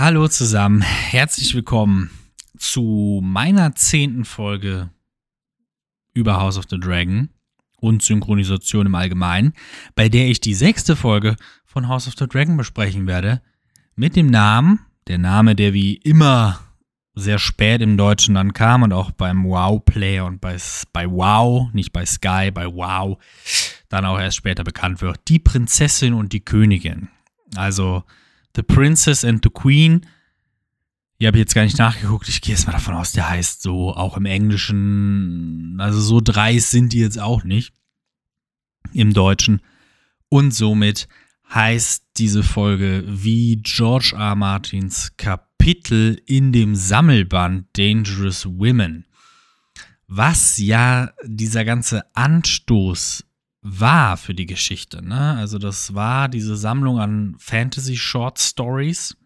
Hallo zusammen, herzlich willkommen zu meiner zehnten Folge über House of the Dragon und Synchronisation im Allgemeinen, bei der ich die sechste Folge von House of the Dragon besprechen werde, mit dem Namen, der Name, der wie immer sehr spät im Deutschen dann kam und auch beim Wow Player und bei, bei Wow, nicht bei Sky, bei Wow, dann auch erst später bekannt wird. Die Prinzessin und die Königin. Also The Princess and the Queen. Ich habe jetzt gar nicht nachgeguckt. Ich gehe jetzt mal davon aus, der heißt so auch im Englischen. Also so dreist sind die jetzt auch nicht im Deutschen. Und somit heißt diese Folge wie George R. Martins Kapitel in dem Sammelband Dangerous Women. Was ja dieser ganze Anstoß war für die Geschichte. Ne? Also das war diese Sammlung an Fantasy Short Stories.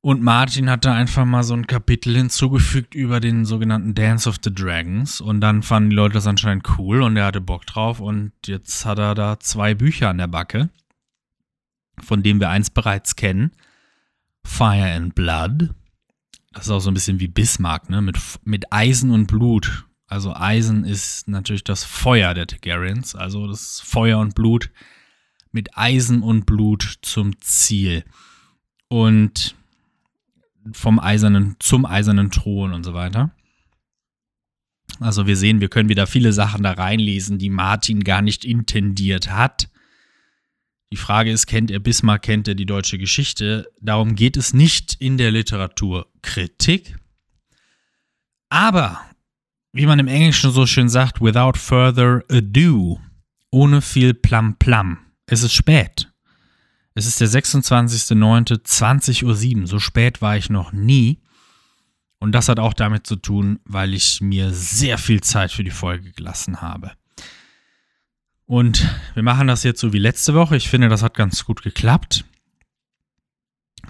Und Martin hat da einfach mal so ein Kapitel hinzugefügt über den sogenannten Dance of the Dragons. Und dann fanden die Leute das anscheinend cool und er hatte Bock drauf. Und jetzt hat er da zwei Bücher an der Backe, von denen wir eins bereits kennen. Fire and Blood. Das ist auch so ein bisschen wie Bismarck, ne? Mit, mit Eisen und Blut also Eisen ist natürlich das Feuer der Targaryens, also das Feuer und Blut mit Eisen und Blut zum Ziel. Und vom eisernen zum eisernen Thron und so weiter. Also wir sehen, wir können wieder viele Sachen da reinlesen, die Martin gar nicht intendiert hat. Die Frage ist, kennt er Bismarck, kennt er die deutsche Geschichte? Darum geht es nicht in der Literaturkritik. Aber wie man im Englischen so schön sagt, without further ado, ohne viel Plam-Plam. Es ist spät. Es ist der 26.09.20.07 Uhr. So spät war ich noch nie. Und das hat auch damit zu tun, weil ich mir sehr viel Zeit für die Folge gelassen habe. Und wir machen das jetzt so wie letzte Woche. Ich finde, das hat ganz gut geklappt.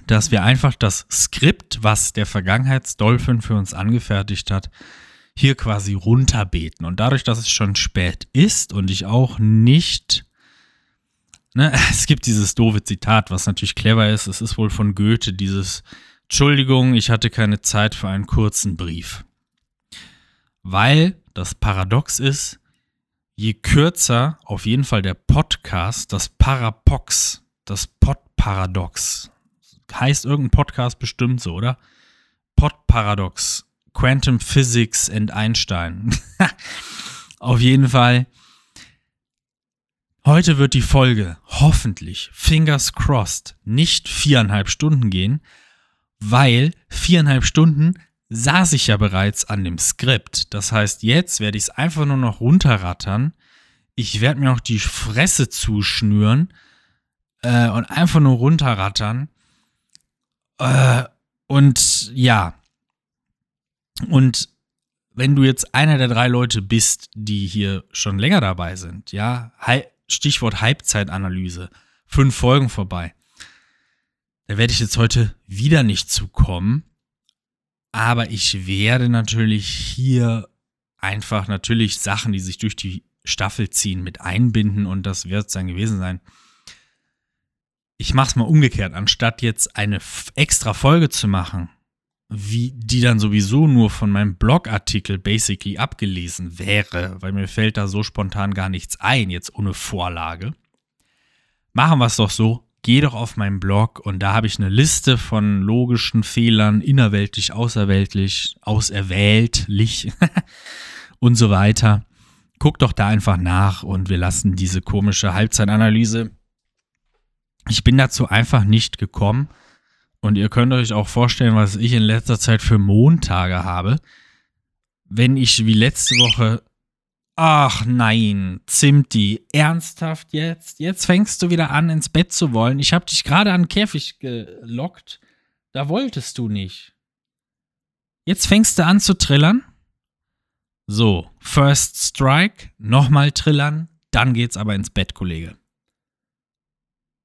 Dass wir einfach das Skript, was der Vergangenheitsdolphin für uns angefertigt hat, hier quasi runterbeten. Und dadurch, dass es schon spät ist und ich auch nicht. Ne, es gibt dieses doofe Zitat, was natürlich clever ist. Es ist wohl von Goethe, dieses Entschuldigung, ich hatte keine Zeit für einen kurzen Brief. Weil das Paradox ist, je kürzer auf jeden Fall der Podcast, das Parapox, das Pod-Paradox, heißt irgendein Podcast bestimmt so, oder? Pod-Paradox Quantum Physics and Einstein. Auf jeden Fall. Heute wird die Folge hoffentlich, fingers crossed, nicht viereinhalb Stunden gehen, weil viereinhalb Stunden saß ich ja bereits an dem Skript. Das heißt, jetzt werde ich es einfach nur noch runterrattern. Ich werde mir auch die Fresse zuschnüren äh, und einfach nur runterrattern. Äh, und ja, und wenn du jetzt einer der drei Leute bist, die hier schon länger dabei sind, ja, Stichwort Halbzeitanalyse, fünf Folgen vorbei, da werde ich jetzt heute wieder nicht zukommen. Aber ich werde natürlich hier einfach natürlich Sachen, die sich durch die Staffel ziehen, mit einbinden und das wird es dann gewesen sein. Ich mache es mal umgekehrt. Anstatt jetzt eine extra Folge zu machen, wie die dann sowieso nur von meinem Blogartikel basically abgelesen wäre, weil mir fällt da so spontan gar nichts ein, jetzt ohne Vorlage. Machen wir es doch so, geh doch auf meinen Blog und da habe ich eine Liste von logischen Fehlern, innerweltlich, außerweltlich, auserwähltlich und so weiter. Guck doch da einfach nach und wir lassen diese komische Halbzeitanalyse. Ich bin dazu einfach nicht gekommen und ihr könnt euch auch vorstellen, was ich in letzter Zeit für Montage habe. Wenn ich wie letzte Woche. Ach nein, Zimti, ernsthaft jetzt? Jetzt fängst du wieder an, ins Bett zu wollen. Ich habe dich gerade an den Käfig gelockt. Da wolltest du nicht. Jetzt fängst du an zu trillern? So, First Strike, nochmal trillern, dann geht's aber ins Bett, Kollege.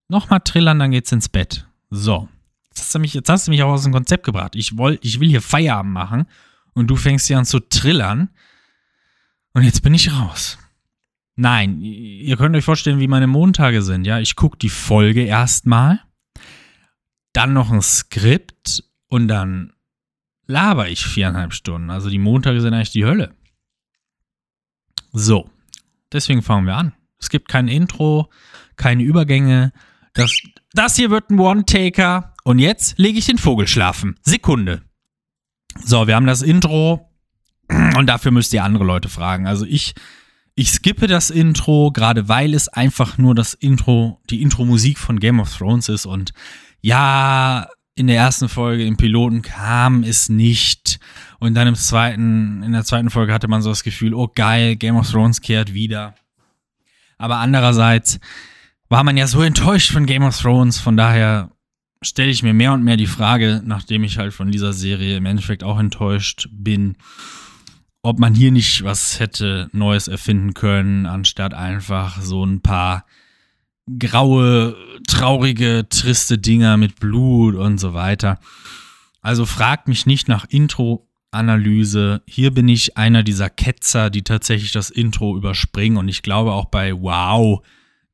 Nochmal trillern, dann geht's ins Bett. So. Jetzt hast du mich, jetzt hast du mich auch aus dem Konzept gebracht. Ich, woll, ich will hier Feierabend machen und du fängst hier an zu trillern. Und jetzt bin ich raus. Nein, ihr könnt euch vorstellen, wie meine Montage sind. Ja, ich gucke die Folge erstmal. dann noch ein Skript und dann laber ich viereinhalb Stunden. Also die Montage sind eigentlich die Hölle. So, deswegen fangen wir an. Es gibt kein Intro, keine Übergänge. Das, das hier wird ein One-Taker. Und jetzt lege ich den Vogel schlafen. Sekunde. So, wir haben das Intro. Und dafür müsst ihr andere Leute fragen. Also ich, ich skippe das Intro, gerade weil es einfach nur das Intro, die Intro-Musik von Game of Thrones ist. Und ja, in der ersten Folge im Piloten kam es nicht. Und dann im zweiten, in der zweiten Folge hatte man so das Gefühl, oh geil, Game of Thrones kehrt wieder. Aber andererseits war man ja so enttäuscht von Game of Thrones, von daher stelle ich mir mehr und mehr die Frage, nachdem ich halt von dieser Serie im Endeffekt auch enttäuscht bin, ob man hier nicht was hätte Neues erfinden können, anstatt einfach so ein paar graue, traurige, triste Dinger mit Blut und so weiter. Also fragt mich nicht nach Intro-Analyse. Hier bin ich einer dieser Ketzer, die tatsächlich das Intro überspringen. Und ich glaube auch bei Wow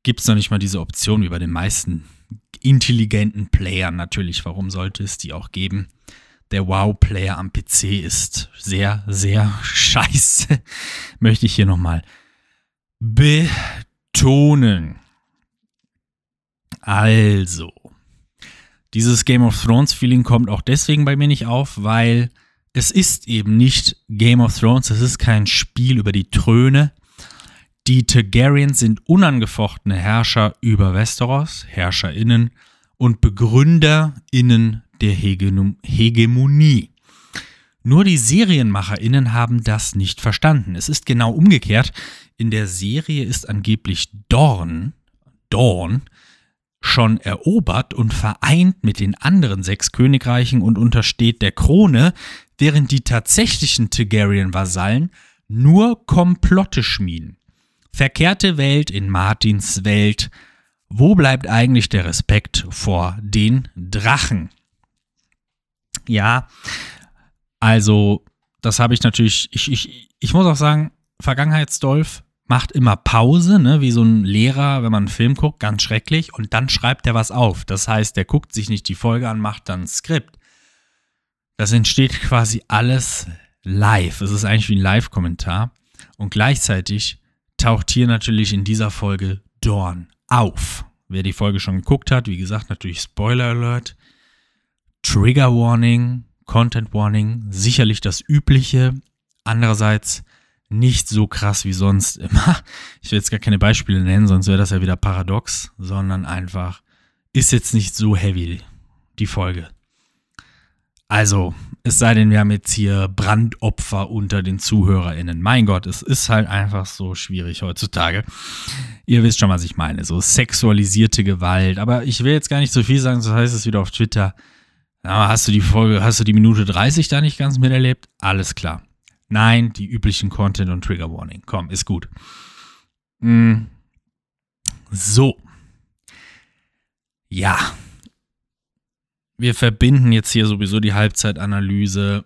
gibt es noch nicht mal diese Option wie bei den meisten intelligenten Playern natürlich. Warum sollte es die auch geben? Der Wow-Player am PC ist sehr, sehr scheiße. Möchte ich hier nochmal betonen. Also, dieses Game of Thrones Feeling kommt auch deswegen bei mir nicht auf, weil es ist eben nicht Game of Thrones, es ist kein Spiel über die Throne. Die Targaryens sind unangefochtene Herrscher über Westeros, HerrscherInnen und BegründerInnen der Hegemonie. Nur die SerienmacherInnen haben das nicht verstanden. Es ist genau umgekehrt. In der Serie ist angeblich Dorn, Dorn, schon erobert und vereint mit den anderen sechs Königreichen und untersteht der Krone, während die tatsächlichen Targaryen-Vasallen nur Komplotte schmieden. Verkehrte Welt in Martins Welt. Wo bleibt eigentlich der Respekt vor den Drachen? Ja, also, das habe ich natürlich, ich, ich, ich muss auch sagen, Vergangenheitsdolf macht immer Pause, ne, wie so ein Lehrer, wenn man einen Film guckt, ganz schrecklich, und dann schreibt er was auf. Das heißt, der guckt sich nicht die Folge an, macht dann ein Skript. Das entsteht quasi alles live. Es ist eigentlich wie ein Live-Kommentar. Und gleichzeitig taucht hier natürlich in dieser Folge Dorn auf. Wer die Folge schon geguckt hat, wie gesagt, natürlich Spoiler Alert, Trigger Warning, Content Warning, sicherlich das Übliche. Andererseits nicht so krass wie sonst immer. Ich will jetzt gar keine Beispiele nennen, sonst wäre das ja wieder paradox, sondern einfach ist jetzt nicht so heavy, die Folge. Also, es sei denn, wir haben jetzt hier Brandopfer unter den ZuhörerInnen. Mein Gott, es ist halt einfach so schwierig heutzutage. Ihr wisst schon, was ich meine. So sexualisierte Gewalt. Aber ich will jetzt gar nicht so viel sagen, so heißt es wieder auf Twitter. Hast du die Folge, hast du die Minute 30 da nicht ganz miterlebt? Alles klar. Nein, die üblichen Content- und Trigger Warning. Komm, ist gut. Mm. So. Ja. Wir verbinden jetzt hier sowieso die Halbzeitanalyse,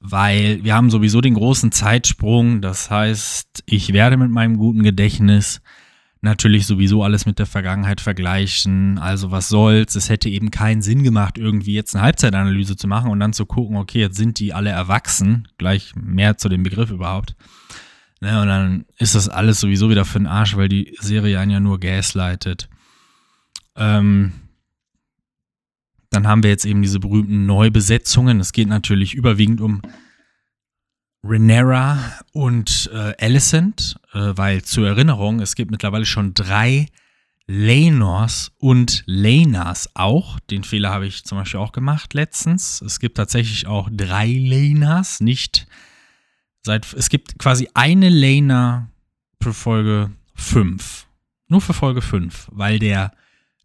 weil wir haben sowieso den großen Zeitsprung. Das heißt, ich werde mit meinem guten Gedächtnis natürlich sowieso alles mit der Vergangenheit vergleichen. Also was soll's? Es hätte eben keinen Sinn gemacht, irgendwie jetzt eine Halbzeitanalyse zu machen und dann zu gucken, okay, jetzt sind die alle erwachsen. Gleich mehr zu dem Begriff überhaupt. Ne, und dann ist das alles sowieso wieder für den Arsch, weil die Serie einen ja nur gaslightet. Ähm, dann haben wir jetzt eben diese berühmten Neubesetzungen. Es geht natürlich überwiegend um Renera und äh, Alicent, äh, weil zur Erinnerung, es gibt mittlerweile schon drei Lanors und Lanas auch. Den Fehler habe ich zum Beispiel auch gemacht letztens. Es gibt tatsächlich auch drei Lanas, nicht seit. Es gibt quasi eine Lana für Folge 5. Nur für Folge 5, weil der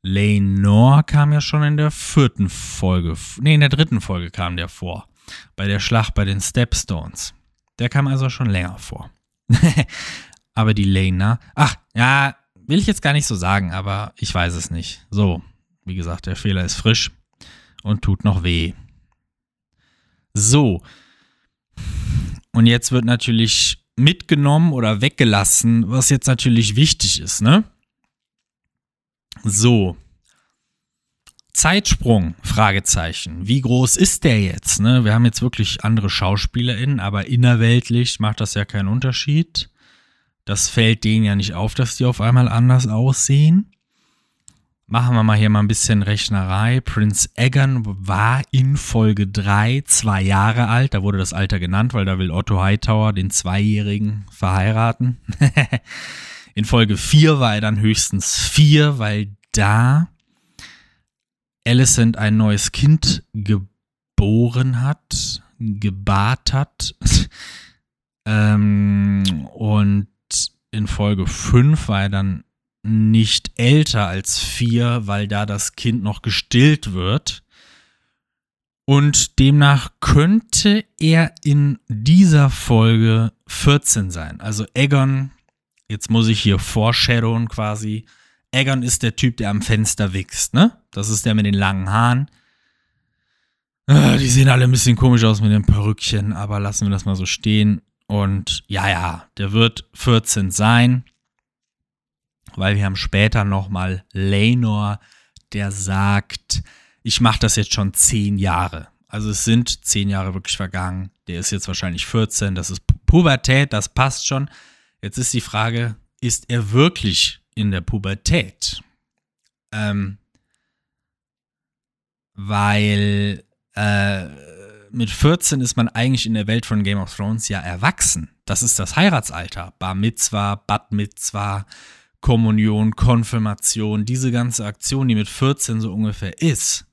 Lenor kam ja schon in der vierten Folge. Nee, in der dritten Folge kam der vor. Bei der Schlacht bei den Stepstones. Der kam also schon länger vor. aber die Lena, ach, ja, will ich jetzt gar nicht so sagen, aber ich weiß es nicht. So, wie gesagt, der Fehler ist frisch und tut noch weh. So. Und jetzt wird natürlich mitgenommen oder weggelassen, was jetzt natürlich wichtig ist, ne? So. Zeitsprung, Fragezeichen. Wie groß ist der jetzt? Ne? Wir haben jetzt wirklich andere SchauspielerInnen, aber innerweltlich macht das ja keinen Unterschied. Das fällt denen ja nicht auf, dass die auf einmal anders aussehen. Machen wir mal hier mal ein bisschen Rechnerei. Prince Egan war in Folge 3 zwei Jahre alt. Da wurde das Alter genannt, weil da will Otto Hightower den Zweijährigen verheiraten. in Folge 4 war er dann höchstens vier, weil da Alicent ein neues Kind geboren hat, gebart hat. ähm, und in Folge 5 war er dann nicht älter als vier, weil da das Kind noch gestillt wird. Und demnach könnte er in dieser Folge 14 sein. Also Egon, jetzt muss ich hier foreshadowen quasi. Egon ist der Typ, der am Fenster wächst, ne? Das ist der mit den langen Haaren. Ah, die sehen alle ein bisschen komisch aus mit den Perückchen, aber lassen wir das mal so stehen. Und ja, ja, der wird 14 sein weil wir haben später nochmal Lenor, der sagt, ich mache das jetzt schon zehn Jahre. Also es sind zehn Jahre wirklich vergangen. Der ist jetzt wahrscheinlich 14. Das ist Pubertät, das passt schon. Jetzt ist die Frage, ist er wirklich in der Pubertät? Ähm, weil äh, mit 14 ist man eigentlich in der Welt von Game of Thrones ja erwachsen. Das ist das Heiratsalter. Bar Mitzwa, Bad Mitzwa, Kommunion, Konfirmation, diese ganze Aktion, die mit 14 so ungefähr ist.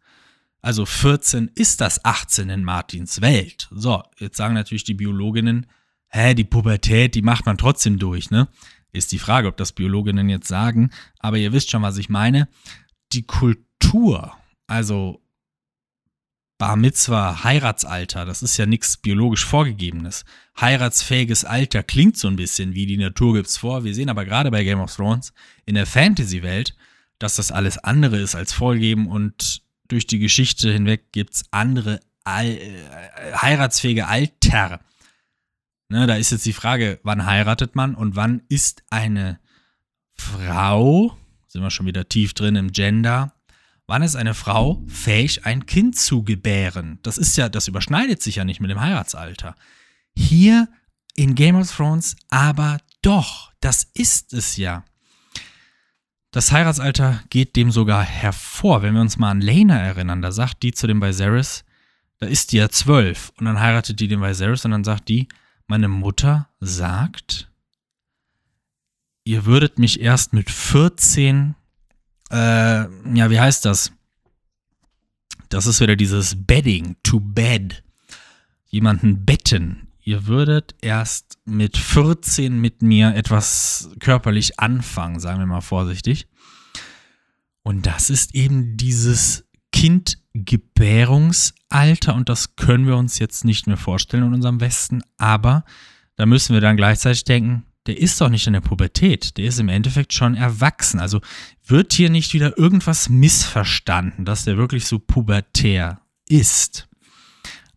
Also 14 ist das 18 in Martins Welt. So, jetzt sagen natürlich die Biologinnen, hä, die Pubertät, die macht man trotzdem durch, ne? Ist die Frage, ob das Biologinnen jetzt sagen, aber ihr wisst schon, was ich meine. Die Kultur, also Bar Mitzwa, Heiratsalter, das ist ja nichts biologisch vorgegebenes. Heiratsfähiges Alter klingt so ein bisschen wie die Natur gibt's vor. Wir sehen aber gerade bei Game of Thrones in der Fantasy-Welt, dass das alles andere ist als vorgegeben und durch die Geschichte hinweg gibt's andere Al äh, heiratsfähige Alter. Ne, da ist jetzt die Frage, wann heiratet man und wann ist eine Frau, sind wir schon wieder tief drin im Gender, Wann ist eine Frau fähig, ein Kind zu gebären? Das ist ja, das überschneidet sich ja nicht mit dem Heiratsalter. Hier in Game of Thrones aber doch, das ist es ja. Das Heiratsalter geht dem sogar hervor. Wenn wir uns mal an Lena erinnern, da sagt die zu dem Viserys, da ist die ja zwölf und dann heiratet die den Viserys und dann sagt die, meine Mutter sagt, ihr würdet mich erst mit 14 äh, ja, wie heißt das? Das ist wieder dieses Bedding, to bed. Jemanden betten. Ihr würdet erst mit 14 mit mir etwas körperlich anfangen, sagen wir mal vorsichtig. Und das ist eben dieses Kindgebärungsalter und das können wir uns jetzt nicht mehr vorstellen in unserem Westen, aber da müssen wir dann gleichzeitig denken, der ist doch nicht in der Pubertät, der ist im Endeffekt schon erwachsen. Also wird hier nicht wieder irgendwas missverstanden, dass der wirklich so pubertär ist.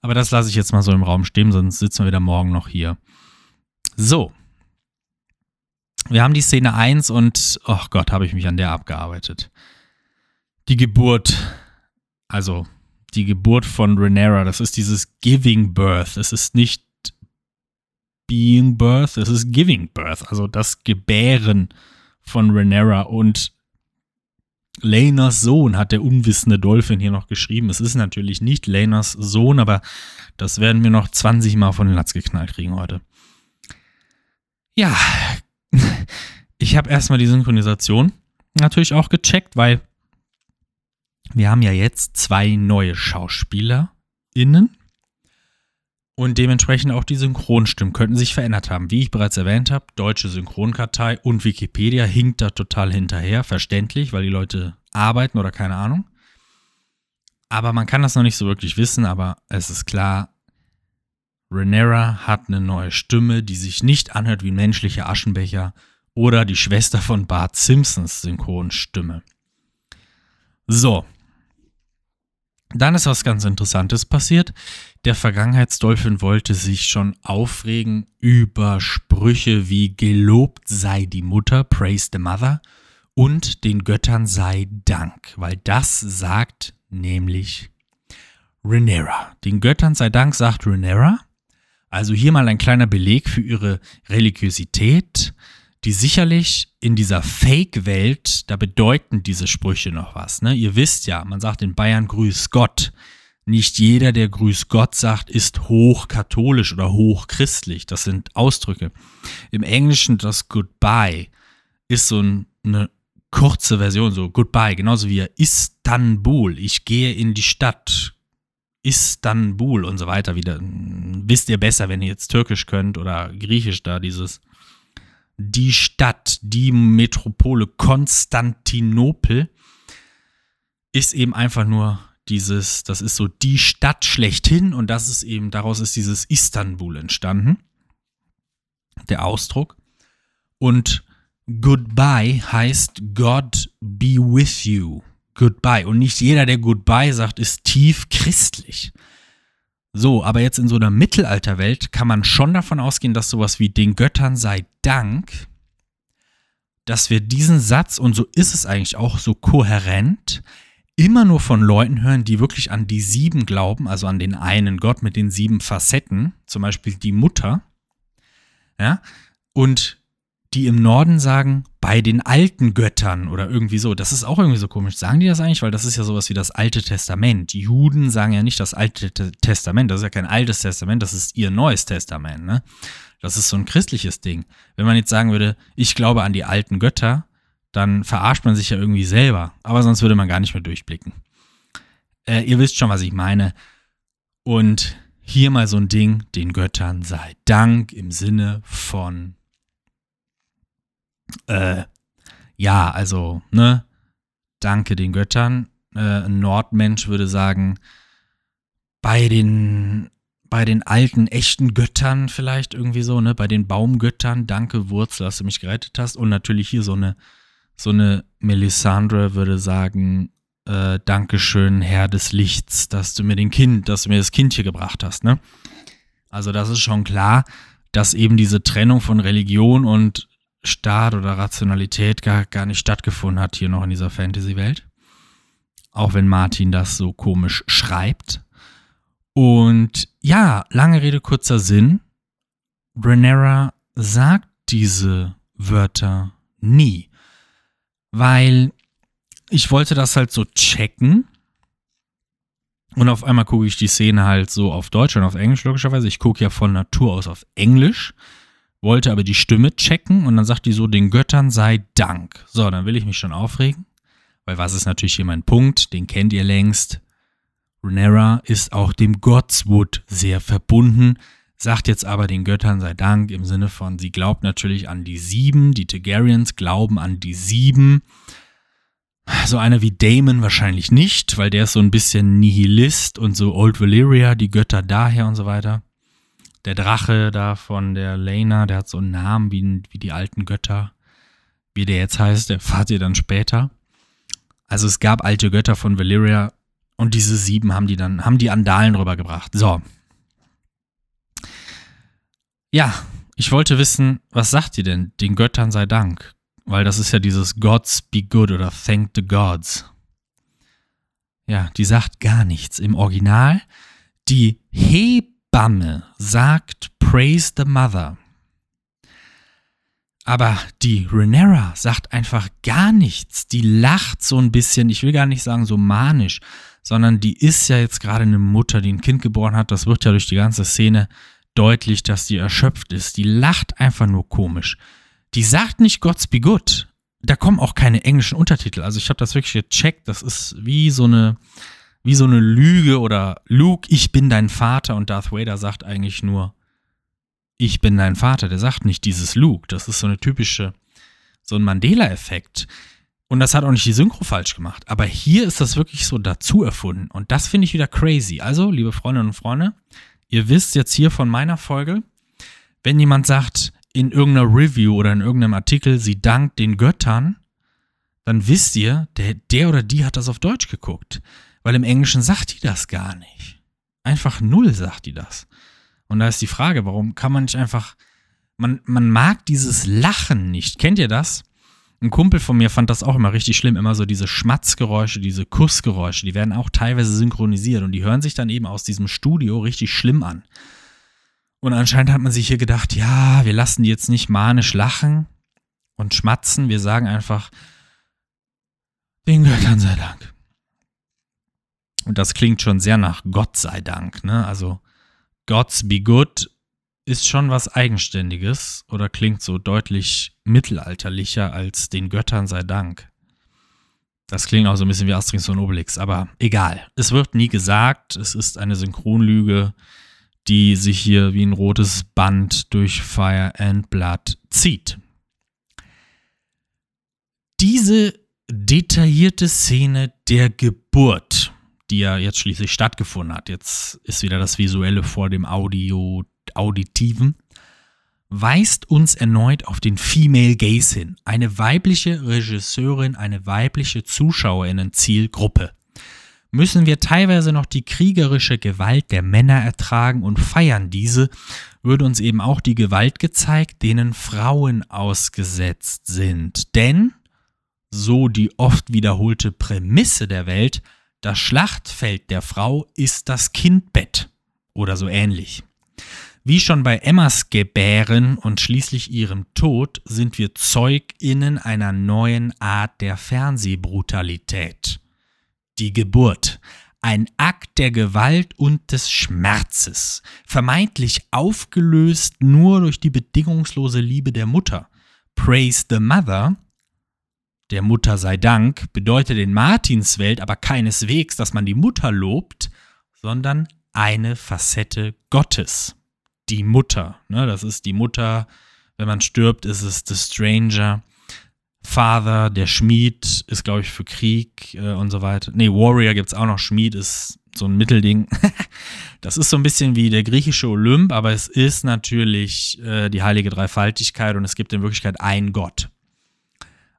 Aber das lasse ich jetzt mal so im Raum stehen, sonst sitzen wir wieder morgen noch hier. So. Wir haben die Szene 1 und, oh Gott, habe ich mich an der abgearbeitet. Die Geburt, also die Geburt von Renera, das ist dieses Giving Birth. Es ist nicht Being Birth, es ist Giving Birth, also das Gebären von Renera und Lenas Sohn hat der unwissende Dolphin hier noch geschrieben. Es ist natürlich nicht Lenas Sohn, aber das werden wir noch 20 Mal von den Latz geknallt kriegen heute. Ja, ich habe erstmal die Synchronisation natürlich auch gecheckt, weil wir haben ja jetzt zwei neue SchauspielerInnen und dementsprechend auch die Synchronstimmen könnten sich verändert haben. Wie ich bereits erwähnt habe, deutsche Synchronkartei und Wikipedia hinkt da total hinterher, verständlich, weil die Leute arbeiten oder keine Ahnung. Aber man kann das noch nicht so wirklich wissen, aber es ist klar, Renera hat eine neue Stimme, die sich nicht anhört wie ein menschlicher Aschenbecher oder die Schwester von Bart Simpsons Synchronstimme. So, dann ist was ganz Interessantes passiert. Der Vergangenheitsdolphin wollte sich schon aufregen über Sprüche wie gelobt sei die Mutter, praise the mother, und den Göttern sei Dank, weil das sagt nämlich Rhaenyra. Den Göttern sei Dank, sagt Rhaenyra. Also hier mal ein kleiner Beleg für ihre Religiosität, die sicherlich in dieser Fake-Welt, da bedeuten diese Sprüche noch was. Ne? Ihr wisst ja, man sagt in Bayern Grüß Gott. Nicht jeder, der Grüß Gott sagt, ist hochkatholisch oder hochchristlich. Das sind Ausdrücke. Im Englischen das Goodbye ist so eine kurze Version, so Goodbye, genauso wie Istanbul. Ich gehe in die Stadt. Istanbul und so weiter wieder. Wisst ihr besser, wenn ihr jetzt Türkisch könnt oder Griechisch da dieses die Stadt, die Metropole Konstantinopel ist eben einfach nur dieses, das ist so die Stadt schlechthin und das ist eben, daraus ist dieses Istanbul entstanden, der Ausdruck. Und Goodbye heißt God be with you. Goodbye. Und nicht jeder, der Goodbye sagt, ist tief christlich. So, aber jetzt in so einer Mittelalterwelt kann man schon davon ausgehen, dass sowas wie den Göttern sei Dank, dass wir diesen Satz, und so ist es eigentlich auch so kohärent, immer nur von Leuten hören, die wirklich an die sieben glauben, also an den einen Gott mit den sieben Facetten, zum Beispiel die Mutter, ja, und die im Norden sagen, bei den alten Göttern oder irgendwie so. Das ist auch irgendwie so komisch. Sagen die das eigentlich? Weil das ist ja sowas wie das Alte Testament. Die Juden sagen ja nicht das Alte Testament. Das ist ja kein altes Testament, das ist ihr neues Testament. Ne? Das ist so ein christliches Ding. Wenn man jetzt sagen würde, ich glaube an die alten Götter, dann verarscht man sich ja irgendwie selber. Aber sonst würde man gar nicht mehr durchblicken. Äh, ihr wisst schon, was ich meine. Und hier mal so ein Ding, den Göttern sei Dank im Sinne von äh, ja, also, ne, danke den Göttern. Äh, ein Nordmensch würde sagen, bei den, bei den alten, echten Göttern vielleicht irgendwie so, ne, bei den Baumgöttern, danke Wurzel, dass du mich gerettet hast. Und natürlich hier so eine, so eine Melisandre würde sagen, äh, Dankeschön, Herr des Lichts, dass du mir den Kind, dass du mir das Kind hier gebracht hast, ne? Also das ist schon klar, dass eben diese Trennung von Religion und Staat oder Rationalität gar, gar nicht stattgefunden hat hier noch in dieser Fantasy-Welt. Auch wenn Martin das so komisch schreibt. Und ja, lange Rede, kurzer Sinn. Renera sagt diese Wörter nie. Weil ich wollte das halt so checken. Und auf einmal gucke ich die Szene halt so auf Deutsch und auf Englisch logischerweise. Ich gucke ja von Natur aus auf Englisch wollte aber die Stimme checken und dann sagt die so, den Göttern sei Dank. So, dann will ich mich schon aufregen, weil was ist natürlich hier mein Punkt, den kennt ihr längst. Renera ist auch dem Godswood sehr verbunden, sagt jetzt aber den Göttern sei Dank im Sinne von, sie glaubt natürlich an die Sieben, die Targaryens glauben an die Sieben. So einer wie Damon wahrscheinlich nicht, weil der ist so ein bisschen Nihilist und so Old Valyria, die Götter daher und so weiter der Drache da von der Lena, der hat so einen Namen wie, wie die alten Götter. Wie der jetzt heißt, erfahrt ihr dann später. Also es gab alte Götter von Valyria und diese sieben haben die dann, haben die Andalen rübergebracht. So. Ja, ich wollte wissen, was sagt ihr denn? Den Göttern sei Dank. Weil das ist ja dieses Gods be good oder Thank the Gods. Ja, die sagt gar nichts. Im Original, die hebt Hebamme sagt Praise the Mother. Aber die Renera sagt einfach gar nichts. Die lacht so ein bisschen, ich will gar nicht sagen so manisch, sondern die ist ja jetzt gerade eine Mutter, die ein Kind geboren hat. Das wird ja durch die ganze Szene deutlich, dass die erschöpft ist. Die lacht einfach nur komisch. Die sagt nicht Gods be good. Da kommen auch keine englischen Untertitel. Also ich habe das wirklich gecheckt. Das ist wie so eine, wie so eine Lüge oder Luke, ich bin dein Vater und Darth Vader sagt eigentlich nur, ich bin dein Vater. Der sagt nicht dieses Luke. Das ist so eine typische, so ein Mandela-Effekt. Und das hat auch nicht die Synchro falsch gemacht. Aber hier ist das wirklich so dazu erfunden. Und das finde ich wieder crazy. Also, liebe Freundinnen und Freunde, ihr wisst jetzt hier von meiner Folge, wenn jemand sagt, in irgendeiner Review oder in irgendeinem Artikel, sie dankt den Göttern, dann wisst ihr, der, der oder die hat das auf Deutsch geguckt. Weil im Englischen sagt die das gar nicht. Einfach null sagt die das. Und da ist die Frage, warum kann man nicht einfach, man, man mag dieses Lachen nicht. Kennt ihr das? ein Kumpel von mir fand das auch immer richtig schlimm, immer so diese Schmatzgeräusche, diese Kussgeräusche, die werden auch teilweise synchronisiert und die hören sich dann eben aus diesem Studio richtig schlimm an. Und anscheinend hat man sich hier gedacht, ja, wir lassen die jetzt nicht manisch lachen und schmatzen, wir sagen einfach, den Göttern sei Dank. Und das klingt schon sehr nach Gott sei Dank, ne? Also Gods be good ist schon was Eigenständiges oder klingt so deutlich mittelalterlicher als den Göttern sei Dank. Das klingt auch so ein bisschen wie Asterix und Obelix, aber egal. Es wird nie gesagt, es ist eine Synchronlüge, die sich hier wie ein rotes Band durch Fire and Blood zieht. Diese detaillierte Szene der Geburt, die ja jetzt schließlich stattgefunden hat, jetzt ist wieder das Visuelle vor dem Audio Auditiven, weist uns erneut auf den Female Gaze hin, eine weibliche Regisseurin, eine weibliche Zuschauerinnen-Zielgruppe. Müssen wir teilweise noch die kriegerische Gewalt der Männer ertragen und feiern diese, wird uns eben auch die Gewalt gezeigt, denen Frauen ausgesetzt sind. Denn, so die oft wiederholte Prämisse der Welt, das Schlachtfeld der Frau ist das Kindbett oder so ähnlich. Wie schon bei Emmas Gebären und schließlich ihrem Tod sind wir Zeuginnen einer neuen Art der Fernsehbrutalität. Die Geburt. Ein Akt der Gewalt und des Schmerzes, vermeintlich aufgelöst nur durch die bedingungslose Liebe der Mutter. Praise the Mother, der Mutter sei Dank, bedeutet in Martins Welt aber keineswegs, dass man die Mutter lobt, sondern eine Facette Gottes die Mutter. Ne? Das ist die Mutter. Wenn man stirbt, ist es The Stranger. Father, der Schmied, ist, glaube ich, für Krieg äh, und so weiter. Nee, Warrior gibt es auch noch. Schmied ist so ein Mittelding. das ist so ein bisschen wie der griechische Olymp, aber es ist natürlich äh, die heilige Dreifaltigkeit und es gibt in Wirklichkeit einen Gott.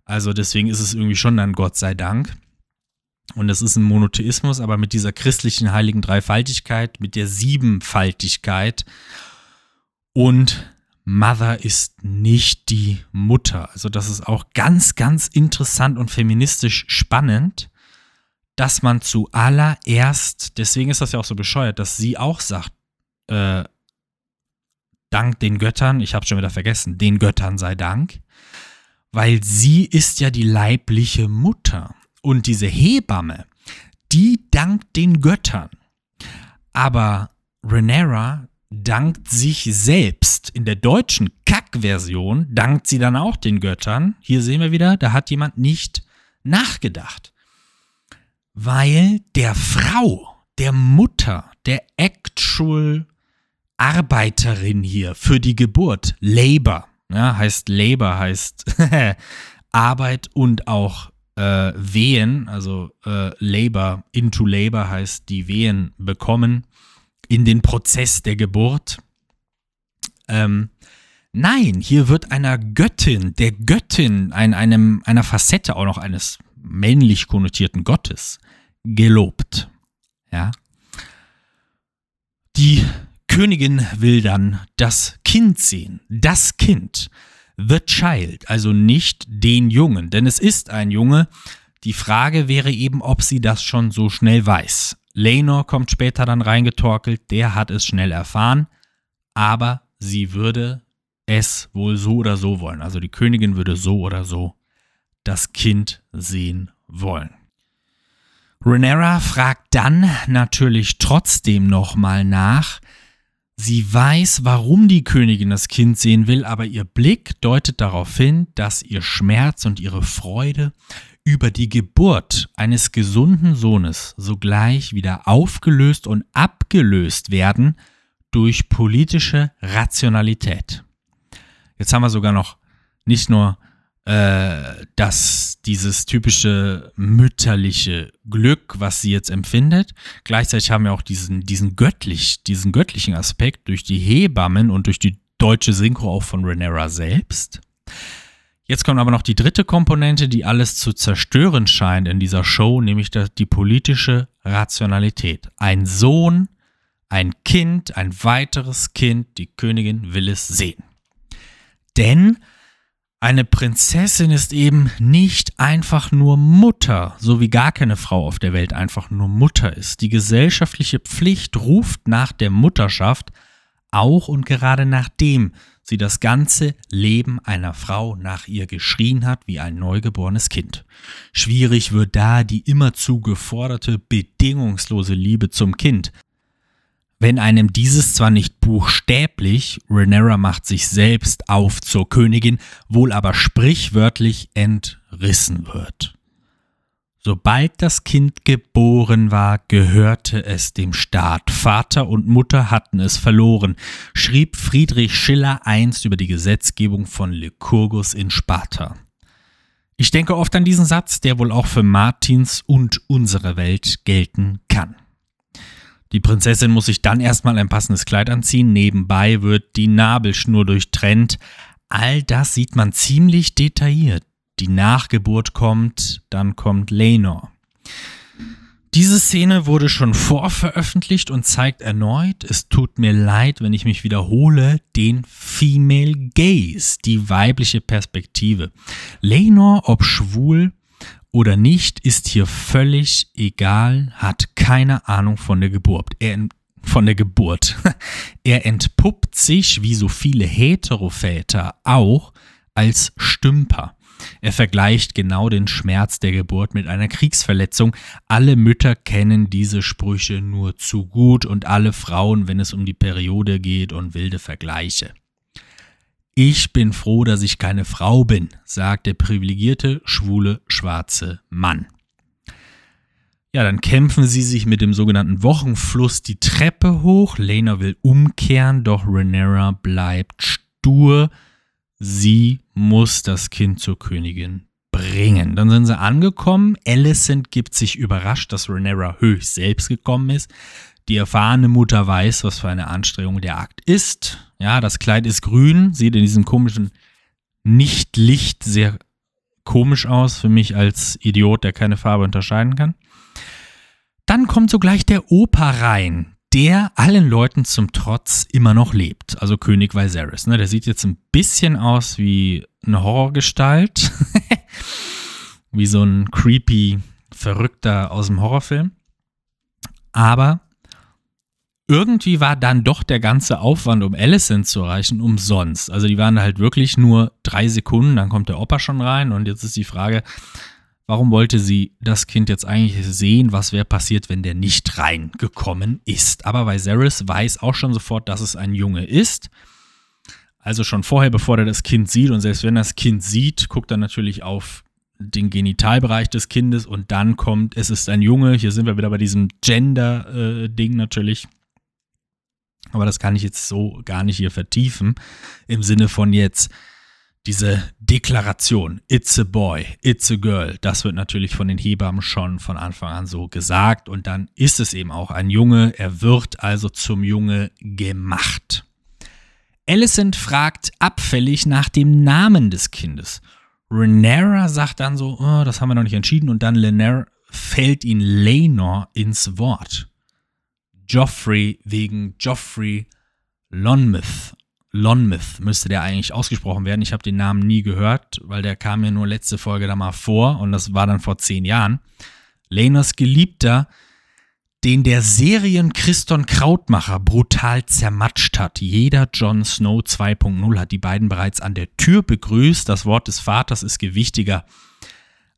Also deswegen ist es irgendwie schon dann Gott sei Dank. Und es ist ein Monotheismus, aber mit dieser christlichen heiligen Dreifaltigkeit, mit der Siebenfaltigkeit und Mother ist nicht die Mutter. Also das ist auch ganz, ganz interessant und feministisch spannend, dass man zuallererst, deswegen ist das ja auch so bescheuert, dass sie auch sagt, äh, Dank den Göttern, ich habe schon wieder vergessen, den Göttern sei Dank, weil sie ist ja die leibliche Mutter. Und diese Hebamme, die dankt den Göttern. Aber Renera dankt sich selbst. In der deutschen Kack-Version dankt sie dann auch den Göttern. Hier sehen wir wieder, da hat jemand nicht nachgedacht. Weil der Frau, der Mutter, der actual Arbeiterin hier für die Geburt, Labor, ja, heißt Labor, heißt Arbeit und auch äh, Wehen, also äh, Labor, into Labor heißt die Wehen bekommen in den Prozess der Geburt. Ähm, nein, hier wird einer Göttin, der Göttin, ein, einem, einer Facette auch noch eines männlich konnotierten Gottes gelobt. Ja. Die Königin will dann das Kind sehen, das Kind, the child, also nicht den Jungen, denn es ist ein Junge. Die Frage wäre eben, ob sie das schon so schnell weiß. Lenor kommt später dann reingetorkelt, der hat es schnell erfahren, aber sie würde es wohl so oder so wollen. Also die Königin würde so oder so das Kind sehen wollen. Renera fragt dann natürlich trotzdem nochmal nach. Sie weiß, warum die Königin das Kind sehen will, aber ihr Blick deutet darauf hin, dass ihr Schmerz und ihre Freude über die Geburt eines gesunden Sohnes sogleich wieder aufgelöst und abgelöst werden durch politische Rationalität. Jetzt haben wir sogar noch nicht nur äh, das, dieses typische mütterliche Glück, was sie jetzt empfindet. Gleichzeitig haben wir auch diesen, diesen göttlich, diesen göttlichen Aspekt durch die Hebammen und durch die deutsche Synchro auch von Renera selbst. Jetzt kommt aber noch die dritte Komponente, die alles zu zerstören scheint in dieser Show, nämlich die politische Rationalität. Ein Sohn, ein Kind, ein weiteres Kind, die Königin will es sehen. Denn Eine Prinzessin ist eben nicht einfach nur Mutter, so wie gar keine Frau auf der Welt einfach nur Mutter ist. Die gesellschaftliche Pflicht ruft nach der Mutterschaft, auch und gerade nachdem sie das ganze Leben einer Frau nach ihr geschrien hat wie ein neugeborenes Kind. Schwierig wird da die immerzu geforderte bedingungslose Liebe zum Kind, wenn einem dieses zwar nicht buchstäblich, Rhaenyra macht sich selbst auf zur Königin, wohl aber sprichwörtlich entrissen wird. Sobald das Kind geboren war, gehörte es dem Staat. Vater und Mutter hatten es verloren, schrieb Friedrich Schiller einst über die Gesetzgebung von Lycurgus in Sparta. Ich denke oft an diesen Satz, der wohl auch für Martins und unsere Welt gelten kann. Die Prinzessin muss sich dann erstmal ein passendes Kleid anziehen. Nebenbei wird die Nabelschnur durchtrennt. All das sieht man ziemlich detailliert. Die Nachgeburt kommt, dann kommt Lenor. Diese Szene wurde schon vorveröffentlicht und zeigt erneut, es tut mir leid, wenn ich mich wiederhole, den Female Gaze, die weibliche Perspektive. Lenor, ob schwul, oder nicht, ist hier völlig egal, hat keine Ahnung von der Geburt. Er, von der Geburt. er entpuppt sich, wie so viele Heteroväter auch, als Stümper. Er vergleicht genau den Schmerz der Geburt mit einer Kriegsverletzung. Alle Mütter kennen diese Sprüche nur zu gut und alle Frauen, wenn es um die Periode geht und wilde Vergleiche. Ich bin froh, dass ich keine Frau bin, sagt der privilegierte, schwule, schwarze Mann. Ja, dann kämpfen sie sich mit dem sogenannten Wochenfluss die Treppe hoch. Lena will umkehren, doch Renera bleibt stur. Sie muss das Kind zur Königin bringen. Dann sind sie angekommen. Alicent gibt sich überrascht, dass Renera höchst selbst gekommen ist. Die erfahrene Mutter weiß, was für eine Anstrengung der Akt ist. Ja, das Kleid ist grün, sieht in diesem komischen Nicht-Licht sehr komisch aus für mich als Idiot, der keine Farbe unterscheiden kann. Dann kommt sogleich der Opa rein, der allen Leuten zum Trotz immer noch lebt. Also König Viserys. Ne? Der sieht jetzt ein bisschen aus wie eine Horrorgestalt. wie so ein creepy Verrückter aus dem Horrorfilm. Aber irgendwie war dann doch der ganze Aufwand, um Alicent zu erreichen, umsonst. Also die waren halt wirklich nur drei Sekunden, dann kommt der Opa schon rein und jetzt ist die Frage, warum wollte sie das Kind jetzt eigentlich sehen? Was wäre passiert, wenn der nicht reingekommen ist? Aber Viserys weiß auch schon sofort, dass es ein Junge ist. Also schon vorher, bevor er das Kind sieht und selbst wenn er das Kind sieht, guckt er natürlich auf den Genitalbereich des Kindes und dann kommt, es ist ein Junge. Hier sind wir wieder bei diesem Gender-Ding äh, natürlich. Aber das kann ich jetzt so gar nicht hier vertiefen. Im Sinne von jetzt diese Deklaration, it's a boy, it's a girl, das wird natürlich von den Hebammen schon von Anfang an so gesagt und dann ist es eben auch ein Junge, er wird also zum Junge gemacht. Alicent fragt abfällig nach dem Namen des Kindes. Renera sagt dann so, oh, das haben wir noch nicht entschieden und dann Lenera fällt ihn Lenor ins Wort. Joffrey wegen Joffrey Lonmouth. Lonmouth müsste der eigentlich ausgesprochen werden. Ich habe den Namen nie gehört, weil der kam mir nur letzte Folge da mal vor und das war dann vor zehn Jahren. Laenors Geliebter, den der Serien Christon Krautmacher brutal zermatscht hat. Jeder Jon Snow 2.0 hat die beiden bereits an der Tür begrüßt. Das Wort des Vaters ist gewichtiger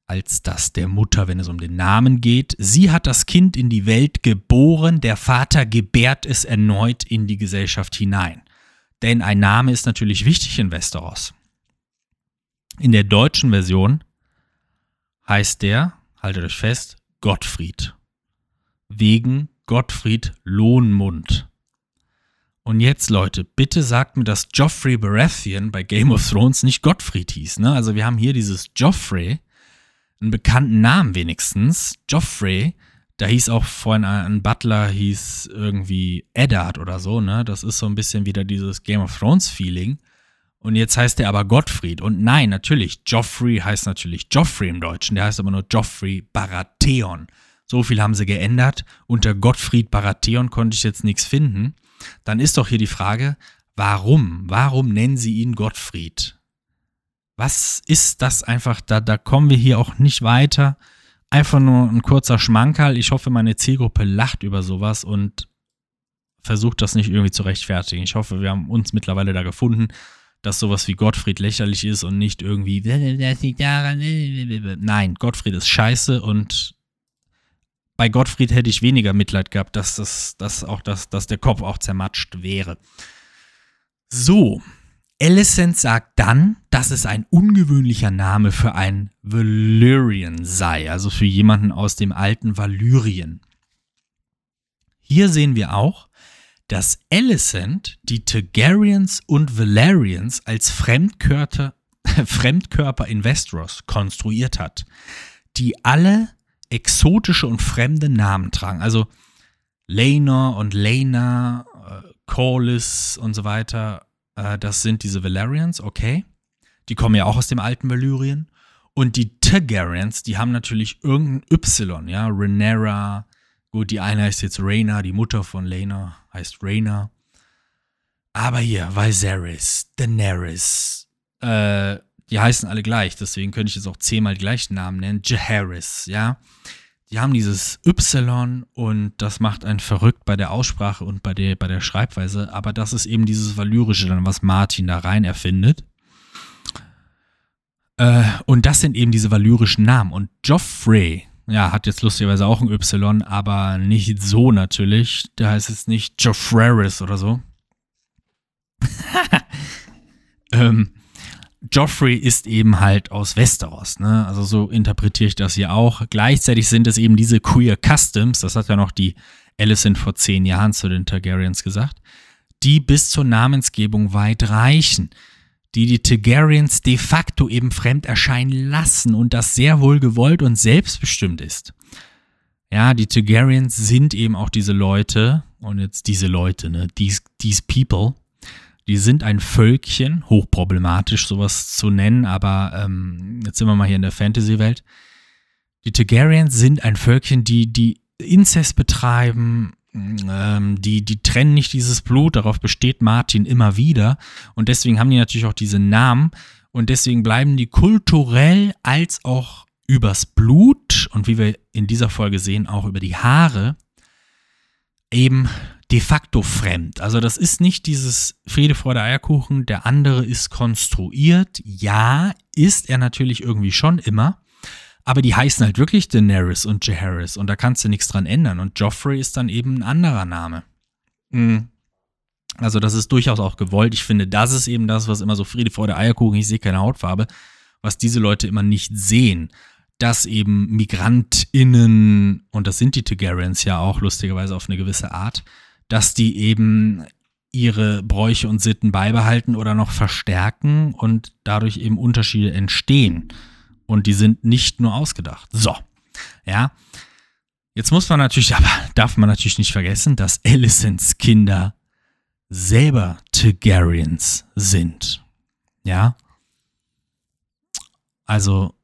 als das der Mutter, wenn es um den Namen geht. Sie hat das Kind in die Welt geboren, der Vater gebärt es erneut in die Gesellschaft hinein. Denn ein Name ist natürlich wichtig in Westeros. In der deutschen Version heißt der, haltet euch fest, Gottfried. Wegen Gottfried Lohnmund. Und jetzt, Leute, bitte sagt mir, dass Joffrey Baratheon bei Game of Thrones nicht Gottfried hieß. Ne? Also wir haben hier dieses Joffrey, einen bekannten Namen wenigstens. Joffrey, da hieß auch vorhin ein Butler, hieß irgendwie Eddard oder so, ne? Das ist so ein bisschen wieder dieses Game of Thrones Feeling. Und jetzt heißt er aber Gottfried. Und nein, natürlich, Joffrey heißt natürlich Joffrey im Deutschen, der heißt aber nur Joffrey Baratheon. So viel haben sie geändert. Unter Gottfried Baratheon konnte ich jetzt nichts finden. Dann ist doch hier die Frage, warum? Warum nennen sie ihn Gottfried? Was ist das einfach? Da, da kommen wir hier auch nicht weiter. Einfach nur ein kurzer Schmankerl. Ich hoffe, meine Zielgruppe lacht über sowas und versucht das nicht irgendwie zu rechtfertigen. Ich hoffe, wir haben uns mittlerweile da gefunden, dass sowas wie Gottfried lächerlich ist und nicht irgendwie. Nein, Gottfried ist scheiße und bei Gottfried hätte ich weniger Mitleid gehabt, dass, das, dass, auch das, dass der Kopf auch zermatscht wäre. So, Alicent sagt dann, dass es ein ungewöhnlicher Name für ein Valyrian sei, also für jemanden aus dem alten Valyrien. Hier sehen wir auch, dass Alicent die Targaryens und Valerians als Fremdkörper, Fremdkörper in Westeros konstruiert hat, die alle exotische und fremde Namen tragen. Also Laenor und Lena, äh, Corlys und so weiter, äh, das sind diese Valerians, okay. Die kommen ja auch aus dem alten Valyrien. Und die Targaryens, die haben natürlich irgendein Y, ja, Rhaenyra, gut, die eine heißt jetzt Rhaena, die Mutter von Lena heißt Rhaena. Aber hier, Viserys, Daenerys, äh, die heißen alle gleich, deswegen könnte ich jetzt auch zehnmal die gleichen Namen nennen. Jaharis, ja. Die haben dieses Y und das macht einen verrückt bei der Aussprache und bei der, bei der Schreibweise, aber das ist eben dieses Valyrische dann, was Martin da rein erfindet. Äh, und das sind eben diese valyrischen Namen. Und Joffrey, ja, hat jetzt lustigerweise auch ein Y, aber nicht so natürlich. Der heißt jetzt nicht Joffreris oder so. ähm, Joffrey ist eben halt aus Westeros, ne? Also so interpretiere ich das hier auch. Gleichzeitig sind es eben diese Queer Customs, das hat ja noch die Alicent vor zehn Jahren zu den Targaryens gesagt, die bis zur Namensgebung weit reichen, die die Targaryens de facto eben fremd erscheinen lassen und das sehr wohl gewollt und selbstbestimmt ist. Ja, die Targaryens sind eben auch diese Leute, und jetzt diese Leute, ne, these, these people, die sind ein Völkchen, hochproblematisch sowas zu nennen, aber ähm, jetzt sind wir mal hier in der Fantasy-Welt. Die Targaryens sind ein Völkchen, die, die Inzest betreiben, ähm, die, die trennen nicht dieses Blut, darauf besteht Martin immer wieder. Und deswegen haben die natürlich auch diese Namen. Und deswegen bleiben die kulturell als auch übers Blut und wie wir in dieser Folge sehen, auch über die Haare eben de facto fremd. Also das ist nicht dieses Friede, Freude, Eierkuchen, der andere ist konstruiert. Ja, ist er natürlich irgendwie schon immer. Aber die heißen halt wirklich Daenerys und Jaehaerys und da kannst du nichts dran ändern. Und Joffrey ist dann eben ein anderer Name. Mhm. Also das ist durchaus auch gewollt. Ich finde, das ist eben das, was immer so Friede, Freude, Eierkuchen, ich sehe keine Hautfarbe, was diese Leute immer nicht sehen dass eben MigrantInnen, und das sind die Targaryens ja auch lustigerweise auf eine gewisse Art, dass die eben ihre Bräuche und Sitten beibehalten oder noch verstärken und dadurch eben Unterschiede entstehen. Und die sind nicht nur ausgedacht. So, ja. Jetzt muss man natürlich, aber darf man natürlich nicht vergessen, dass Alicents Kinder selber Targaryens sind. Ja. Also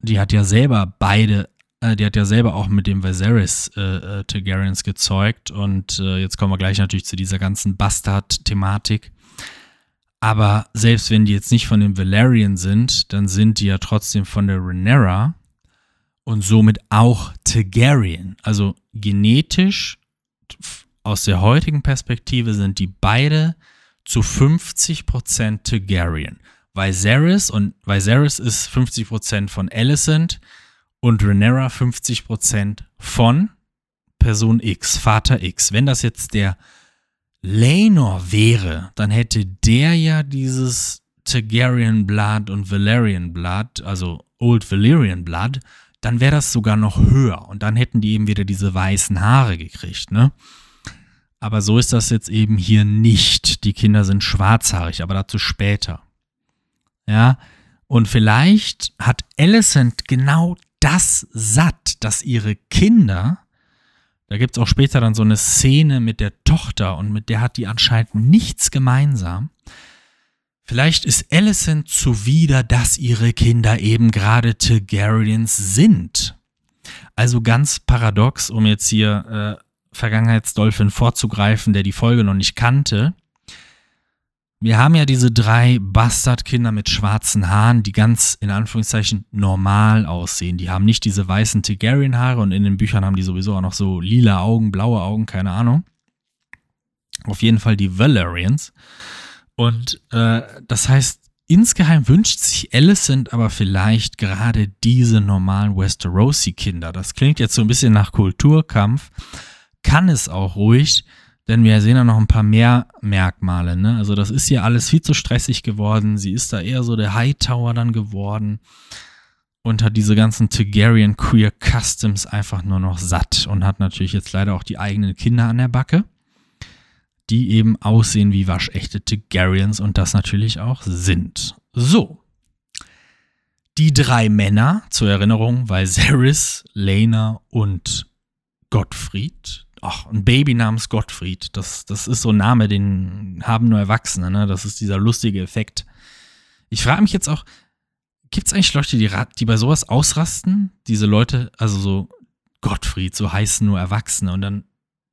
die hat ja selber beide, äh, die hat ja selber auch mit dem Viserys äh, äh, Targaryens gezeugt und äh, jetzt kommen wir gleich natürlich zu dieser ganzen Bastard-Thematik. Aber selbst wenn die jetzt nicht von den Valerian sind, dann sind die ja trotzdem von der Rhaenyra und somit auch Targaryen. Also genetisch aus der heutigen Perspektive sind die beide zu 50% Targaryen. Viserys und Viserys ist 50% von Alicent und Rhaenyra 50% von Person X, Vater X. Wenn das jetzt der Laenor wäre, dann hätte der ja dieses Targaryen Blood und Valerian Blood, also Old Valyrian Blood, dann wäre das sogar noch höher und dann hätten die eben wieder diese weißen Haare gekriegt, ne? Aber so ist das jetzt eben hier nicht. Die Kinder sind schwarzhaarig, aber dazu später. Ja, und vielleicht hat Alicent genau das satt, dass ihre Kinder, da gibt es auch später dann so eine Szene mit der Tochter und mit der hat die anscheinend nichts gemeinsam. Vielleicht ist Alicent zuwider, dass ihre Kinder eben gerade Targaryens sind. Also ganz paradox, um jetzt hier äh, Vergangenheitsdolphin vorzugreifen, der die Folge noch nicht kannte. Wir haben ja diese drei Bastardkinder mit schwarzen Haaren, die ganz in Anführungszeichen normal aussehen. Die haben nicht diese weißen Targaryen-Haare und in den Büchern haben die sowieso auch noch so lila Augen, blaue Augen, keine Ahnung. Auf jeden Fall die Valerians. Und äh, das heißt, insgeheim wünscht sich Alicent aber vielleicht gerade diese normalen Westerosi-Kinder. Das klingt jetzt so ein bisschen nach Kulturkampf, kann es auch ruhig, denn wir sehen da noch ein paar mehr Merkmale. Ne? Also das ist hier alles viel zu stressig geworden. Sie ist da eher so der Hightower dann geworden und hat diese ganzen Targaryen Queer Customs einfach nur noch satt und hat natürlich jetzt leider auch die eigenen Kinder an der Backe, die eben aussehen wie waschechte Targaryens und das natürlich auch sind. So. Die drei Männer, zur Erinnerung, Viserys, Lena und Gottfried, ach, ein Baby namens Gottfried. Das, das ist so ein Name, den haben nur Erwachsene, ne? Das ist dieser lustige Effekt. Ich frage mich jetzt auch, gibt es eigentlich Leute, die, die bei sowas ausrasten? Diese Leute, also so Gottfried, so heißen nur Erwachsene. Und dann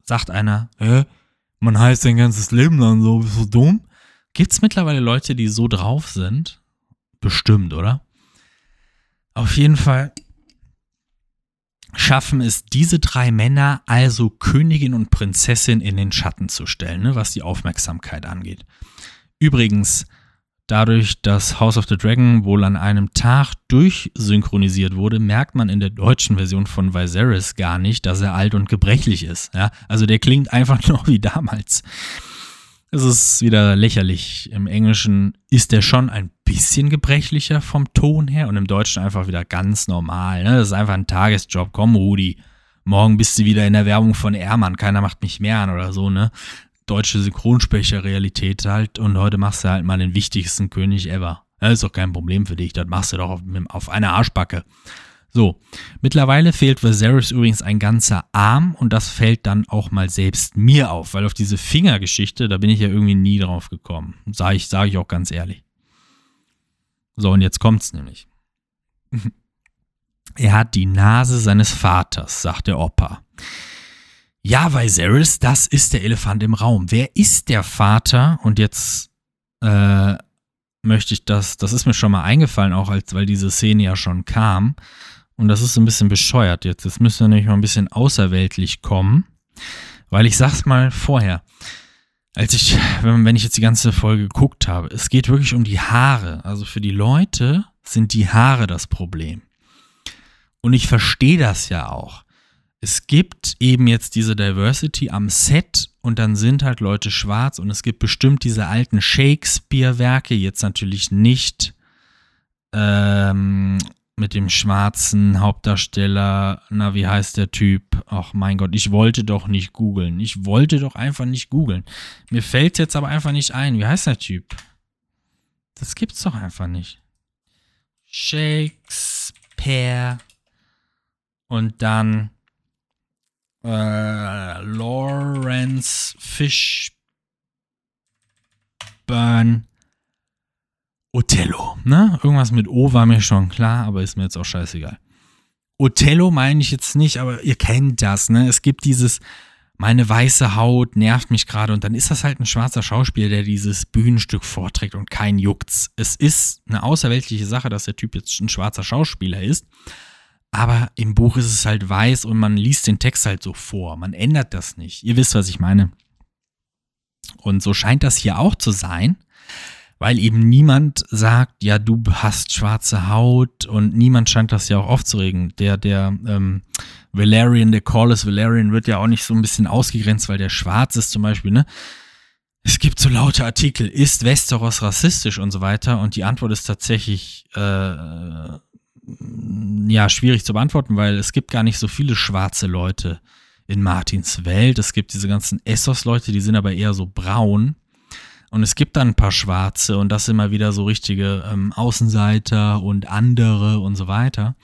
sagt einer, hä, man heißt sein ganzes Leben dann so, bist du dumm? Gibt es mittlerweile Leute, die so drauf sind? Bestimmt, oder? Auf jeden Fall schaffen es diese drei Männer also Königin und Prinzessin in den Schatten zu stellen, ne, was die Aufmerksamkeit angeht. Übrigens, dadurch, dass House of the Dragon wohl an einem Tag durchsynchronisiert wurde, merkt man in der deutschen Version von Viserys gar nicht, dass er alt und gebrechlich ist. Ja? Also der klingt einfach noch wie damals. Es ist wieder lächerlich. Im Englischen ist er schon ein bisschen gebrechlicher vom Ton her und im Deutschen einfach wieder ganz normal. Ne? Das ist einfach ein Tagesjob. Komm, Rudi, morgen bist du wieder in der Werbung von Ehrmann. Keiner macht mich mehr an oder so, ne? Deutsche Synchronsprecher-Realität halt und heute machst du halt mal den wichtigsten König ever. Das ist doch kein Problem für dich. Das machst du doch auf, auf einer Arschbacke. So, mittlerweile fehlt Viserys übrigens ein ganzer Arm und das fällt dann auch mal selbst mir auf, weil auf diese Fingergeschichte, da bin ich ja irgendwie nie drauf gekommen. Sage ich, sag ich auch ganz ehrlich. So, und jetzt kommt's nämlich. er hat die Nase seines Vaters, sagt der Opa. Ja, Viserys, das ist der Elefant im Raum. Wer ist der Vater? Und jetzt äh, möchte ich das, das ist mir schon mal eingefallen, auch als, weil diese Szene ja schon kam. Und das ist ein bisschen bescheuert jetzt. Jetzt müssen wir nämlich mal ein bisschen außerweltlich kommen. Weil ich sag's mal vorher. Als ich, wenn ich jetzt die ganze Folge geguckt habe, es geht wirklich um die Haare. Also für die Leute sind die Haare das Problem. Und ich verstehe das ja auch. Es gibt eben jetzt diese Diversity am Set und dann sind halt Leute schwarz und es gibt bestimmt diese alten Shakespeare-Werke, jetzt natürlich nicht ähm, mit dem schwarzen Hauptdarsteller, na, wie heißt der Typ? Ach mein Gott, ich wollte doch nicht googeln. Ich wollte doch einfach nicht googeln. Mir fällt jetzt aber einfach nicht ein. Wie heißt der Typ? Das gibt's doch einfach nicht. Shakespeare. Und dann äh, Lawrence Fishburne. Othello, ne? Irgendwas mit O war mir schon klar, aber ist mir jetzt auch scheißegal. Othello meine ich jetzt nicht, aber ihr kennt das, ne? Es gibt dieses, meine weiße Haut nervt mich gerade und dann ist das halt ein schwarzer Schauspieler, der dieses Bühnenstück vorträgt und kein juckt's. Es ist eine außerweltliche Sache, dass der Typ jetzt ein schwarzer Schauspieler ist, aber im Buch ist es halt weiß und man liest den Text halt so vor. Man ändert das nicht. Ihr wisst, was ich meine. Und so scheint das hier auch zu sein weil eben niemand sagt, ja, du hast schwarze Haut und niemand scheint das ja auch aufzuregen. Der, der ähm, Valerian, der Corlys Valerian wird ja auch nicht so ein bisschen ausgegrenzt, weil der schwarz ist zum Beispiel, ne? Es gibt so laute Artikel, ist Westeros rassistisch und so weiter und die Antwort ist tatsächlich äh, ja schwierig zu beantworten, weil es gibt gar nicht so viele schwarze Leute in Martins Welt. Es gibt diese ganzen Essos-Leute, die sind aber eher so braun. Und es gibt dann ein paar Schwarze und das immer wieder so richtige ähm, Außenseiter und andere und so weiter.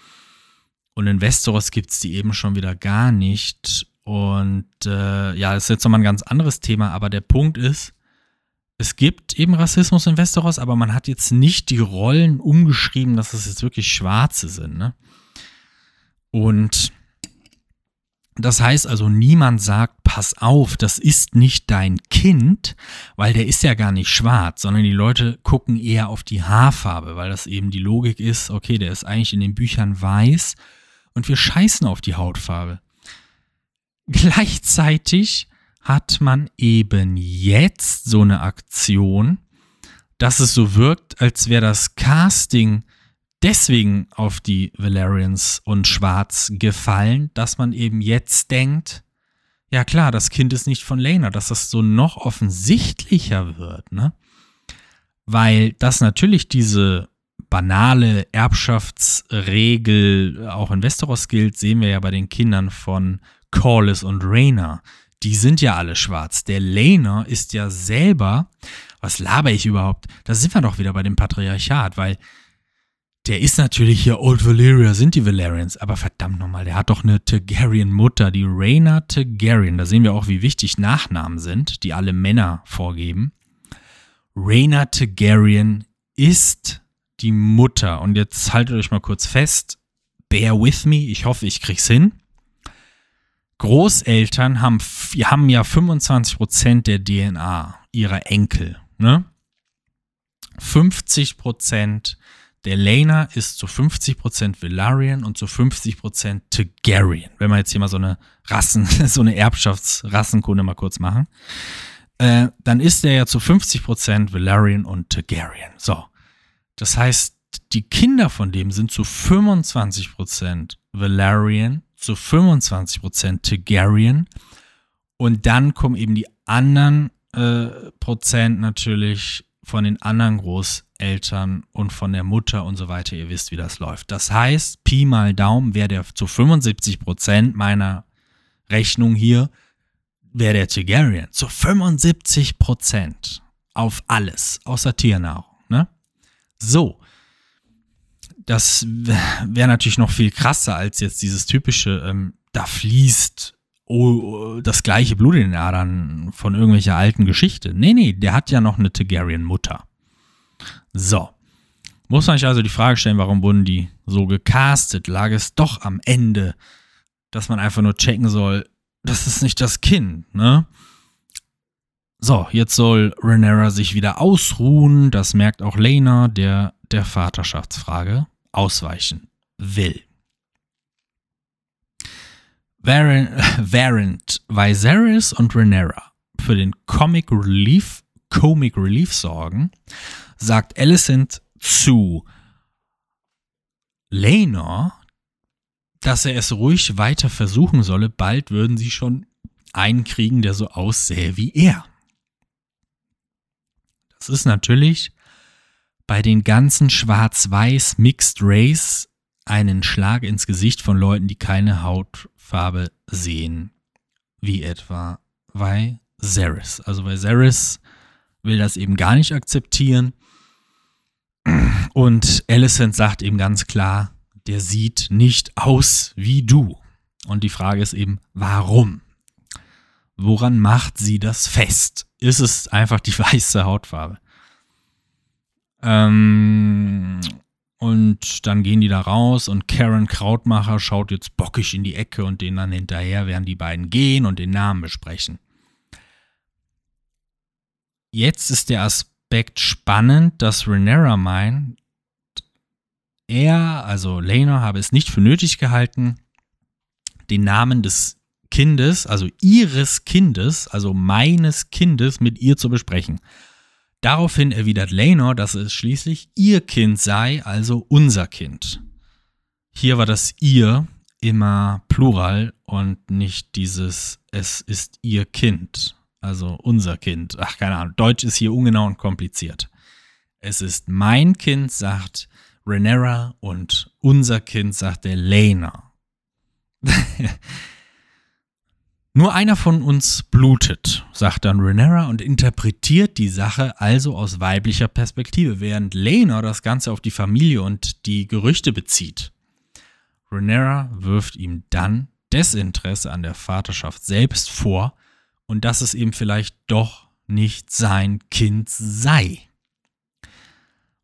Und in Westeros gibt es die eben schon wieder gar nicht. Und äh, ja, das ist jetzt nochmal ein ganz anderes Thema, aber der Punkt ist, es gibt eben Rassismus in Westeros, aber man hat jetzt nicht die Rollen umgeschrieben, dass es jetzt wirklich Schwarze sind. Ne? Und Das heißt also, niemand sagt, pass auf, das ist nicht dein Kind, weil der ist ja gar nicht schwarz, sondern die Leute gucken eher auf die Haarfarbe, weil das eben die Logik ist, okay, der ist eigentlich in den Büchern weiß und wir scheißen auf die Hautfarbe. Gleichzeitig hat man eben jetzt so eine Aktion, dass es so wirkt, als wäre das Casting deswegen auf die Valerians und Schwarz gefallen, dass man eben jetzt denkt, ja klar, das Kind ist nicht von Lena, dass das so noch offensichtlicher wird, ne? Weil das natürlich diese banale Erbschaftsregel auch in Westeros gilt, sehen wir ja bei den Kindern von Corlys und Rhaena. Die sind ja alle schwarz. Der Lena ist ja selber, was laber ich überhaupt? Da sind wir doch wieder bei dem Patriarchat, weil der ist natürlich hier Old Valyria, sind die Valerians, aber verdammt nochmal, der hat doch eine Targaryen-Mutter, die Rhaena Targaryen. Da sehen wir auch, wie wichtig Nachnamen sind, die alle Männer vorgeben. Rhaena Targaryen ist die Mutter. Und jetzt haltet euch mal kurz fest. Bear with me. Ich hoffe, ich krieg's hin. Großeltern haben, haben ja 25% der DNA ihrer Enkel. Ne? 50% der Lena ist zu 50% Valarian und zu 50% Targaryen. Wenn wir jetzt hier mal so eine Rassen, so eine Erbschaftsrassenkunde mal kurz machen. Äh, dann ist er ja zu 50% Valarian und Targaryen. So. Das heißt, die Kinder von dem sind zu 25% Valarian, zu 25% Targaryen. Und dann kommen eben die anderen äh, Prozent natürlich von den anderen Großeltern und von der Mutter und so weiter. Ihr wisst, wie das läuft. Das heißt, Pi mal Daumen wäre der zu 75% meiner Rechnung hier, wäre der Targaryen zu 75% auf alles, außer Tiernahrung. Ne? So. Das wäre natürlich noch viel krasser als jetzt dieses typische, ähm, da fließt oh, das gleiche Blut in den Adern von irgendwelcher alten Geschichte. Nee, nee, der hat ja noch eine Targaryen-Mutter. So. Muss man sich also die Frage stellen, warum wurden die so gecastet? Lag es doch am Ende, dass man einfach nur checken soll, das ist nicht das Kind, ne? So, jetzt soll Renera sich wieder ausruhen. Das merkt auch Lena, der der Vaterschaftsfrage ausweichen will. Während Viserys und Renera für den Comic Relief, Comic Relief sorgen, sagt Alicent zu Lena, dass er es ruhig weiter versuchen solle. Bald würden sie schon einen kriegen, der so aussähe wie er. Das ist natürlich bei den ganzen schwarz-weiß Mixed Race einen Schlag ins Gesicht von Leuten, die keine Hautfarbe sehen, wie etwa Viserys. Also Viserys will das eben gar nicht akzeptieren und Alicent sagt eben ganz klar, der sieht nicht aus wie du. Und die Frage ist eben, warum? Woran macht sie das fest? Ist es einfach die weiße Hautfarbe? Ähm, und dann gehen die da raus und Karen Krautmacher schaut jetzt bockig in die Ecke und denen dann hinterher, während die beiden gehen und den Namen besprechen. Jetzt ist der Aspekt spannend, dass Renera meint, er, also Lena, habe es nicht für nötig gehalten, den Namen des Kindes, also ihres Kindes, also meines Kindes mit ihr zu besprechen. Daraufhin erwidert Lena, dass es schließlich ihr Kind sei, also unser Kind. Hier war das ihr immer plural und nicht dieses es ist ihr Kind, also unser Kind. Ach, keine Ahnung, Deutsch ist hier ungenau und kompliziert. Es ist mein Kind, sagt Renera und unser Kind, sagt der Lena. Nur einer von uns blutet, sagt dann Renera und interpretiert die Sache also aus weiblicher Perspektive, während Lena das Ganze auf die Familie und die Gerüchte bezieht. Renera wirft ihm dann Desinteresse an der Vaterschaft selbst vor und dass es eben vielleicht doch nicht sein Kind sei.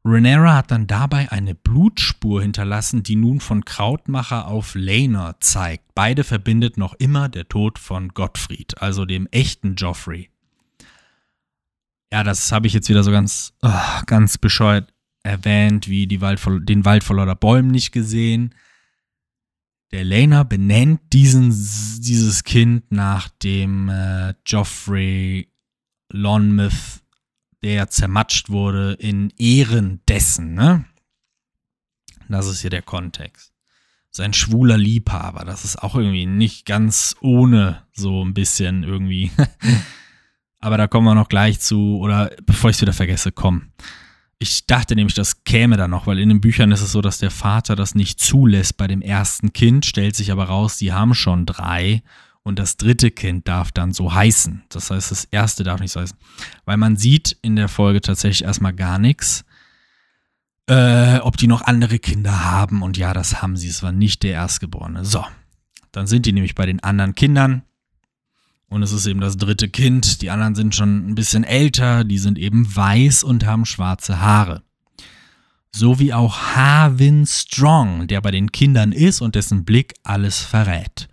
Rhaenyra hat dann dabei eine Blutspur hinterlassen, die nun von Krautmacher auf Laenor zeigt. Beide verbindet noch immer der Tod von Gottfried, also dem echten Joffrey. Ja, das habe ich jetzt wieder so ganz, oh, ganz bescheuert erwähnt, wie die Wald vor, den Wald vor lauter Bäumen nicht gesehen. Der Laner benennt diesen, dieses Kind nach dem äh, Joffrey Lonmouth der zermatscht wurde, in Ehren dessen, ne? Das ist hier der Kontext. Sein schwuler Liebhaber, das ist auch irgendwie nicht ganz ohne so ein bisschen irgendwie. Aber da kommen wir noch gleich zu, oder bevor ich es wieder vergesse, komm. Ich dachte nämlich, das käme da noch, weil in den Büchern ist es so, dass der Vater das nicht zulässt bei dem ersten Kind, stellt sich aber raus, die haben schon drei und das dritte Kind darf dann so heißen. Das heißt, das erste darf nicht so heißen. Weil man sieht in der Folge tatsächlich erstmal gar nichts, äh, ob die noch andere Kinder haben. Und ja, das haben sie. Es war nicht der Erstgeborene. So, dann sind die nämlich bei den anderen Kindern. Und es ist eben das dritte Kind. Die anderen sind schon ein bisschen älter. Die sind eben weiß und haben schwarze Haare. So wie auch Harvin Strong, der bei den Kindern ist und dessen Blick alles verrät.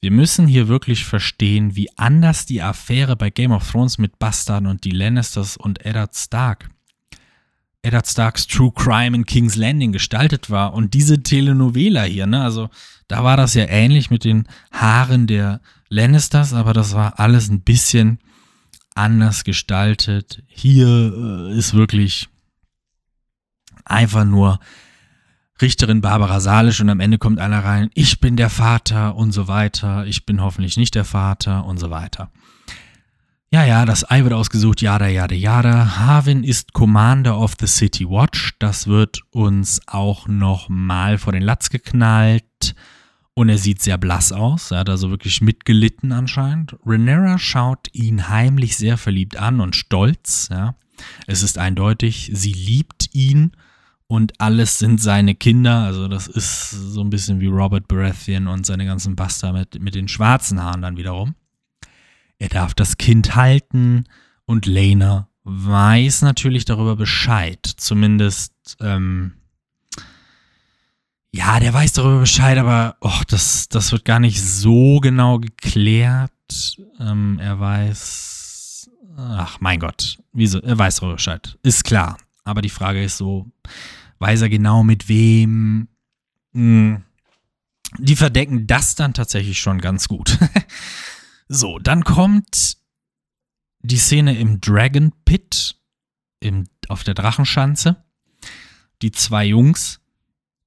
Wir müssen hier wirklich verstehen, wie anders die Affäre bei Game of Thrones mit Bastarden und die Lannisters und Eddard Stark, Eddard Starks True Crime in King's Landing gestaltet war. Und diese Telenovela hier, ne, also da war das ja ähnlich mit den Haaren der Lannisters, aber das war alles ein bisschen anders gestaltet. Hier äh, ist wirklich einfach nur Richterin Barbara Salisch und am Ende kommt einer rein, ich bin der Vater und so weiter, ich bin hoffentlich nicht der Vater und so weiter. Ja, ja, das Ei wird ausgesucht, jada, jada, jada. Harvin ist Commander of the City Watch. Das wird uns auch nochmal vor den Latz geknallt. Und er sieht sehr blass aus. Er hat also wirklich mitgelitten anscheinend. Renera schaut ihn heimlich sehr verliebt an und stolz. Ja. Es ist eindeutig, sie liebt ihn und alles sind seine Kinder. Also das ist so ein bisschen wie Robert Baratheon und seine ganzen Buster mit, mit den schwarzen Haaren dann wiederum. Er darf das Kind halten und Lena weiß natürlich darüber Bescheid. Zumindest, ähm, ja, der weiß darüber Bescheid, aber oh, das, das wird gar nicht so genau geklärt. Ähm, er weiß, ach mein Gott, wieso, er weiß darüber Bescheid. Ist klar. Aber die Frage ist so, weiß er genau mit wem? Hm. Die verdecken das dann tatsächlich schon ganz gut. so, dann kommt die Szene im Dragon Pit, im, auf der Drachenschanze. Die zwei Jungs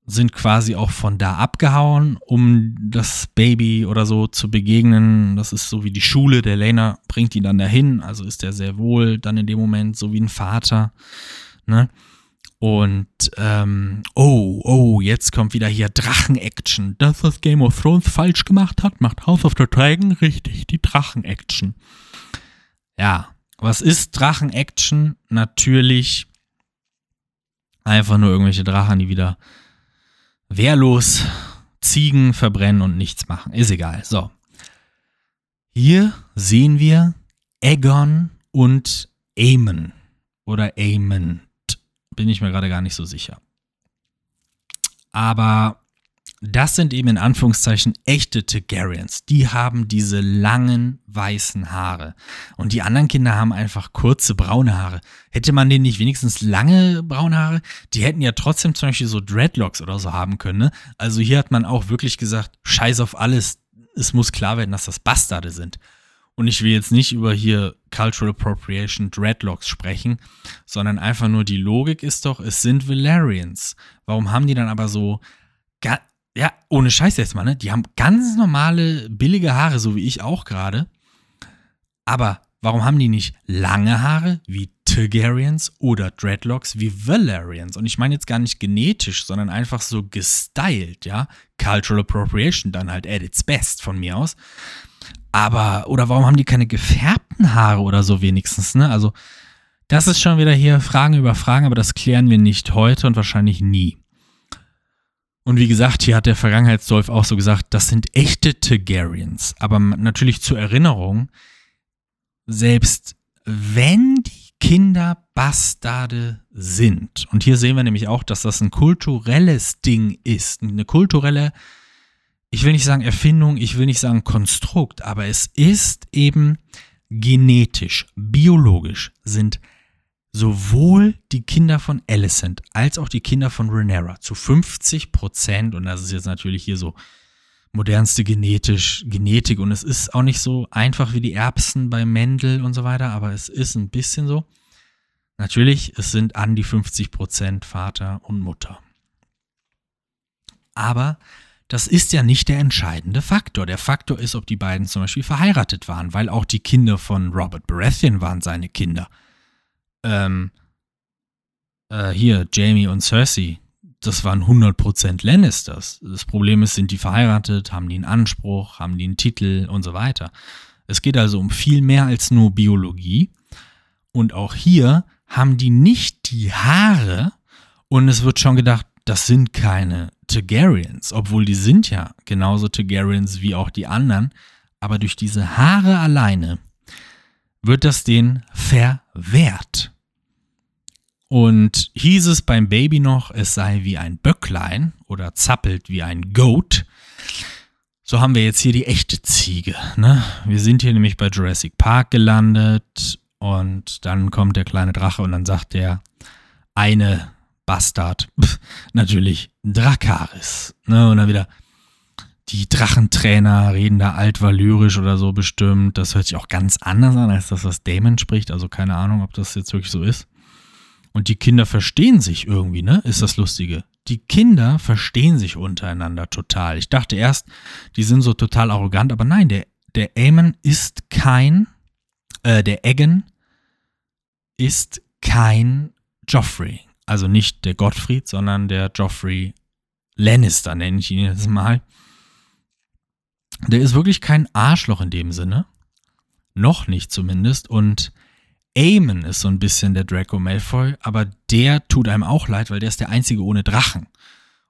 sind quasi auch von da abgehauen, um das Baby oder so zu begegnen. Das ist so wie die Schule. Der Lena bringt ihn dann dahin. Also ist er sehr wohl dann in dem Moment so wie ein Vater. Ne? Und ähm, oh, oh, jetzt kommt wieder hier Drachen-Action. Das, was Game of Thrones falsch gemacht hat, macht House of the Dragon richtig, die Drachen-Action. Ja, was ist Drachen-Action? Natürlich einfach nur irgendwelche Drachen, die wieder wehrlos Ziegen verbrennen und nichts machen. Ist egal. So. Hier sehen wir Aegon und Aemon. Oder Aemon bin ich mir gerade gar nicht so sicher. Aber das sind eben in Anführungszeichen echte Targaryens. Die haben diese langen weißen Haare. Und die anderen Kinder haben einfach kurze braune Haare. Hätte man denen nicht wenigstens lange braune Haare? Die hätten ja trotzdem zum Beispiel so Dreadlocks oder so haben können. Ne? Also hier hat man auch wirklich gesagt, scheiß auf alles. Es muss klar werden, dass das Bastarde sind. Und ich will jetzt nicht über hier Cultural Appropriation Dreadlocks sprechen, sondern einfach nur die Logik ist doch, es sind Valerians. Warum haben die dann aber so, ja, ohne Scheiß jetzt mal, ne? Die haben ganz normale, billige Haare, so wie ich auch gerade. Aber warum haben die nicht lange Haare wie Targaryens oder Dreadlocks wie Valerians? Und ich meine jetzt gar nicht genetisch, sondern einfach so gestylt, ja? Cultural Appropriation dann halt at its best von mir aus. Aber, oder warum haben die keine gefärbten Haare oder so wenigstens, ne? Also, das ist schon wieder hier Fragen über Fragen, aber das klären wir nicht heute und wahrscheinlich nie. Und wie gesagt, hier hat der Vergangenheitsdolf auch so gesagt, das sind echte Targaryens. Aber natürlich zur Erinnerung, selbst wenn die Kinder Bastarde sind. Und hier sehen wir nämlich auch, dass das ein kulturelles Ding ist. Eine kulturelle, ich will nicht sagen Erfindung, ich will nicht sagen Konstrukt, aber es ist eben genetisch, biologisch sind sowohl die Kinder von Alicent als auch die Kinder von Renera zu 50 Prozent, und das ist jetzt natürlich hier so modernste genetisch, Genetik und es ist auch nicht so einfach wie die Erbsen bei Mendel und so weiter, aber es ist ein bisschen so. Natürlich, es sind an die 50 Prozent Vater und Mutter. Aber das ist ja nicht der entscheidende Faktor. Der Faktor ist, ob die beiden zum Beispiel verheiratet waren, weil auch die Kinder von Robert Baratheon waren seine Kinder. Ähm, äh, hier, Jamie und Cersei, das waren 100% Lannisters. Das Problem ist, sind die verheiratet, haben die einen Anspruch, haben die einen Titel und so weiter. Es geht also um viel mehr als nur Biologie. Und auch hier haben die nicht die Haare und es wird schon gedacht, das sind keine Targaryens, obwohl die sind ja genauso Targaryens wie auch die anderen, aber durch diese Haare alleine wird das denen verwehrt. Und hieß es beim Baby noch, es sei wie ein Böcklein oder zappelt wie ein Goat, so haben wir jetzt hier die echte Ziege. Ne? Wir sind hier nämlich bei Jurassic Park gelandet und dann kommt der kleine Drache und dann sagt der eine Bastard, natürlich Drakaris. Ne? Und dann wieder, die Drachentrainer reden da altvalyrisch oder so bestimmt. Das hört sich auch ganz anders an, als das, was Damon spricht. Also keine Ahnung, ob das jetzt wirklich so ist. Und die Kinder verstehen sich irgendwie, ne? Ist das Lustige. Die Kinder verstehen sich untereinander total. Ich dachte erst, die sind so total arrogant, aber nein, der, der Aemon ist kein, äh, der Eggen ist kein Joffrey. Also nicht der Gottfried, sondern der Joffrey Lannister, nenne ich ihn jetzt mal. Der ist wirklich kein Arschloch in dem Sinne. Noch nicht zumindest. Und Aemon ist so ein bisschen der Draco Malfoy, aber der tut einem auch leid, weil der ist der einzige ohne Drachen.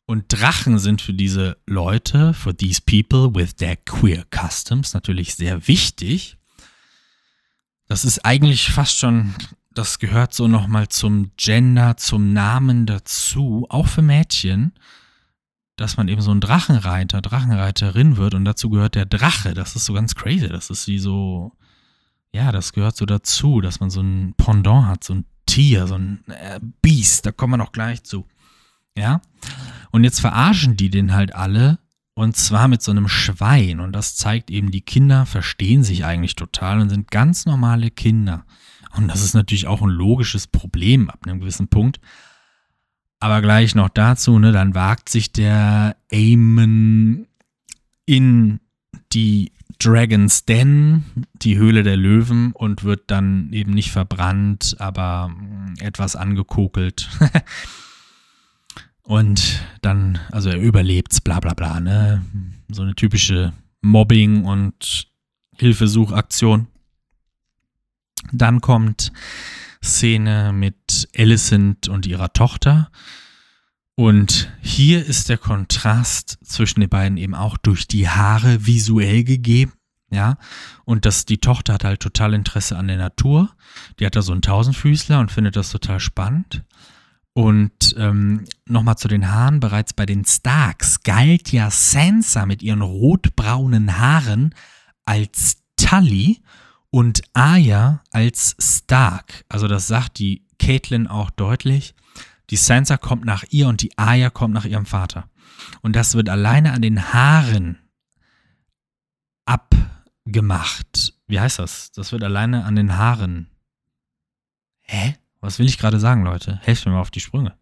Und Drachen sind für diese Leute, for these people with their queer customs, natürlich sehr wichtig. Das ist eigentlich fast schon, das gehört so nochmal zum Gender, zum Namen dazu, auch für Mädchen, dass man eben so ein Drachenreiter, Drachenreiterin wird und dazu gehört der Drache. Das ist so ganz crazy. Das ist wie so, ja, das gehört so dazu, dass man so ein Pendant hat, so ein Tier, so ein äh, Biest, da kommen wir noch gleich zu. Ja? Und jetzt verarschen die den halt alle und zwar mit so einem Schwein und das zeigt eben, die Kinder verstehen sich eigentlich total und sind ganz normale Kinder. Und das ist natürlich auch ein logisches Problem ab einem gewissen Punkt. Aber gleich noch dazu, ne, dann wagt sich der Aemon in die Dragon's Den, die Höhle der Löwen, und wird dann eben nicht verbrannt, aber mm, etwas angekokelt. und dann, also er überlebt's, bla bla bla, ne? So eine typische Mobbing- und Hilfesuchaktion. Dann kommt Szene mit Alicent und ihrer Tochter. Und hier ist der Kontrast zwischen den beiden eben auch durch die Haare visuell gegeben. Ja, und das, die Tochter hat halt total Interesse an der Natur. Die hat da so einen Tausendfüßler und findet das total spannend. Und ähm, nochmal zu den Haaren. Bereits bei den Starks galt ja Sansa mit ihren rotbraunen Haaren als Tully und Arya als Stark. Also das sagt die Caitlin auch deutlich. Die Sansa kommt nach ihr und die Arya kommt nach ihrem Vater. Und das wird alleine an den Haaren abgemacht. Wie heißt das? Das wird alleine an den Haaren. Hä? Was will ich gerade sagen, Leute? Helft mir mal auf die Sprünge.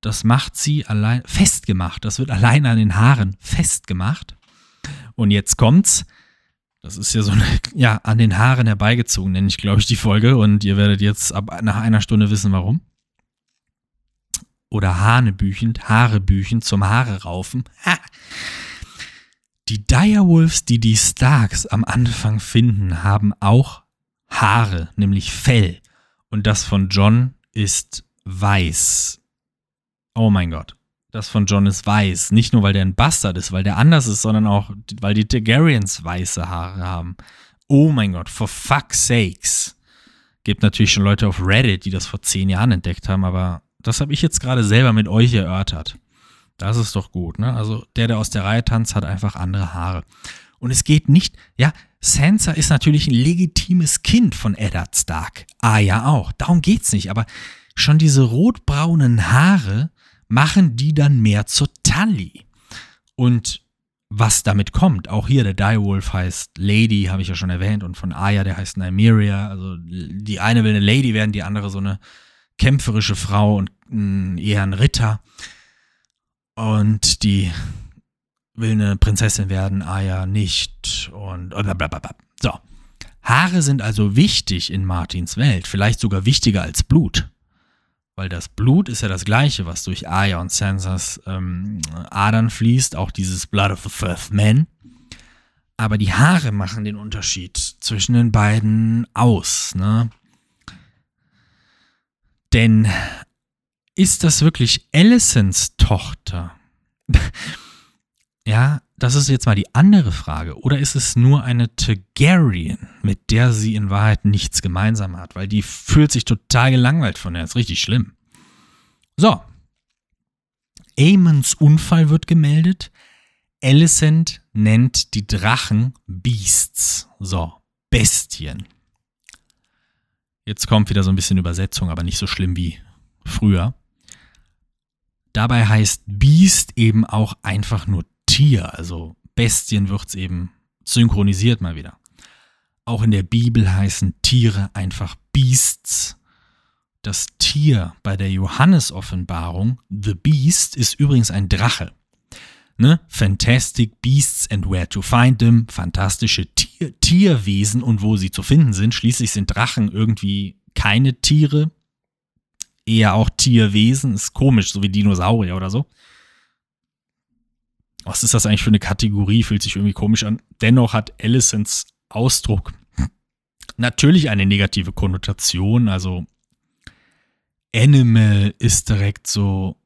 Das macht sie allein festgemacht. Das wird alleine an den Haaren festgemacht. Und jetzt kommt's. Das ist ja so eine, ja, an den Haaren herbeigezogen, nenne ich, glaube ich, die Folge. Und ihr werdet jetzt ab nach einer Stunde wissen, warum oder Hanebüchend, Haarebüchend zum Haare raufen. Ha! Die Direwolves, die die Starks am Anfang finden, haben auch Haare, nämlich Fell. Und das von John ist weiß. Oh mein Gott. Das von John ist weiß. Nicht nur, weil der ein Bastard ist, weil der anders ist, sondern auch, weil die Targaryens weiße Haare haben. Oh mein Gott, for fuck's sakes. Gibt natürlich schon Leute auf Reddit, die das vor zehn Jahren entdeckt haben, aber das habe ich jetzt gerade selber mit euch erörtert. Das ist doch gut, ne? Also der, der aus der Reihe tanzt, hat einfach andere Haare. Und es geht nicht, ja, Sansa ist natürlich ein legitimes Kind von Eddard Stark. Ah ja auch, darum geht's nicht, aber schon diese rotbraunen Haare machen die dann mehr zur Tully. Und was damit kommt, auch hier der Direwolf heißt Lady, habe ich ja schon erwähnt, und von Aya, der heißt Nymeria. Also die eine will eine Lady werden, die andere so eine kämpferische Frau und eher ein Ritter. Und die will eine Prinzessin werden, Aya nicht. Und blablabla. so. Haare sind also wichtig in Martins Welt, vielleicht sogar wichtiger als Blut. Weil das Blut ist ja das gleiche, was durch Aya und Sansas ähm, Adern fließt, auch dieses Blood of the First Man. Aber die Haare machen den Unterschied zwischen den beiden aus. Ne? Denn ist das wirklich Allisons Tochter? ja, das ist jetzt mal die andere Frage. Oder ist es nur eine Targaryen, mit der sie in Wahrheit nichts gemeinsam hat? Weil die fühlt sich total gelangweilt von der. Ist richtig schlimm. So. Aemons Unfall wird gemeldet. Alicent nennt die Drachen Beasts. So, Bestien. Jetzt kommt wieder so ein bisschen Übersetzung, aber nicht so schlimm wie früher. Dabei heißt Beast eben auch einfach nur Tier, also Bestien wird es eben synchronisiert mal wieder. Auch in der Bibel heißen Tiere einfach Beasts. Das Tier bei der Johannes-Offenbarung, The Beast, ist übrigens ein Drache. Ne? Fantastic Beasts and Where to Find Them, fantastische Tier Tierwesen und wo sie zu finden sind. Schließlich sind Drachen irgendwie keine Tiere, eher auch Tierwesen. Ist komisch, so wie Dinosaurier oder so. Was ist das eigentlich für eine Kategorie? Fühlt sich irgendwie komisch an. Dennoch hat Allisons Ausdruck natürlich eine negative Konnotation. Also Animal ist direkt so,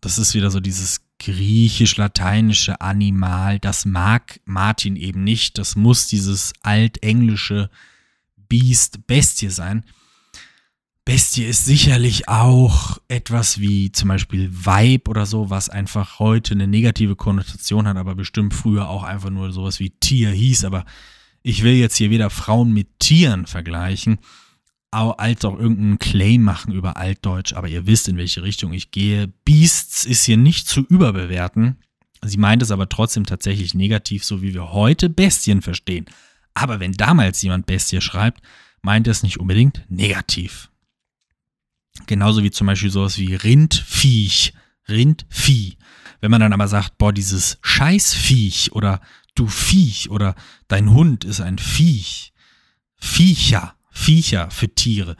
das ist wieder so dieses griechisch-lateinische Animal. Das mag Martin eben nicht. Das muss dieses altenglische Beast, Bestie sein. Bestie ist sicherlich auch etwas wie zum Beispiel Vibe oder so, was einfach heute eine negative Konnotation hat, aber bestimmt früher auch einfach nur sowas wie Tier hieß. Aber ich will jetzt hier weder Frauen mit Tieren vergleichen, als auch irgendeinen Claim machen über Altdeutsch, aber ihr wisst, in welche Richtung ich gehe. Beasts ist hier nicht zu überbewerten. Sie meint es aber trotzdem tatsächlich negativ, so wie wir heute Bestien verstehen. Aber wenn damals jemand Bestie schreibt, meint er es nicht unbedingt negativ. Genauso wie zum Beispiel sowas wie Rindviech, Rindvieh. Wenn man dann aber sagt, boah, dieses Scheißviech oder du Viech oder dein Hund ist ein Viech. Viecher, Viecher für Tiere.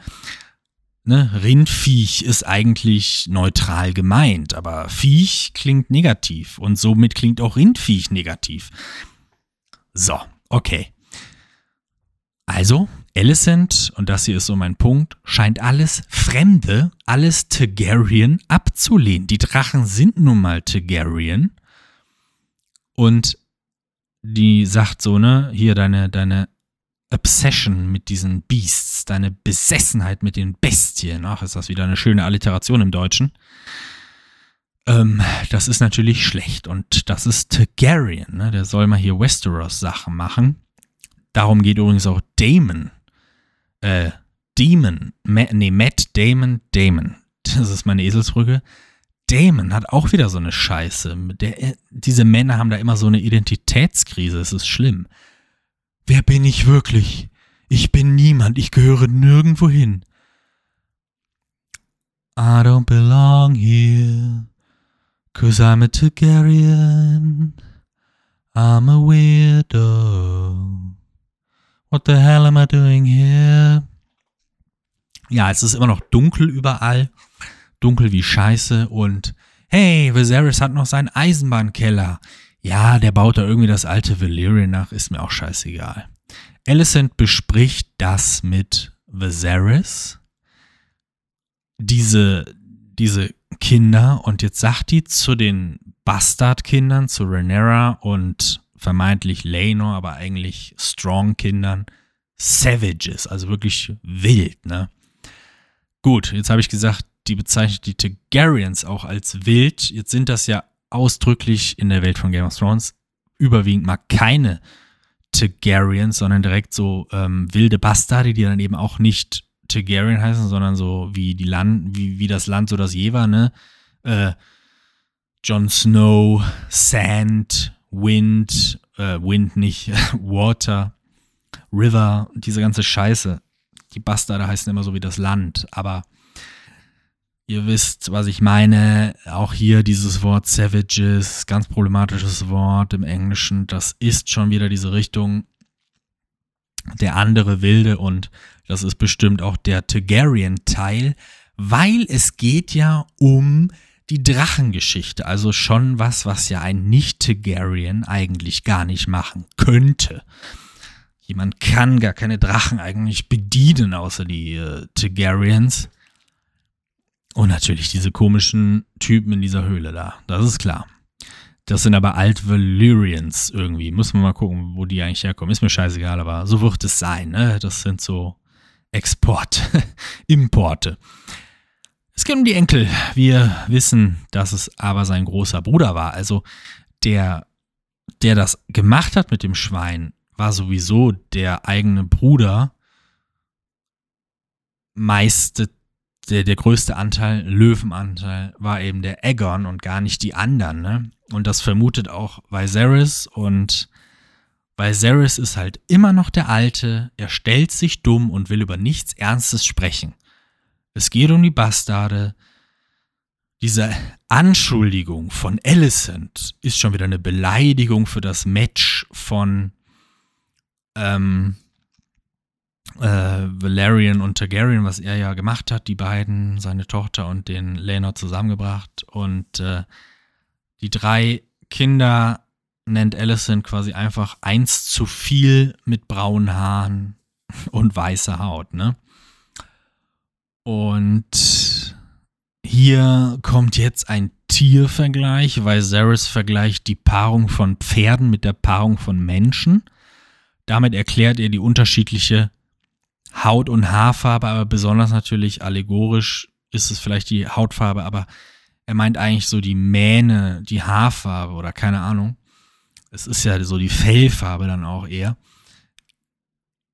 Ne? Rindviech ist eigentlich neutral gemeint, aber Viech klingt negativ und somit klingt auch Rindviech negativ. So, okay. Also, Alicent, und das hier ist so mein Punkt, scheint alles Fremde, alles Targaryen abzulehnen. Die Drachen sind nun mal Targaryen. Und die sagt so, ne, hier deine, deine Obsession mit diesen Beasts, deine Besessenheit mit den Bestien. Ach, ist das wieder eine schöne Alliteration im Deutschen. Ähm, das ist natürlich schlecht. Und das ist Targaryen, ne? Der soll mal hier Westeros-Sachen machen. Darum geht übrigens auch Damon äh, Demon, Ma nee, Matt Damon, Damon. Das ist meine Eselsbrücke. Damon hat auch wieder so eine Scheiße. Der, äh, diese Männer haben da immer so eine Identitätskrise. Es ist schlimm. Wer bin ich wirklich? Ich bin niemand. Ich gehöre nirgendwo hin. I don't belong here. Cause I'm a Targaryen. I'm a weirdo. What the hell am I doing here? Ja, es ist immer noch dunkel überall. Dunkel wie Scheiße und hey, Viserys hat noch seinen Eisenbahnkeller. Ja, der baut da irgendwie das alte Valyrian nach, ist mir auch scheißegal. Alicent bespricht das mit Viserys. Diese, diese Kinder und jetzt sagt die zu den Bastardkindern, zu Rhaenyra und vermeintlich Laenor, aber eigentlich Strong-Kindern, Savages, also wirklich wild, ne? Gut, jetzt habe ich gesagt, die bezeichnet die Targaryens auch als wild. Jetzt sind das ja ausdrücklich in der Welt von Game of Thrones überwiegend mal keine Targaryens, sondern direkt so ähm, wilde Bastarde, die dann eben auch nicht Targaryen heißen, sondern so wie die Land, wie, wie das Land so das je war, ne? Äh, Jon Snow, Sand, Wind, äh, Wind nicht, Water, River, diese ganze Scheiße. Die Bastarde heißen immer so wie das Land, aber ihr wisst, was ich meine. Auch hier dieses Wort Savages, ganz problematisches Wort im Englischen, das ist schon wieder diese Richtung der andere Wilde und das ist bestimmt auch der Targaryen-Teil, weil es geht ja um die Drachengeschichte, also schon was, was ja ein Nicht-Targaryen eigentlich gar nicht machen könnte. Jemand kann gar keine Drachen eigentlich bedienen, außer die äh, Targaryens. Und natürlich diese komischen Typen in dieser Höhle da, das ist klar. Das sind aber Alt-Valyrians irgendwie. Muss man mal gucken, wo die eigentlich herkommen. Ist mir scheißegal, aber so wird es sein. Ne? Das sind so Export, Importe. Es geht um die Enkel. Wir wissen, dass es aber sein großer Bruder war. Also der, der das gemacht hat mit dem Schwein, war sowieso der eigene Bruder. Meiste der, der größte Anteil, Löwenanteil, war eben der Aegon und gar nicht die anderen. Ne? Und das vermutet auch Viserys und Viserys ist halt immer noch der Alte, er stellt sich dumm und will über nichts Ernstes sprechen. Es geht um die Bastarde. Diese Anschuldigung von Alicent ist schon wieder eine Beleidigung für das Match von ähm, äh, Valerian und Targaryen, was er ja gemacht hat, die beiden, seine Tochter und den Laenor zusammengebracht. Und äh, die drei Kinder nennt Alicent quasi einfach eins zu viel mit braunen Haaren und weißer Haut, ne? Und hier kommt jetzt ein Tiervergleich, weil Zaris vergleicht die Paarung von Pferden mit der Paarung von Menschen. Damit erklärt er die unterschiedliche Haut- und Haarfarbe, aber besonders natürlich allegorisch ist es vielleicht die Hautfarbe, aber er meint eigentlich so die Mähne, die Haarfarbe oder keine Ahnung. Es ist ja so die Fellfarbe dann auch eher.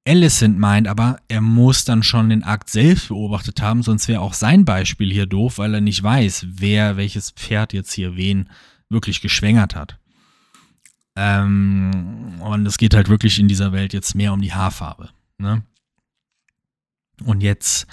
Alicent meint aber, er muss dann schon den Akt selbst beobachtet haben, sonst wäre auch sein Beispiel hier doof, weil er nicht weiß, wer welches Pferd jetzt hier wen wirklich geschwängert hat. Ähm, und es geht halt wirklich in dieser Welt jetzt mehr um die Haarfarbe. Ne? Und jetzt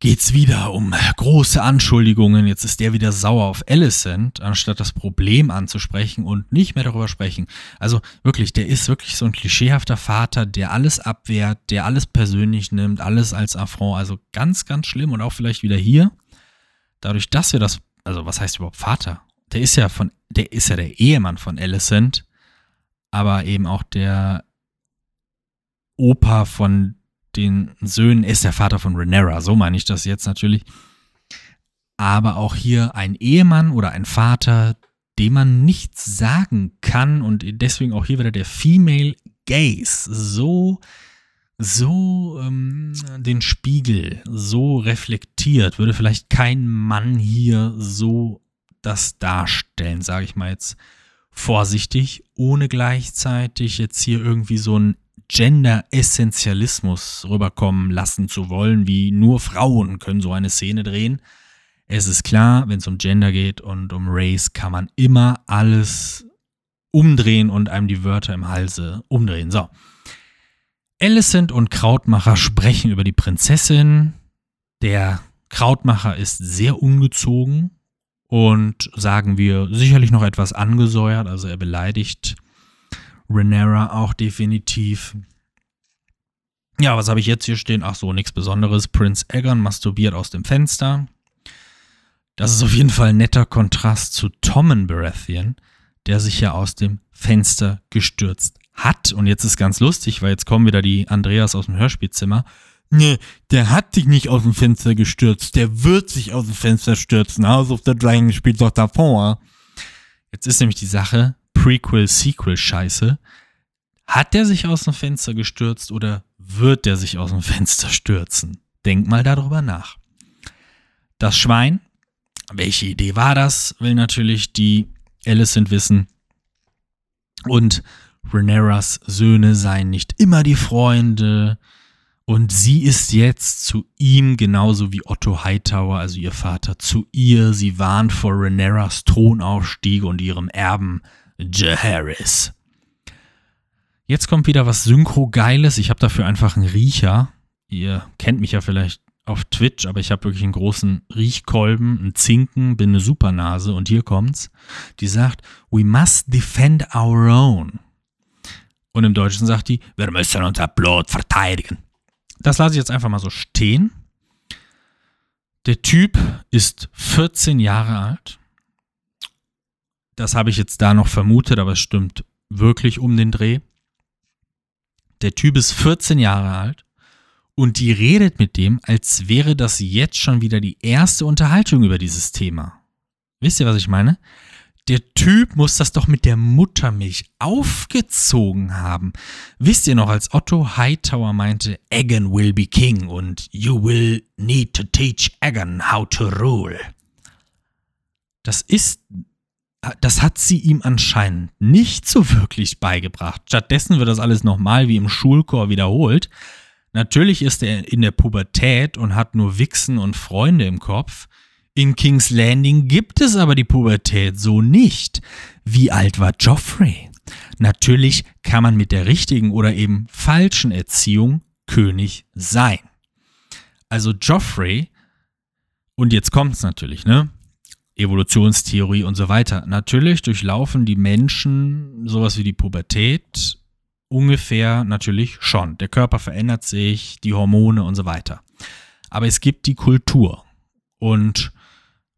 geht's wieder um große Anschuldigungen. Jetzt ist der wieder sauer auf Alicent, anstatt das Problem anzusprechen und nicht mehr darüber sprechen. Also wirklich, der ist wirklich so ein klischeehafter Vater, der alles abwehrt, der alles persönlich nimmt, alles als Affront. Also ganz, ganz schlimm und auch vielleicht wieder hier. Dadurch, dass wir das, also was heißt überhaupt Vater? Der ist ja von, der ist ja der Ehemann von Alicent, aber eben auch der Opa von den Söhnen ist der Vater von Renera, so meine ich das jetzt natürlich. Aber auch hier ein Ehemann oder ein Vater, dem man nichts sagen kann und deswegen auch hier wieder der Female Gaze so so ähm, den Spiegel so reflektiert, würde vielleicht kein Mann hier so das darstellen, sage ich mal jetzt vorsichtig, ohne gleichzeitig jetzt hier irgendwie so ein Gender-Essentialismus rüberkommen lassen zu wollen, wie nur Frauen können so eine Szene drehen. Es ist klar, wenn es um Gender geht und um Race, kann man immer alles umdrehen und einem die Wörter im Halse umdrehen. So. Alicent und Krautmacher sprechen über die Prinzessin. Der Krautmacher ist sehr ungezogen und sagen wir sicherlich noch etwas angesäuert, also er beleidigt Renera auch definitiv. Ja, was habe ich jetzt hier stehen? Ach so, nichts Besonderes. Prince Egon masturbiert aus dem Fenster. Das ist auf jeden Fall ein netter Kontrast zu Tommen Baratheon, der sich ja aus dem Fenster gestürzt hat. Und jetzt ist ganz lustig, weil jetzt kommen wieder die Andreas aus dem Hörspielzimmer. Nee, der hat sich nicht aus dem Fenster gestürzt. Der wird sich aus dem Fenster stürzen. House of the Dragon spielt doch davor. Jetzt ist nämlich die Sache, Prequel-Sequel-Scheiße. Hat der sich aus dem Fenster gestürzt oder wird der sich aus dem Fenster stürzen. Denk mal darüber nach. Das Schwein, welche Idee war das, will natürlich die Alicent wissen. Und Rhaenyras Söhne seien nicht immer die Freunde. Und sie ist jetzt zu ihm genauso wie Otto Hightower, also ihr Vater, zu ihr. Sie warnt vor Rhaenyras Thronaufstieg und ihrem Erben Jaehaerys. Jetzt kommt wieder was Synchro-Geiles. Ich habe dafür einfach einen Riecher. Ihr kennt mich ja vielleicht auf Twitch, aber ich habe wirklich einen großen Riechkolben, einen Zinken, bin eine Supernase und hier kommt's. Die sagt, we must defend our own. Und im Deutschen sagt die, wir müssen unser Blut verteidigen. Das lasse ich jetzt einfach mal so stehen. Der Typ ist 14 Jahre alt. Das habe ich jetzt da noch vermutet, aber es stimmt wirklich um den Dreh. Der Typ ist 14 Jahre alt und die redet mit dem, als wäre das jetzt schon wieder die erste Unterhaltung über dieses Thema. Wisst ihr, was ich meine? Der Typ muss das doch mit der Muttermilch aufgezogen haben. Wisst ihr noch, als Otto Hightower meinte, Egan will be king und you will need to teach Egan how to rule. Das ist, das hat sie ihm anscheinend nicht so wirklich beigebracht. Stattdessen wird das alles nochmal wie im Schulchor wiederholt. Natürlich ist er in der Pubertät und hat nur Wichsen und Freunde im Kopf. In King's Landing gibt es aber die Pubertät so nicht. Wie alt war Joffrey? Natürlich kann man mit der richtigen oder eben falschen Erziehung König sein. Also Joffrey, und jetzt kommt es natürlich, ne? Evolutionstheorie und so weiter. Natürlich durchlaufen die Menschen sowas wie die Pubertät ungefähr natürlich schon. Der Körper verändert sich, die Hormone und so weiter. Aber es gibt die Kultur. Und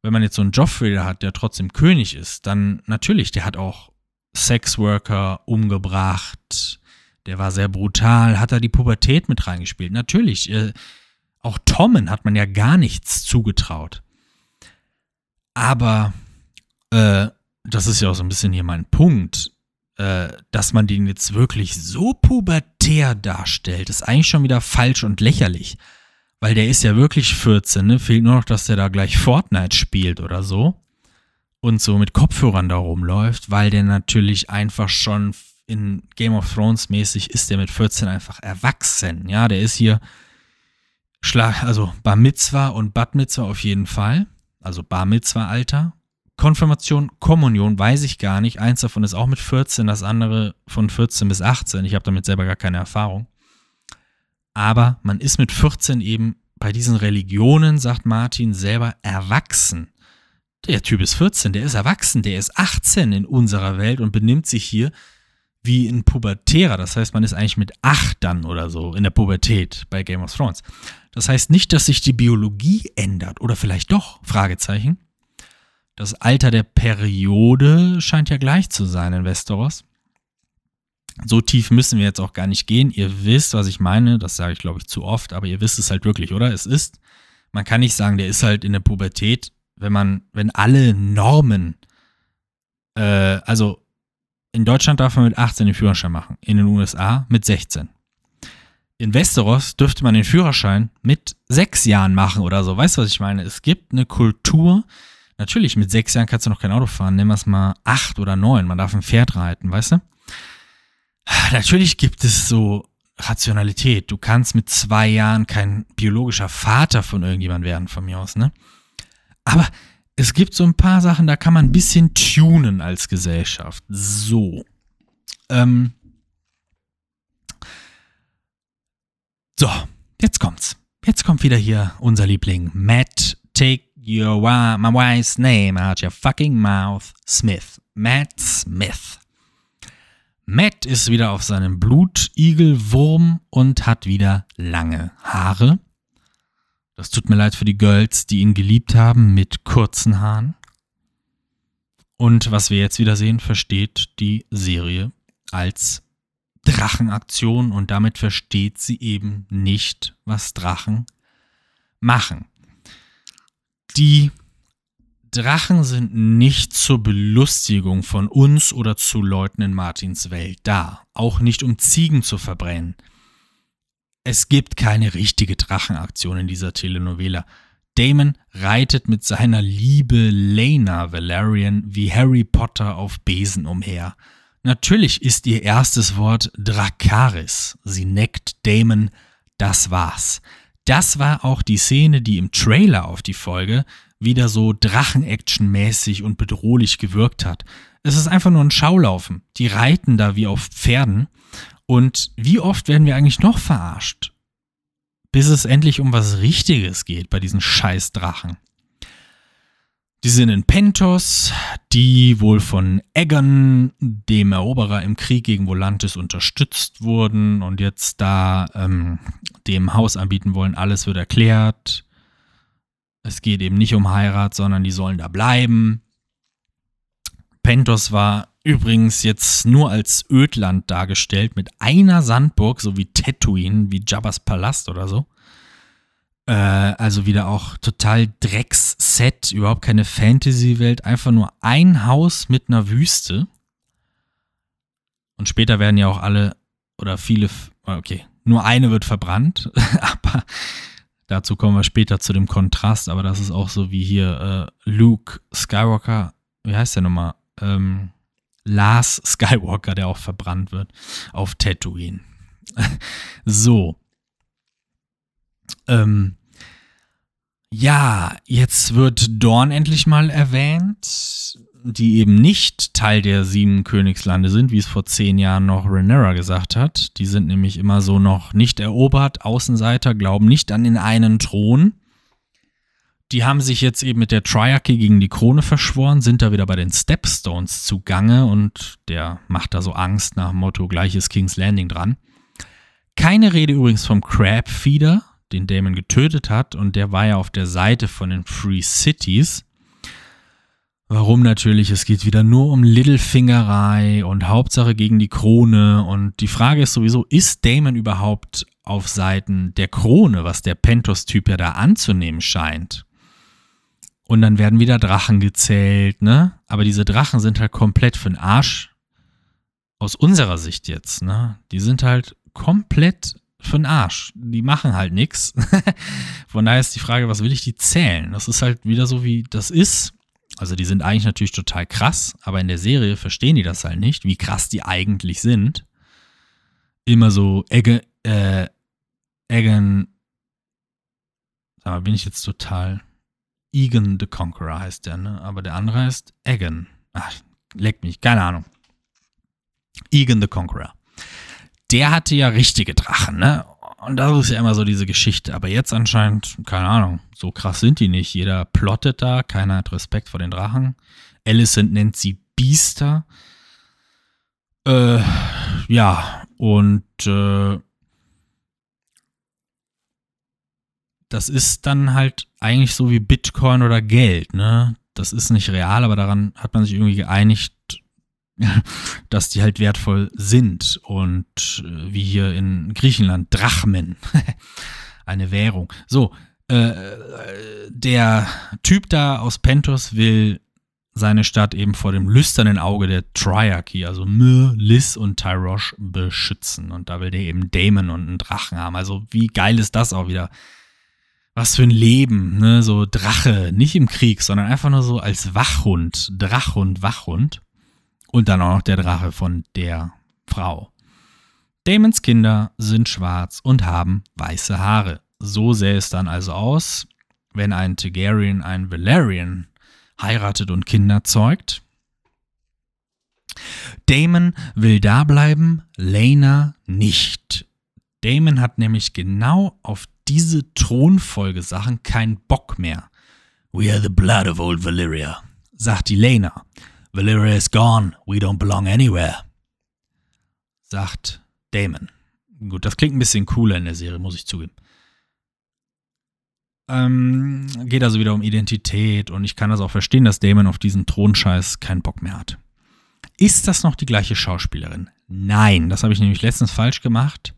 wenn man jetzt so einen Joffrey hat, der trotzdem König ist, dann natürlich, der hat auch Sexworker umgebracht, der war sehr brutal, hat da die Pubertät mit reingespielt. Natürlich, äh, auch Tommen hat man ja gar nichts zugetraut. Aber äh, das ist ja auch so ein bisschen hier mein Punkt, äh, dass man den jetzt wirklich so pubertär darstellt, ist eigentlich schon wieder falsch und lächerlich. Weil der ist ja wirklich 14, ne? Fehlt nur noch, dass der da gleich Fortnite spielt oder so. Und so mit Kopfhörern da rumläuft, weil der natürlich einfach schon in Game of Thrones mäßig ist der mit 14 einfach erwachsen. Ja, der ist hier Schlag, also Bar Mitzwa und Bad Mitzwa auf jeden Fall. Also Bar Mitzwa Alter. Konfirmation, Kommunion, weiß ich gar nicht. Eins davon ist auch mit 14, das andere von 14 bis 18. Ich habe damit selber gar keine Erfahrung. Aber man ist mit 14 eben bei diesen Religionen, sagt Martin, selber erwachsen. Der Typ ist 14, der ist erwachsen, der ist 18 in unserer Welt und benimmt sich hier wie ein Pubertärer. Das heißt, man ist eigentlich mit 8 dann oder so in der Pubertät bei Game of Thrones. Das heißt nicht, dass sich die Biologie ändert oder vielleicht doch, Fragezeichen. Das Alter der Periode scheint ja gleich zu sein in Westeros. So tief müssen wir jetzt auch gar nicht gehen. Ihr wisst, was ich meine. Das sage ich, glaube ich, zu oft, aber ihr wisst es halt wirklich, oder? Es ist, man kann nicht sagen, der ist halt in der Pubertät, wenn man, wenn alle Normen, äh, also in Deutschland darf man mit 18 den Führerschein machen, in den USA mit 16. In Westeros dürfte man den Führerschein mit sechs Jahren machen oder so. Weißt du, was ich meine? Es gibt eine Kultur. Natürlich, mit sechs Jahren kannst du noch kein Auto fahren. Wir es mal acht oder neun. Man darf ein Pferd reiten, weißt du? Natürlich gibt es so Rationalität. Du kannst mit zwei Jahren kein biologischer Vater von irgendjemand werden, von mir aus, ne? Aber es gibt so ein paar Sachen, da kann man ein bisschen tunen als Gesellschaft. So. Ähm. So, jetzt kommt's. Jetzt kommt wieder hier unser Liebling. Matt, take your my wife's name out your fucking mouth. Smith. Matt Smith. Matt ist wieder auf seinem Blutigelwurm und hat wieder lange Haare. Das tut mir leid für die Girls, die ihn geliebt haben mit kurzen Haaren. Und was wir jetzt wieder sehen, versteht die Serie als Drachenaktion und damit versteht sie eben nicht, was Drachen machen. Die Drachen sind nicht zur Belustigung von uns oder zu Leuten in Martins Welt da, auch nicht um Ziegen zu verbrennen. es gibt keine richtige Drachenaktion in dieser Telenovela. Damon reitet mit seiner Liebe Lena Valerian wie Harry Potter auf Besen umher. Natürlich ist ihr erstes Wort Dracaris. Sie neckt Damon, das war's. Das war auch die Szene, die im Trailer auf die Folge wieder so Drachen-Action-mäßig und bedrohlich gewirkt hat. Es ist einfach nur ein Schaulaufen. Die reiten da wie auf Pferden. Und wie oft werden wir eigentlich noch verarscht? Bis es endlich um was Richtiges geht bei diesen scheiß Drachen. Die sind in Pentos, die wohl von Eggern, dem Eroberer im Krieg gegen Volantis, unterstützt wurden und jetzt da ähm, dem Haus anbieten wollen. Alles wird erklärt. Es geht eben nicht um Heirat, sondern die sollen da bleiben. Pentos war übrigens jetzt nur als Ödland dargestellt mit einer Sandburg, so wie Tatooine, wie Jabba's Palast oder so. Äh, also wieder auch total Drecks-Set, überhaupt keine Fantasy-Welt, einfach nur ein Haus mit einer Wüste. Und später werden ja auch alle oder viele, okay, nur eine wird verbrannt, aber dazu kommen wir später zu dem Kontrast, aber das ist auch so wie hier äh, Luke Skywalker, wie heißt der nochmal? Ähm, Lars Skywalker, der auch verbrannt wird, auf Tatooine. so. Ähm, ja, jetzt wird Dorn endlich mal erwähnt, die eben nicht Teil der sieben Königslande sind, wie es vor zehn Jahren noch Rhaenyra gesagt hat. Die sind nämlich immer so noch nicht erobert, Außenseiter, glauben nicht an den einen Thron. Die haben sich jetzt eben mit der Triarchy gegen die Krone verschworen, sind da wieder bei den Stepstones zugange und der macht da so Angst nach dem Motto gleiches King's Landing dran. Keine Rede übrigens vom Crabfeeder, den Damon getötet hat und der war ja auf der Seite von den Free Cities. Warum natürlich? Es geht wieder nur um Littlefingerei und Hauptsache gegen die Krone. Und die Frage ist sowieso, ist Damon überhaupt auf Seiten der Krone, was der Pentos-Typ ja da anzunehmen scheint? Und dann werden wieder Drachen gezählt, ne? Aber diese Drachen sind halt komplett für den Arsch. Aus unserer Sicht jetzt, ne? Die sind halt komplett für den Arsch. Die machen halt nichts. Von daher ist die Frage, was will ich die zählen? Das ist halt wieder so, wie das ist. Also die sind eigentlich natürlich total krass, aber in der Serie verstehen die das halt nicht, wie krass die eigentlich sind. Immer so, Eggen, äh, Eggen, sag mal, bin ich jetzt total Egan the Conqueror heißt der, ne? Aber der andere heißt Egan. Ach, leck mich, keine Ahnung. Egan the Conqueror. Der hatte ja richtige Drachen, ne? Und das ist ja immer so diese Geschichte. Aber jetzt anscheinend, keine Ahnung, so krass sind die nicht. Jeder plottet da, keiner hat Respekt vor den Drachen. Alicent nennt sie Biester. Äh, ja, und äh, das ist dann halt eigentlich so wie Bitcoin oder Geld, ne? Das ist nicht real, aber daran hat man sich irgendwie geeinigt, dass die halt wertvoll sind. Und äh, wie hier in Griechenland, Drachmen, eine Währung. So, äh, der Typ da aus Pentos will seine Stadt eben vor dem lüsternen Auge der Triarchy, also Myr, Liz und Tyrosh, beschützen. Und da will der eben Damon und einen Drachen haben. Also wie geil ist das auch wieder? was für ein Leben, ne? So Drache, nicht im Krieg, sondern einfach nur so als Wachhund, Drachhund, Wachhund. Und dann auch noch der Drache von der Frau. Damons Kinder sind schwarz und haben weiße Haare. So sähe es dann also aus, wenn ein Targaryen einen Valerian heiratet und Kinder zeugt. Damon will da bleiben, Lena nicht. Damon hat nämlich genau auf diese Thronfolgesachen keinen Bock mehr. We are the blood of old Valyria, sagt die Lena. Valyria is gone, we don't belong anywhere, sagt Damon. Gut, das klingt ein bisschen cooler in der Serie, muss ich zugeben. Ähm, geht also wieder um Identität und ich kann das auch verstehen, dass Damon auf diesen Thronscheiß keinen Bock mehr hat. Ist das noch die gleiche Schauspielerin? Nein, das habe ich nämlich letztens falsch gemacht.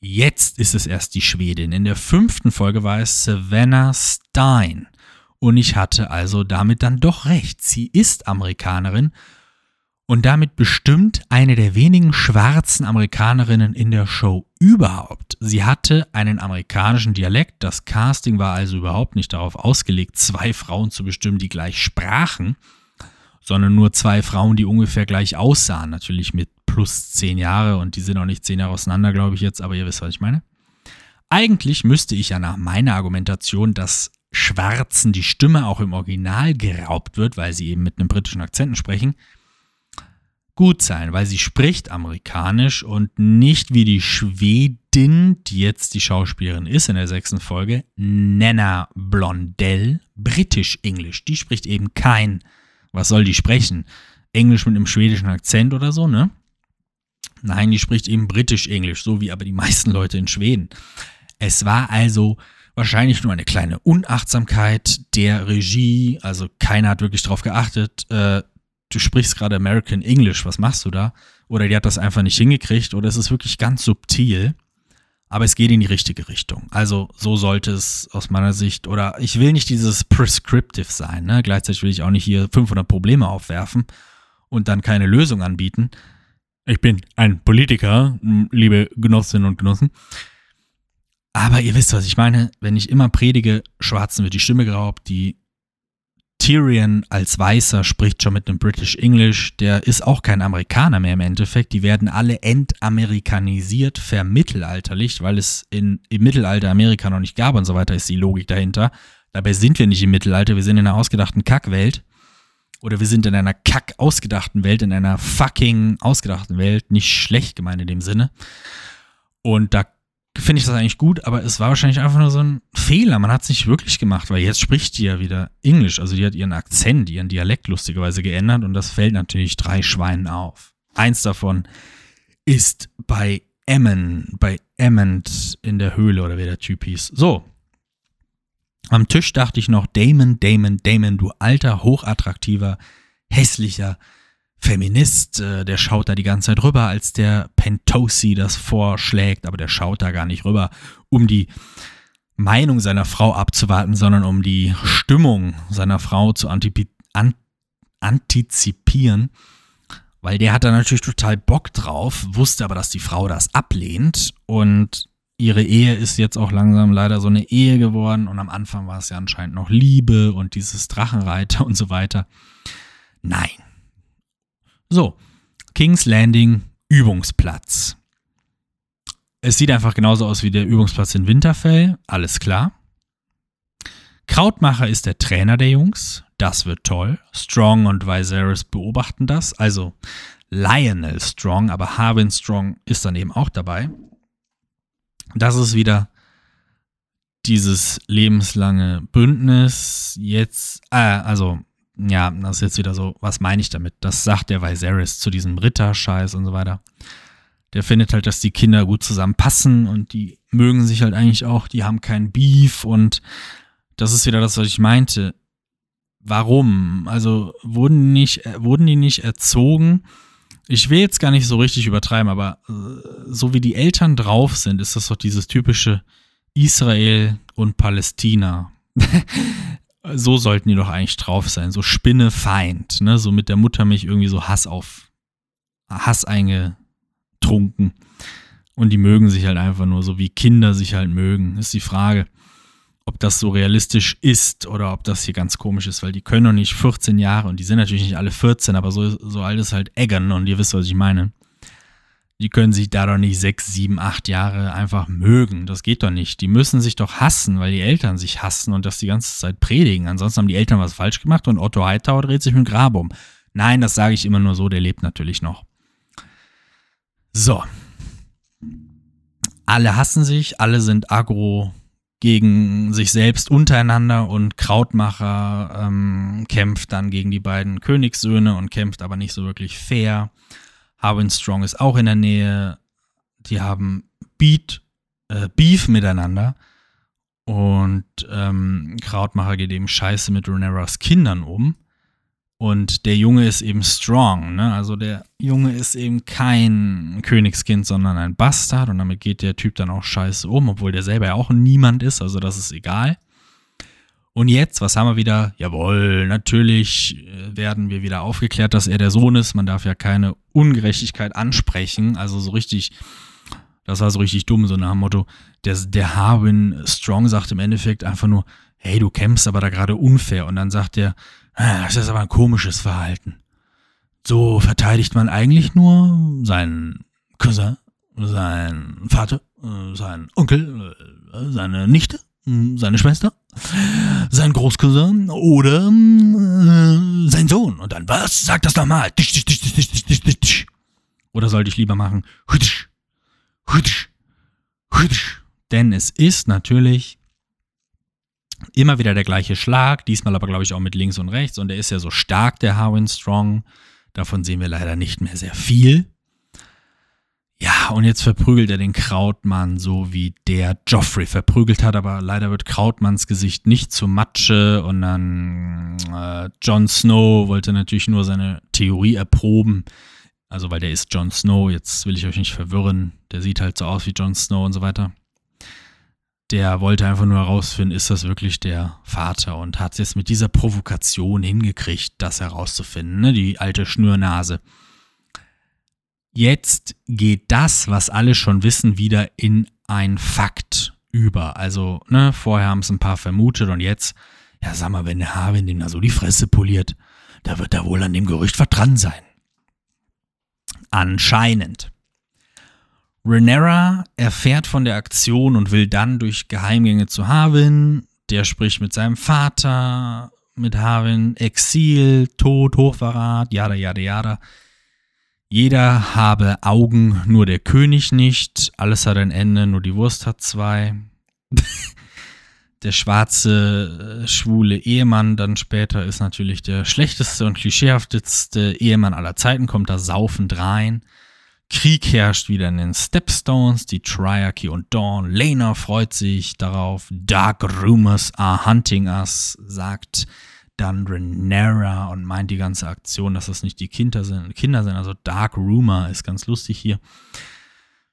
Jetzt ist es erst die Schwedin. In der fünften Folge war es Savannah Stein. Und ich hatte also damit dann doch recht. Sie ist Amerikanerin. und damit bestimmt eine der wenigen schwarzen Amerikanerinnen in der Show überhaupt. Sie hatte einen amerikanischen Dialekt, das Casting war also überhaupt nicht darauf ausgelegt, zwei Frauen zu bestimmen, die gleich sprachen, sondern nur zwei Frauen, die ungefähr gleich aussahen, natürlich mit plus zehn Jahre und die sind auch nicht zehn Jahre auseinander, glaube ich jetzt, aber ihr wisst, was ich meine. Eigentlich müsste ich ja nach meiner Argumentation, dass Schwarzen die Stimme auch im Original geraubt wird, weil sie eben mit einem britischen Akzenten sprechen, gut sein, weil sie spricht amerikanisch und nicht wie die Schwedin, die jetzt die Schauspielerin ist in der sechsten Folge, Nana Blondell, britisch-englisch. Die spricht eben kein, was soll die sprechen? Englisch mit einem schwedischen Akzent oder so, ne? Nein, die spricht eben britisch-englisch, so wie aber die meisten Leute in Schweden. Es war also wahrscheinlich nur eine kleine Unachtsamkeit der Regie, also keiner hat wirklich drauf geachtet. Äh, du sprichst gerade American English, was machst du da? Oder die hat das einfach nicht hingekriegt oder es ist wirklich ganz subtil, aber es geht in die richtige Richtung. Also so sollte es aus meiner Sicht, oder ich will nicht dieses prescriptive sein, ne? gleichzeitig will ich auch nicht hier 500 Probleme aufwerfen und dann keine Lösung anbieten. Ich bin ein Politiker, liebe Genossinnen und Genossen. Aber ihr wisst, was ich meine. Wenn ich immer predige, Schwarzen wird die Stimme geraubt, die Tyrion als Weißer spricht schon mit einem British English, der ist auch kein Amerikaner mehr im Endeffekt. Die werden alle entamerikanisiert, vermittelalterlich, weil es in, im Mittelalter Amerika noch nicht gab und so weiter, ist die Logik dahinter. Dabei sind wir nicht im Mittelalter, wir sind in einer ausgedachten Kackwelt. Oder wir sind in einer kack ausgedachten Welt, in einer fucking ausgedachten Welt, nicht schlecht gemeint in dem Sinne. Und da finde ich das eigentlich gut, aber es war wahrscheinlich einfach nur so ein Fehler. Man hat es nicht wirklich gemacht, weil jetzt spricht die ja wieder Englisch. Also die hat ihren Akzent, ihren Dialekt lustigerweise geändert und das fällt natürlich drei Schweinen auf. Eins davon ist bei Emmon, bei Emmond in der Höhle oder wie der Typ hieß. So. Am Tisch dachte ich noch, Damon, Damon, Damon, du alter, hochattraktiver, hässlicher, Feminist, äh, der schaut da die ganze Zeit rüber, als der Pentosi das vorschlägt, aber der schaut da gar nicht rüber, um die Meinung seiner Frau abzuwarten, sondern um die Stimmung seiner Frau zu an antizipieren, weil der hat da natürlich total Bock drauf, wusste aber, dass die Frau das ablehnt und ihre Ehe ist jetzt auch langsam leider so eine Ehe geworden und am Anfang war es ja anscheinend noch Liebe und dieses Drachenreiter und so weiter. Nein, so, King's Landing Übungsplatz. Es sieht einfach genauso aus wie der Übungsplatz in Winterfell, alles klar. Krautmacher ist der Trainer der Jungs, das wird toll. Strong und Viserys beobachten das, also Lionel Strong, aber Harwin Strong ist dann eben auch dabei. Das ist wieder dieses lebenslange Bündnis. Jetzt, äh, also ja, das ist jetzt wieder so, was meine ich damit? Das sagt der Viserys zu diesem Ritterscheiß und so weiter. Der findet halt, dass die Kinder gut zusammenpassen und die mögen sich halt eigentlich auch, die haben kein Beef und das ist wieder das, was ich meinte. Warum? Also wurden, nicht, wurden die nicht erzogen? Ich will jetzt gar nicht so richtig übertreiben, aber äh, so wie die Eltern drauf sind, ist das doch dieses typische Israel und Palästina. so sollten die doch eigentlich drauf sein. So Spinnefeind, ne? So mit der Muttermilch irgendwie so Hass auf, Hass eingetrunken. Und die mögen sich halt einfach nur so, wie Kinder sich halt mögen. Ist die Frage, ob das so realistisch ist oder ob das hier ganz komisch ist, weil die können doch nicht 14 Jahre und die sind natürlich nicht alle 14, aber so, so alt ist halt Eggern und ihr wisst, was ich meine die können sich da doch nicht sechs, sieben, acht Jahre einfach mögen. Das geht doch nicht. Die müssen sich doch hassen, weil die Eltern sich hassen und das die ganze Zeit predigen. Ansonsten haben die Eltern was falsch gemacht und Otto Hightower dreht sich mit dem Grab um. Nein, das sage ich immer nur so, der lebt natürlich noch. So. Alle hassen sich, alle sind aggro gegen sich selbst untereinander und Krautmacher ähm, kämpft dann gegen die beiden Königssöhne und kämpft aber nicht so wirklich fair. Harwin Strong ist auch in der Nähe. Die haben Beat, äh, Beef miteinander. Und ähm, Krautmacher geht eben scheiße mit Runeras Kindern um. Und der Junge ist eben strong, ne? Also der Junge ist eben kein Königskind, sondern ein Bastard. Und damit geht der Typ dann auch scheiße um, obwohl der selber ja auch niemand ist, also das ist egal. Und jetzt, was haben wir wieder? Jawohl, natürlich äh, werden wir wieder aufgeklärt, dass er der Sohn ist. Man darf ja keine Ungerechtigkeit ansprechen. Also so richtig, das war so richtig dumm, so nach dem Motto, der, der Harwin Strong sagt im Endeffekt einfach nur, hey, du kämpfst aber da gerade unfair. Und dann sagt er, ah, das ist aber ein komisches Verhalten. So verteidigt man eigentlich nur seinen Cousin, seinen Vater, äh, seinen Onkel, äh, seine Nichte, seine Schwester, sein Großcousin oder äh, sein Sohn. Und dann, was? Sag das nochmal. Oder sollte ich lieber machen? Denn es ist natürlich immer wieder der gleiche Schlag, diesmal aber glaube ich auch mit links und rechts. Und er ist ja so stark, der Harwin Strong. Davon sehen wir leider nicht mehr sehr viel. Ja, und jetzt verprügelt er den Krautmann, so wie der Joffrey verprügelt hat, aber leider wird Krautmanns Gesicht nicht zu Matsche und dann äh, Jon Snow wollte natürlich nur seine Theorie erproben. Also, weil der ist Jon Snow, jetzt will ich euch nicht verwirren, der sieht halt so aus wie Jon Snow und so weiter. Der wollte einfach nur herausfinden, ist das wirklich der Vater und hat es jetzt mit dieser Provokation hingekriegt, das herauszufinden, ne? die alte Schnürnase. Jetzt geht das, was alle schon wissen, wieder in ein Fakt über. Also, ne, vorher haben es ein paar vermutet und jetzt, ja, sag mal, wenn der Harwin dem da so die Fresse poliert, da wird er wohl an dem Gerücht was dran sein. Anscheinend. Renera erfährt von der Aktion und will dann durch Geheimgänge zu Harwin. Der spricht mit seinem Vater, mit Harwin, Exil, Tod, Hochverrat, jada, jada, jada. Jeder habe Augen, nur der König nicht. Alles hat ein Ende, nur die Wurst hat zwei. der schwarze, äh, schwule Ehemann dann später ist natürlich der schlechteste und klischeehafteste Ehemann aller Zeiten, kommt da saufend rein. Krieg herrscht wieder in den Stepstones, die Triarchy und Dawn. Lena freut sich darauf. Dark Rumors are hunting us, sagt dann Renera und meint die ganze Aktion, dass das nicht die Kinder sind. Kinder sind. Also Dark Rumor ist ganz lustig hier.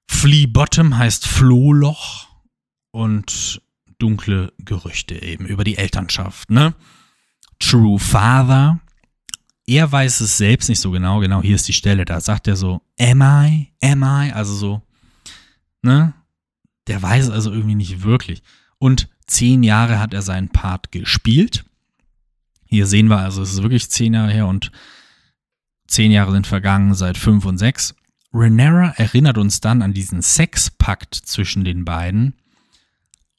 Flea Bottom heißt Flohloch und dunkle Gerüchte eben über die Elternschaft. Ne? True Father. Er weiß es selbst nicht so genau. Genau hier ist die Stelle. Da sagt er so, am I? Am I? Also so, ne? Der weiß also irgendwie nicht wirklich. Und zehn Jahre hat er seinen Part gespielt. Hier sehen wir also, es ist wirklich zehn Jahre her und zehn Jahre sind vergangen seit fünf und sechs. Renera erinnert uns dann an diesen Sexpakt zwischen den beiden.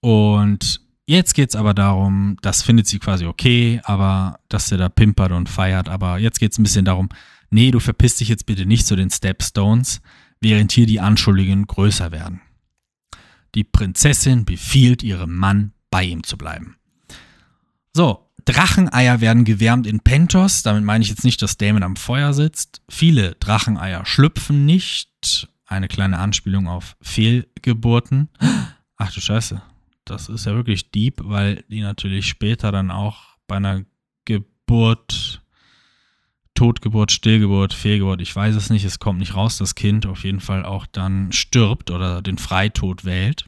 Und jetzt geht es aber darum, das findet sie quasi okay, aber dass er da pimpert und feiert. Aber jetzt geht es ein bisschen darum, nee, du verpisst dich jetzt bitte nicht zu den Stepstones, während hier die Anschuldigungen größer werden. Die Prinzessin befiehlt ihrem Mann, bei ihm zu bleiben. So, Dracheneier werden gewärmt in Pentos. Damit meine ich jetzt nicht, dass Damon am Feuer sitzt. Viele Dracheneier schlüpfen nicht. Eine kleine Anspielung auf Fehlgeburten. Ach du Scheiße. Das ist ja wirklich deep, weil die natürlich später dann auch bei einer Geburt, Totgeburt, Stillgeburt, Fehlgeburt, ich weiß es nicht, es kommt nicht raus, das Kind auf jeden Fall auch dann stirbt oder den Freitod wählt.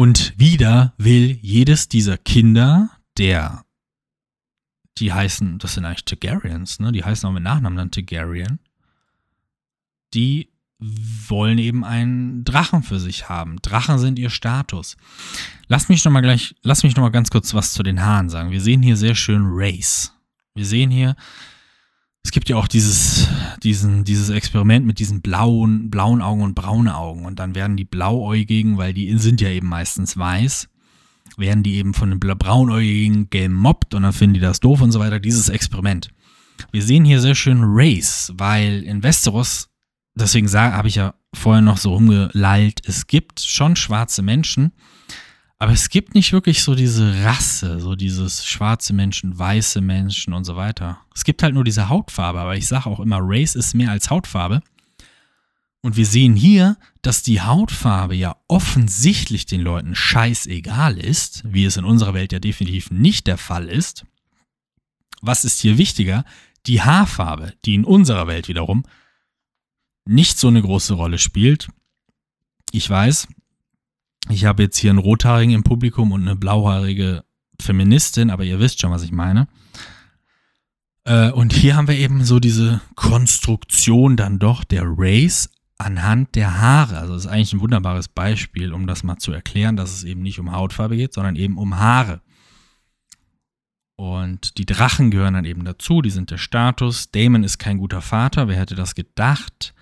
Und wieder will jedes dieser Kinder, der, die heißen, das sind eigentlich Targaryens, ne? Die heißen auch mit Nachnamen dann Targaryen. Die wollen eben einen Drachen für sich haben. Drachen sind ihr Status. Lass mich noch mal gleich, lass mich noch mal ganz kurz was zu den Haaren sagen. Wir sehen hier sehr schön Race. Wir sehen hier es gibt ja auch dieses, diesen, dieses Experiment mit diesen blauen, blauen Augen und braune Augen. Und dann werden die Blauäugigen, weil die sind ja eben meistens weiß, werden die eben von den Braunäugigen gemobbt und dann finden die das doof und so weiter. Dieses Experiment. Wir sehen hier sehr schön Race, weil in Westeros, deswegen habe ich ja vorher noch so rumgelallt, es gibt schon schwarze Menschen, aber es gibt nicht wirklich so diese Rasse, so dieses schwarze Menschen, weiße Menschen und so weiter. Es gibt halt nur diese Hautfarbe, aber ich sage auch immer, Race ist mehr als Hautfarbe. Und wir sehen hier, dass die Hautfarbe ja offensichtlich den Leuten scheißegal ist, wie es in unserer Welt ja definitiv nicht der Fall ist. Was ist hier wichtiger? Die Haarfarbe, die in unserer Welt wiederum nicht so eine große Rolle spielt. Ich weiß, Ich habe jetzt hier einen Rothaarigen im Publikum und eine blauhaarige Feministin, aber ihr wisst schon, was ich meine. Äh, und hier haben wir eben so diese Konstruktion dann doch der Race anhand der Haare. Also das ist eigentlich ein wunderbares Beispiel, um das mal zu erklären, dass es eben nicht um Hautfarbe geht, sondern eben um Haare. Und die Drachen gehören dann eben dazu, die sind der Status. Damon ist kein guter Vater, wer hätte das gedacht?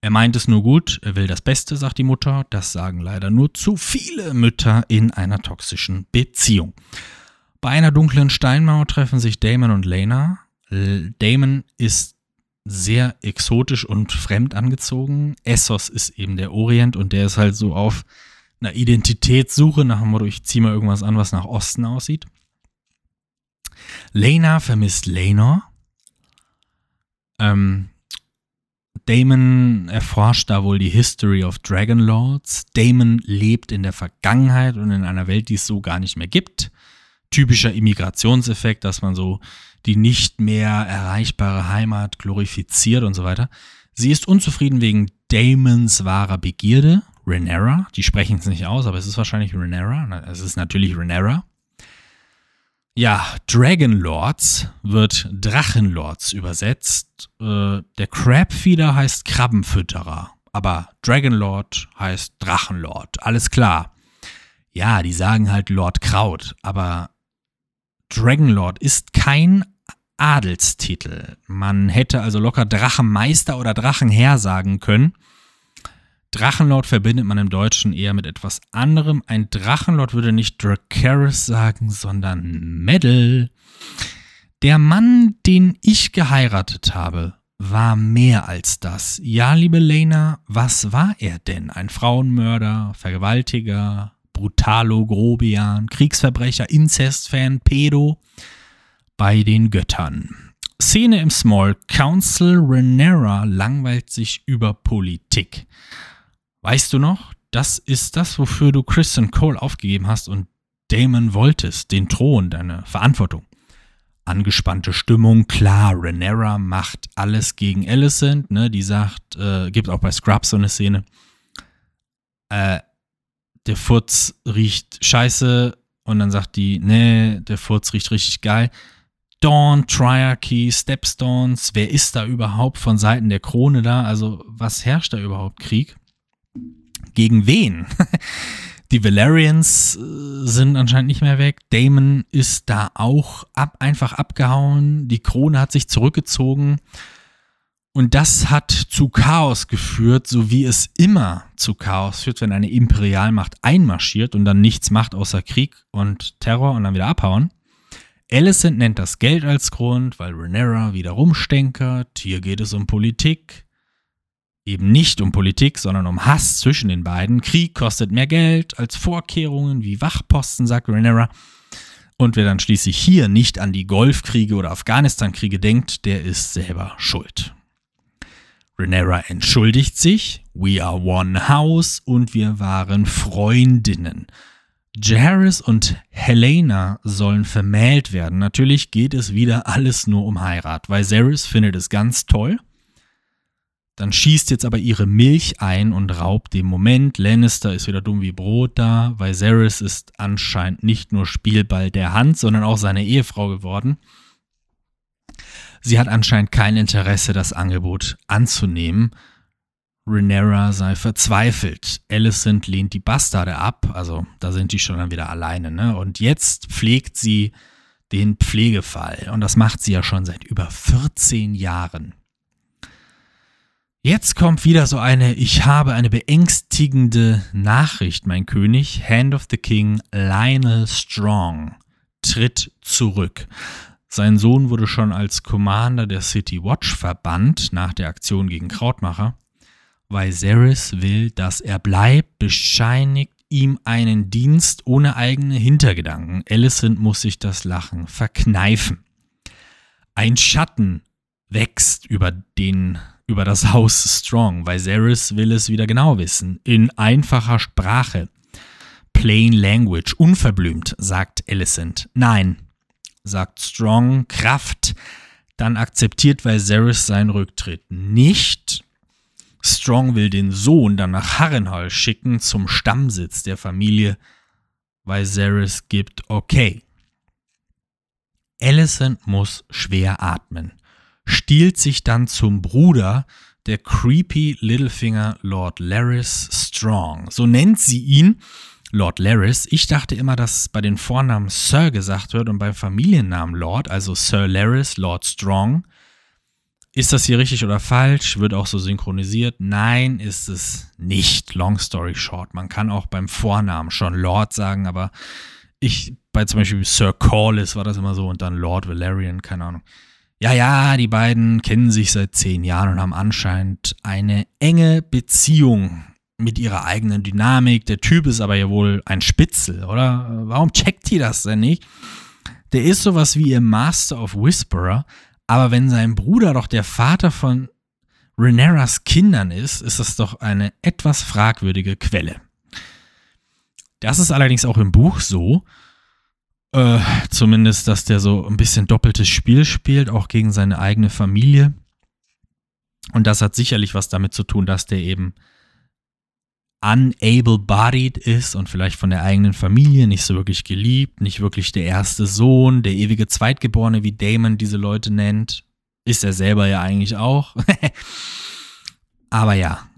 Er meint es nur gut, er will das Beste, sagt die Mutter. Das sagen leider nur zu viele Mütter in einer toxischen Beziehung. Bei einer dunklen Steinmauer treffen sich Damon und Lena. Damon ist sehr exotisch und fremd angezogen. Essos ist eben der Orient und der ist halt so auf einer Identitätssuche nach dem Motto, ich ziehe mal irgendwas an, was nach Osten aussieht. Lena vermisst Lena. Ähm, Damon erforscht da wohl die History of Dragon Lords. Damon lebt in der Vergangenheit und in einer Welt, die es so gar nicht mehr gibt. Typischer Immigrationseffekt, dass man so die nicht mehr erreichbare Heimat glorifiziert und so weiter. Sie ist unzufrieden wegen Damons wahrer Begierde, Renera. Die sprechen es nicht aus, aber es ist wahrscheinlich Renera. Es ist natürlich Renera. Ja, Dragonlords wird Drachenlords übersetzt. Äh, der Crabfeeder heißt Krabbenfütterer, aber Dragonlord heißt Drachenlord. Alles klar. Ja, die sagen halt Lord Kraut, aber Dragonlord ist kein Adelstitel. Man hätte also locker Drachenmeister oder Drachenherr sagen können. Drachenlord verbindet man im Deutschen eher mit etwas anderem. Ein Drachenlord würde nicht Dracarys sagen, sondern Medal. Der Mann, den ich geheiratet habe, war mehr als das. Ja, liebe Lena, was war er denn? Ein Frauenmörder, Vergewaltiger, Brutalo, Grobian, Kriegsverbrecher, Inzestfan, Pedo? Bei den Göttern. Szene im Small Council. Renera langweilt sich über Politik. Weißt du noch, das ist das, wofür du Kristen Cole aufgegeben hast und Damon wolltest, den Thron, deine Verantwortung. Angespannte Stimmung, klar, Renera macht alles gegen Alicent, ne, die sagt, äh, gibt auch bei Scrubs so eine Szene, äh, der Furz riecht scheiße und dann sagt die, nee, der Furz riecht richtig geil. Dawn, Triarchy, Stepstones, wer ist da überhaupt von Seiten der Krone da? Also was herrscht da überhaupt Krieg? Gegen wen? Die Valerians äh, sind anscheinend nicht mehr weg. Damon ist da auch ab, einfach abgehauen. Die Krone hat sich zurückgezogen. Und das hat zu Chaos geführt, so wie es immer zu Chaos führt, wenn eine Imperialmacht einmarschiert und dann nichts macht außer Krieg und Terror und dann wieder abhauen. Alicent nennt das Geld als Grund, weil Renera wieder rumstenkert. Hier geht es um Politik eben nicht um Politik, sondern um Hass zwischen den beiden. Krieg kostet mehr Geld als Vorkehrungen wie Wachposten, sagt Renera. Und wer dann schließlich hier nicht an die Golfkriege oder Afghanistan-Kriege denkt, der ist selber schuld. Renera entschuldigt sich, we are one house und wir waren Freundinnen. Jaris und Helena sollen vermählt werden. Natürlich geht es wieder alles nur um Heirat, weil Zaris findet es ganz toll dann schießt jetzt aber ihre Milch ein und raubt den Moment. Lannister ist wieder dumm wie Brot da. Viserys ist anscheinend nicht nur Spielball der Hand, sondern auch seine Ehefrau geworden. Sie hat anscheinend kein Interesse, das Angebot anzunehmen. Renera sei verzweifelt. Alicent lehnt die Bastarde ab, also da sind die schon dann wieder alleine. Ne? Und jetzt pflegt sie den Pflegefall. Und das macht sie ja schon seit über 14 Jahren. Jetzt kommt wieder so eine, ich habe eine beängstigende Nachricht, mein König. Hand of the King, Lionel Strong, tritt zurück. Sein Sohn wurde schon als Commander der City Watch verbannt nach der Aktion gegen Krautmacher. Viserys will, dass er bleibt, bescheinigt ihm einen Dienst ohne eigene Hintergedanken. Alicent muss sich das Lachen verkneifen. Ein Schatten wächst über den über das Haus Strong. Viserys will es wieder genau wissen. In einfacher Sprache. Plain Language. Unverblümt, sagt Alicent. Nein, sagt Strong. Kraft. Dann akzeptiert Viserys seinen Rücktritt nicht. Strong will den Sohn dann nach Harrenhal schicken zum Stammsitz der Familie. Viserys gibt okay. Alicent muss schwer atmen, stiehlt sich dann zum Bruder der creepy Littlefinger Lord Larys Strong. So nennt sie ihn, Lord Larys. Ich dachte immer, dass bei den Vornamen Sir gesagt wird und beim Familiennamen Lord, also Sir Larys, Lord Strong. Ist das hier richtig oder falsch? Wird auch so synchronisiert? Nein, ist es nicht. Long story short. Man kann auch beim Vornamen schon Lord sagen, aber ich, bei zum Beispiel Sir Corliss war das immer so und dann Lord Valerian, keine Ahnung. Ja, ja, die beiden kennen sich seit zehn Jahren und haben anscheinend eine enge Beziehung mit ihrer eigenen Dynamik. Der Typ ist aber ja wohl ein Spitzel, oder? Warum checkt die das denn nicht? Der ist sowas wie ihr Master of Whisperer, aber wenn sein Bruder doch der Vater von Reneras Kindern ist, ist das doch eine etwas fragwürdige Quelle. Das ist allerdings auch im Buch so. Äh, zumindest, dass der so ein bisschen doppeltes Spiel spielt, auch gegen seine eigene Familie. Und das hat sicherlich was damit zu tun, dass der eben unable-bodied ist und vielleicht von der eigenen Familie nicht so wirklich geliebt, nicht wirklich der erste Sohn, der ewige Zweitgeborene, wie Damon diese Leute nennt. Ist er selber ja eigentlich auch. Aber ja,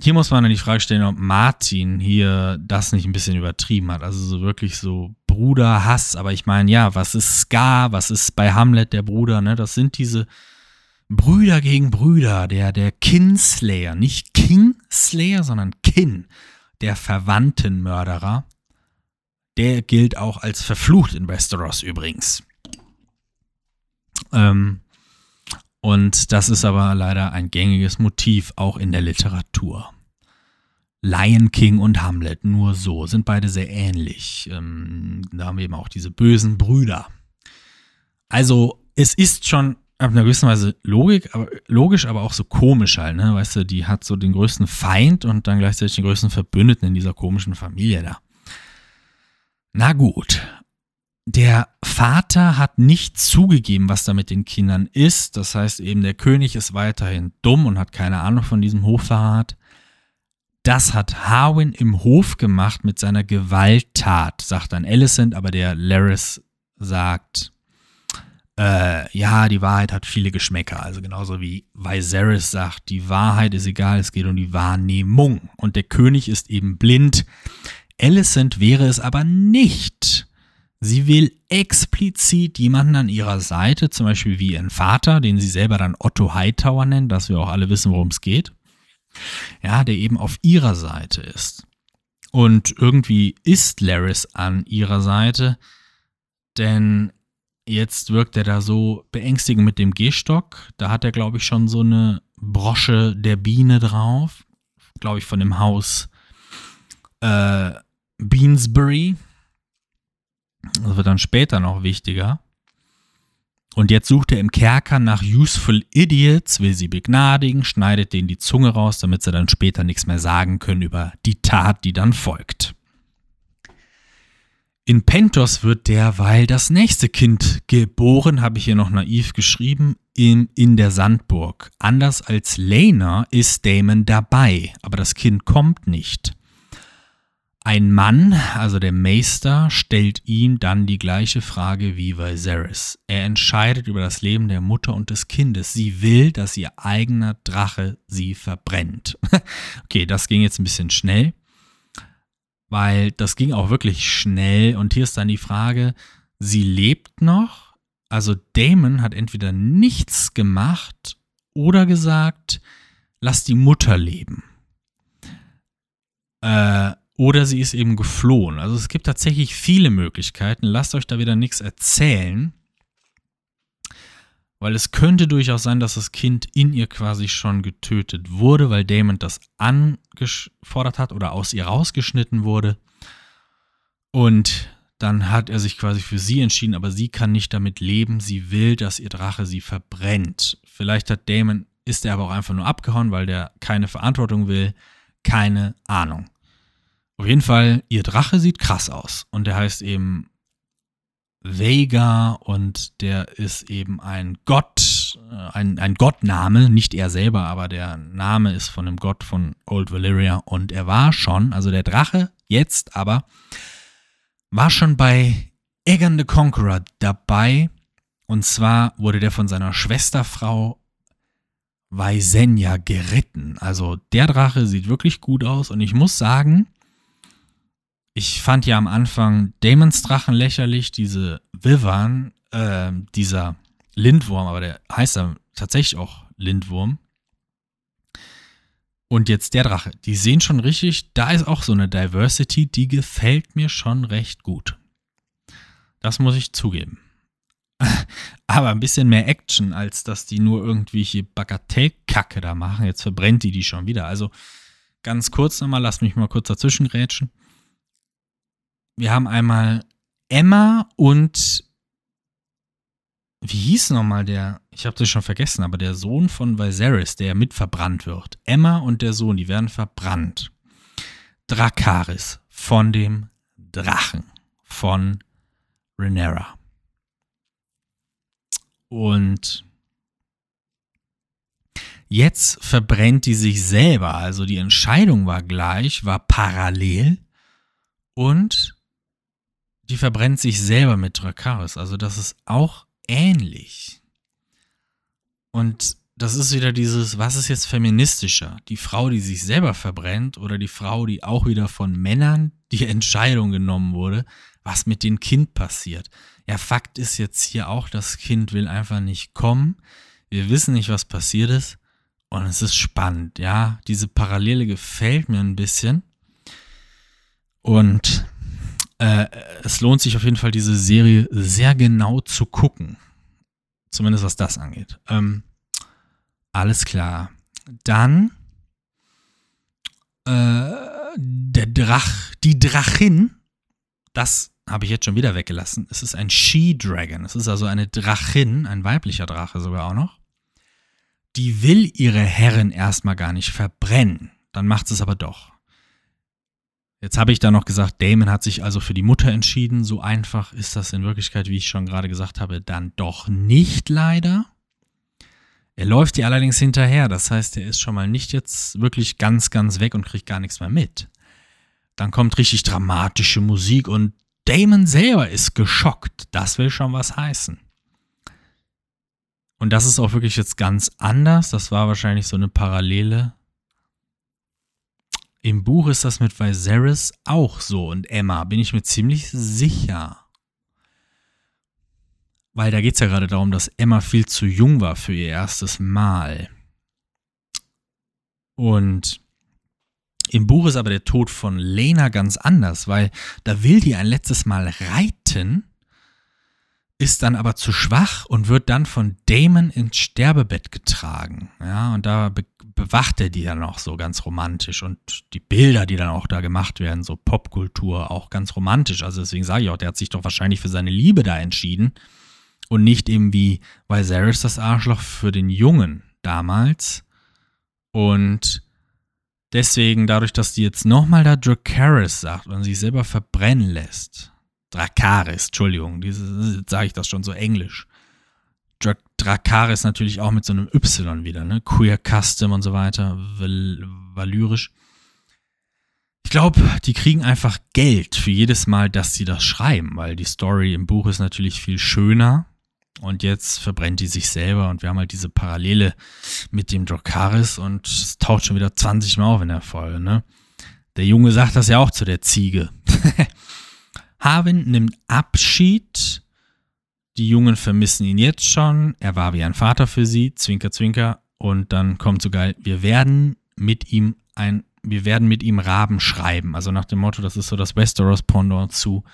hier muss man dann die Frage stellen, ob Martin hier das nicht ein bisschen übertrieben hat. Also so wirklich so Bruderhass. Aber ich meine, ja, was ist Scar? Was ist bei Hamlet der Bruder? Ne? Das sind diese Brüder gegen Brüder, der, der Kinslayer, nicht Kingslayer, sondern Kin, der Verwandtenmörderer. Der gilt auch als verflucht in Westeros übrigens. Ähm, und das ist aber leider ein gängiges Motiv auch in der Literatur. Lion King und Hamlet, nur so, sind beide sehr ähnlich. Ähm, da haben wir eben auch diese bösen Brüder. Also, es ist schon auf einer gewissen Weise Logik, aber, logisch, aber auch so komisch halt, ne? Weißt du, die hat so den größten Feind und dann gleichzeitig den größten Verbündeten in dieser komischen Familie da. Na gut. Der Vater hat nicht zugegeben, was da mit den Kindern ist. Das heißt eben, der König ist weiterhin dumm und hat keine Ahnung von diesem Hofverrat. Das hat Harwin im Hof gemacht mit seiner Gewalttat, sagt dann Alicent, aber der Laris sagt, äh, ja, die Wahrheit hat viele Geschmäcker. Also genauso wie Viserys sagt, die Wahrheit ist egal, es geht um die Wahrnehmung. Und der König ist eben blind. Alicent wäre es aber nicht. Sie will explizit jemanden an ihrer Seite, zum Beispiel wie ihren Vater, den sie selber dann Otto Hightower nennt, dass wir auch alle wissen, worum es geht. Ja, der eben auf ihrer Seite ist. Und irgendwie ist Laris an ihrer Seite, denn Jetzt wirkt er da so beängstigend mit dem Gehstock. Da hat er, glaube ich, schon so eine Brosche der Biene drauf. Glaube ich, von dem Haus äh, Beansbury. Das wird dann später noch wichtiger. Und jetzt sucht er im Kerker nach Useful Idiots, will sie begnadigen, schneidet denen die Zunge raus, damit sie dann später nichts mehr sagen können über die Tat, die dann folgt. In Pentos wird derweil das nächste Kind geboren, habe ich hier noch naiv geschrieben, in, in der Sandburg. Anders als Lena ist Damon dabei, aber das Kind kommt nicht. Ein Mann, also der Meister, stellt ihm dann die gleiche Frage wie Viserys. Er entscheidet über das Leben der Mutter und des Kindes. Sie will, dass ihr eigener Drache sie verbrennt. okay, das ging jetzt ein bisschen schnell weil das ging auch wirklich schnell. Und hier ist dann die Frage, sie lebt noch. Also Damon hat entweder nichts gemacht oder gesagt, lass die Mutter leben. Äh, oder sie ist eben geflohen. Also es gibt tatsächlich viele Möglichkeiten. Lasst euch da wieder nichts erzählen. Weil es könnte durchaus sein, dass das Kind in ihr quasi schon getötet wurde, weil Damon das angefordert hat oder aus ihr rausgeschnitten wurde. Und dann hat er sich quasi für sie entschieden, aber sie kann nicht damit leben. Sie will, dass ihr Drache sie verbrennt. Vielleicht hat Damon, ist er aber auch einfach nur abgehauen, weil der keine Verantwortung will. Keine Ahnung. Auf jeden Fall, ihr Drache sieht krass aus. Und der heißt eben Vega und der ist eben ein Gott, äh, ein, ein Gottname, nicht er selber, aber der Name ist von dem Gott von Old Valyria und er war schon, also der Drache jetzt aber, war schon bei Egan the Conqueror dabei und zwar wurde der von seiner Schwesterfrau Vaisenya geritten. Also der Drache sieht wirklich gut aus und ich muss sagen, ich fand ja am Anfang Damons Drachen lächerlich, diese Vivan, äh, dieser Lindwurm, aber der heißt ja tatsächlich auch Lindwurm. Und jetzt der Drache. Die sehen schon richtig, da ist auch so eine Diversity, die gefällt mir schon recht gut. Das muss ich zugeben. Aber ein bisschen mehr Action, als dass die nur irgendwelche Bagatellkacke da machen. Jetzt verbrennt die die schon wieder. Also ganz kurz nochmal, lass mich mal kurz dazwischen grätschen. Wir haben einmal Emma und wie hieß nochmal der, ich habe das schon vergessen, aber der Sohn von Viserys, der mit verbrannt wird. Emma und der Sohn, die werden verbrannt. Drakaris von dem Drachen von Rhaenyra. Und jetzt verbrennt die sich selber. Also die Entscheidung war gleich, war parallel und die verbrennt sich selber mit Drakaris. Also das ist auch ähnlich. Und das ist wieder dieses, was ist jetzt feministischer? Die Frau, die sich selber verbrennt oder die Frau, die auch wieder von Männern die Entscheidung genommen wurde, was mit dem Kind passiert. Ja, Fakt ist jetzt hier auch, das Kind will einfach nicht kommen. Wir wissen nicht, was passiert ist. Und es ist spannend, ja. Diese Parallele gefällt mir ein bisschen. Und äh, es lohnt sich auf jeden Fall, diese Serie sehr genau zu gucken. Zumindest was das angeht. Ähm, alles klar. Dann äh, der Drach, die Drachin, das habe ich jetzt schon wieder weggelassen. Es ist ein She-Dragon. Es ist also eine Drachin, ein weiblicher Drache sogar auch noch. Die will ihre Herrin erstmal gar nicht verbrennen. Dann macht es aber doch. Jetzt habe ich da noch gesagt, Damon hat sich also für die Mutter entschieden. So einfach ist das in Wirklichkeit, wie ich schon gerade gesagt habe, dann doch nicht leider. Er läuft ihr allerdings hinterher. Das heißt, er ist schon mal nicht jetzt wirklich ganz, ganz weg und kriegt gar nichts mehr mit. Dann kommt richtig dramatische Musik und Damon selber ist geschockt. Das will schon was heißen. Und das ist auch wirklich jetzt ganz anders. Das war wahrscheinlich so eine Parallele im Buch ist das mit Viserys auch so und Emma, bin ich mir ziemlich sicher. Weil da geht es ja gerade darum, dass Emma viel zu jung war für ihr erstes Mal. Und im Buch ist aber der Tod von Lena ganz anders, weil da will die ein letztes Mal reiten, ist dann aber zu schwach und wird dann von Damon ins Sterbebett getragen. Ja, und da bewacht er die dann auch so ganz romantisch und die Bilder, die dann auch da gemacht werden, so Popkultur, auch ganz romantisch. Also deswegen sage ich auch, der hat sich doch wahrscheinlich für seine Liebe da entschieden und nicht eben wie Viserys das Arschloch für den Jungen damals. Und deswegen, dadurch, dass die jetzt nochmal da Dracarys sagt und sich selber verbrennen lässt, Dracaris, Entschuldigung, sage ich das schon so englisch, Dra Drakaris natürlich auch mit so einem Y wieder, ne? Queer Custom und so weiter, valyrisch. Ich glaube, die kriegen einfach Geld für jedes Mal, dass sie das schreiben, weil die Story im Buch ist natürlich viel schöner. Und jetzt verbrennt die sich selber und wir haben halt diese Parallele mit dem Drakaris und es taucht schon wieder 20 Mal auf in der Folge, ne? Der Junge sagt das ja auch zu der Ziege. Harwin nimmt Abschied die Jungen vermissen ihn jetzt schon. Er war wie ein Vater für sie, Zwinker, Zwinker. Und dann kommt so geil, wir werden mit ihm ein, wir werden mit ihm Raben schreiben. Also nach dem Motto, das ist so das Westeros Pendant zu,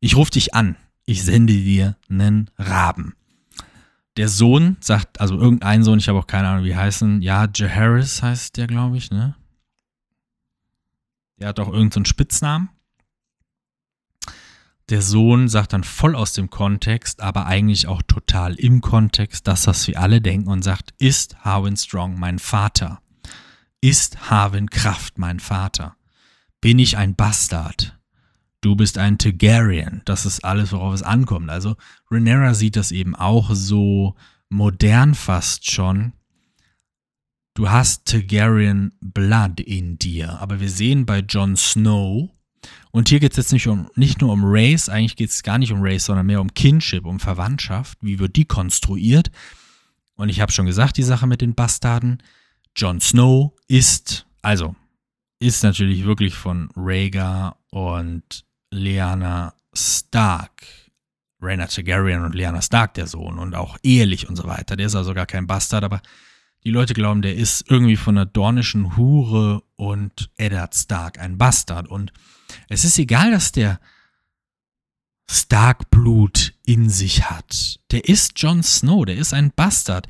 ich rufe dich an, ich sende dir einen Raben. Der Sohn sagt, also irgendein Sohn, ich habe auch keine Ahnung, wie heißen, ja, Jaharis heißt der, glaube ich, ne? Der hat auch irgendeinen so Spitznamen. Der Sohn sagt dann voll aus dem Kontext, aber eigentlich auch total im Kontext, das, was wir alle denken und sagt, ist Harwin Strong mein Vater? Ist Harwin Kraft mein Vater? Bin ich ein Bastard? Du bist ein Targaryen. Das ist alles, worauf es ankommt. Also Rhaenyra sieht das eben auch so. modern fast schon. Du hast Targaryen Blood in dir, aber wir sehen bei Jon Snow, und hier geht es jetzt nicht, um, nicht nur um Race, eigentlich geht es gar nicht um Race, sondern mehr um Kinship, um Verwandtschaft. Wie wird die konstruiert? Und ich habe schon gesagt, die Sache mit den Bastarden. Jon Snow ist, also, ist natürlich wirklich von Rhaegar und Lyanna Stark. Rhaena Targaryen und Lyanna Stark der Sohn und auch ehelich und so weiter. Der ist also gar kein Bastard, aber die Leute glauben, der ist irgendwie von einer dornischen Hure und Eddard Stark ein Bastard. Und es ist egal, dass der Stark-Blut in sich hat. Der ist Jon Snow, der ist ein Bastard.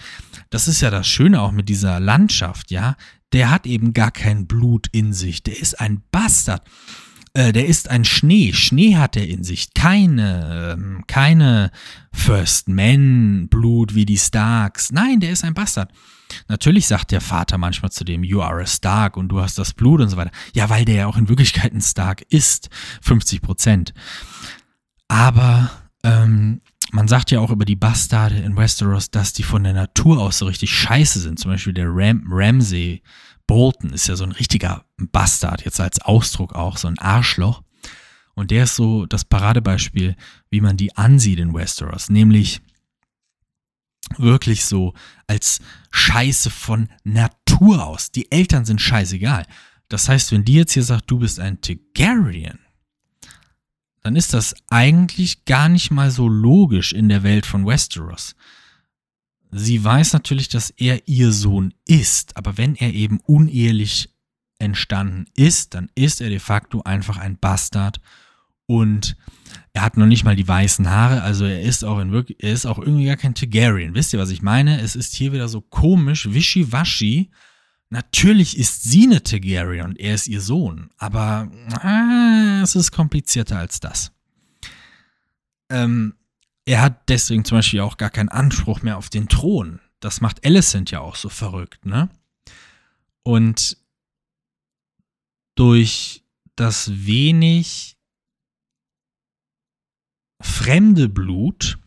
Das ist ja das Schöne auch mit dieser Landschaft, ja. Der hat eben gar kein Blut in sich. Der ist ein Bastard. Äh, der ist ein Schnee. Schnee hat er in sich. Keine, ähm, keine First Men Blut wie die Starks. Nein, der ist ein Bastard. Natürlich sagt der Vater manchmal zu dem, you are a Stark und du hast das Blut und so weiter. Ja, weil der ja auch in Wirklichkeit ein Stark ist. 50 Prozent. Aber ähm, man sagt ja auch über die Bastarde in Westeros, dass die von der Natur aus so richtig scheiße sind. Zum Beispiel der Ram Ramsay Bolton ist ja so ein richtiger Bastard, jetzt als Ausdruck auch, so ein Arschloch. Und der ist so das Paradebeispiel, wie man die ansieht in Westeros, nämlich wirklich so als Scheiße von Natur aus. Die Eltern sind scheißegal. Das heißt, wenn die jetzt hier sagt, du bist ein Targaryen, dann ist das eigentlich gar nicht mal so logisch in der Welt von Westeros. Sie weiß natürlich, dass er ihr Sohn ist, aber wenn er eben unehelich entstanden ist, dann ist er de facto einfach ein Bastard und er hat noch nicht mal die weißen Haare, also er ist auch in wirklich, er ist auch irgendwie gar kein Targaryen. Wisst ihr, was ich meine? Es ist hier wieder so komisch, wischiwaschi. Natürlich ist sie eine Targaryen und er ist ihr Sohn, aber äh, es ist komplizierter als das. Ähm, er hat deswegen zum Beispiel auch gar keinen Anspruch mehr auf den Thron. Das macht Alicent ja auch so verrückt, ne? Und durch das wenig fremde Blut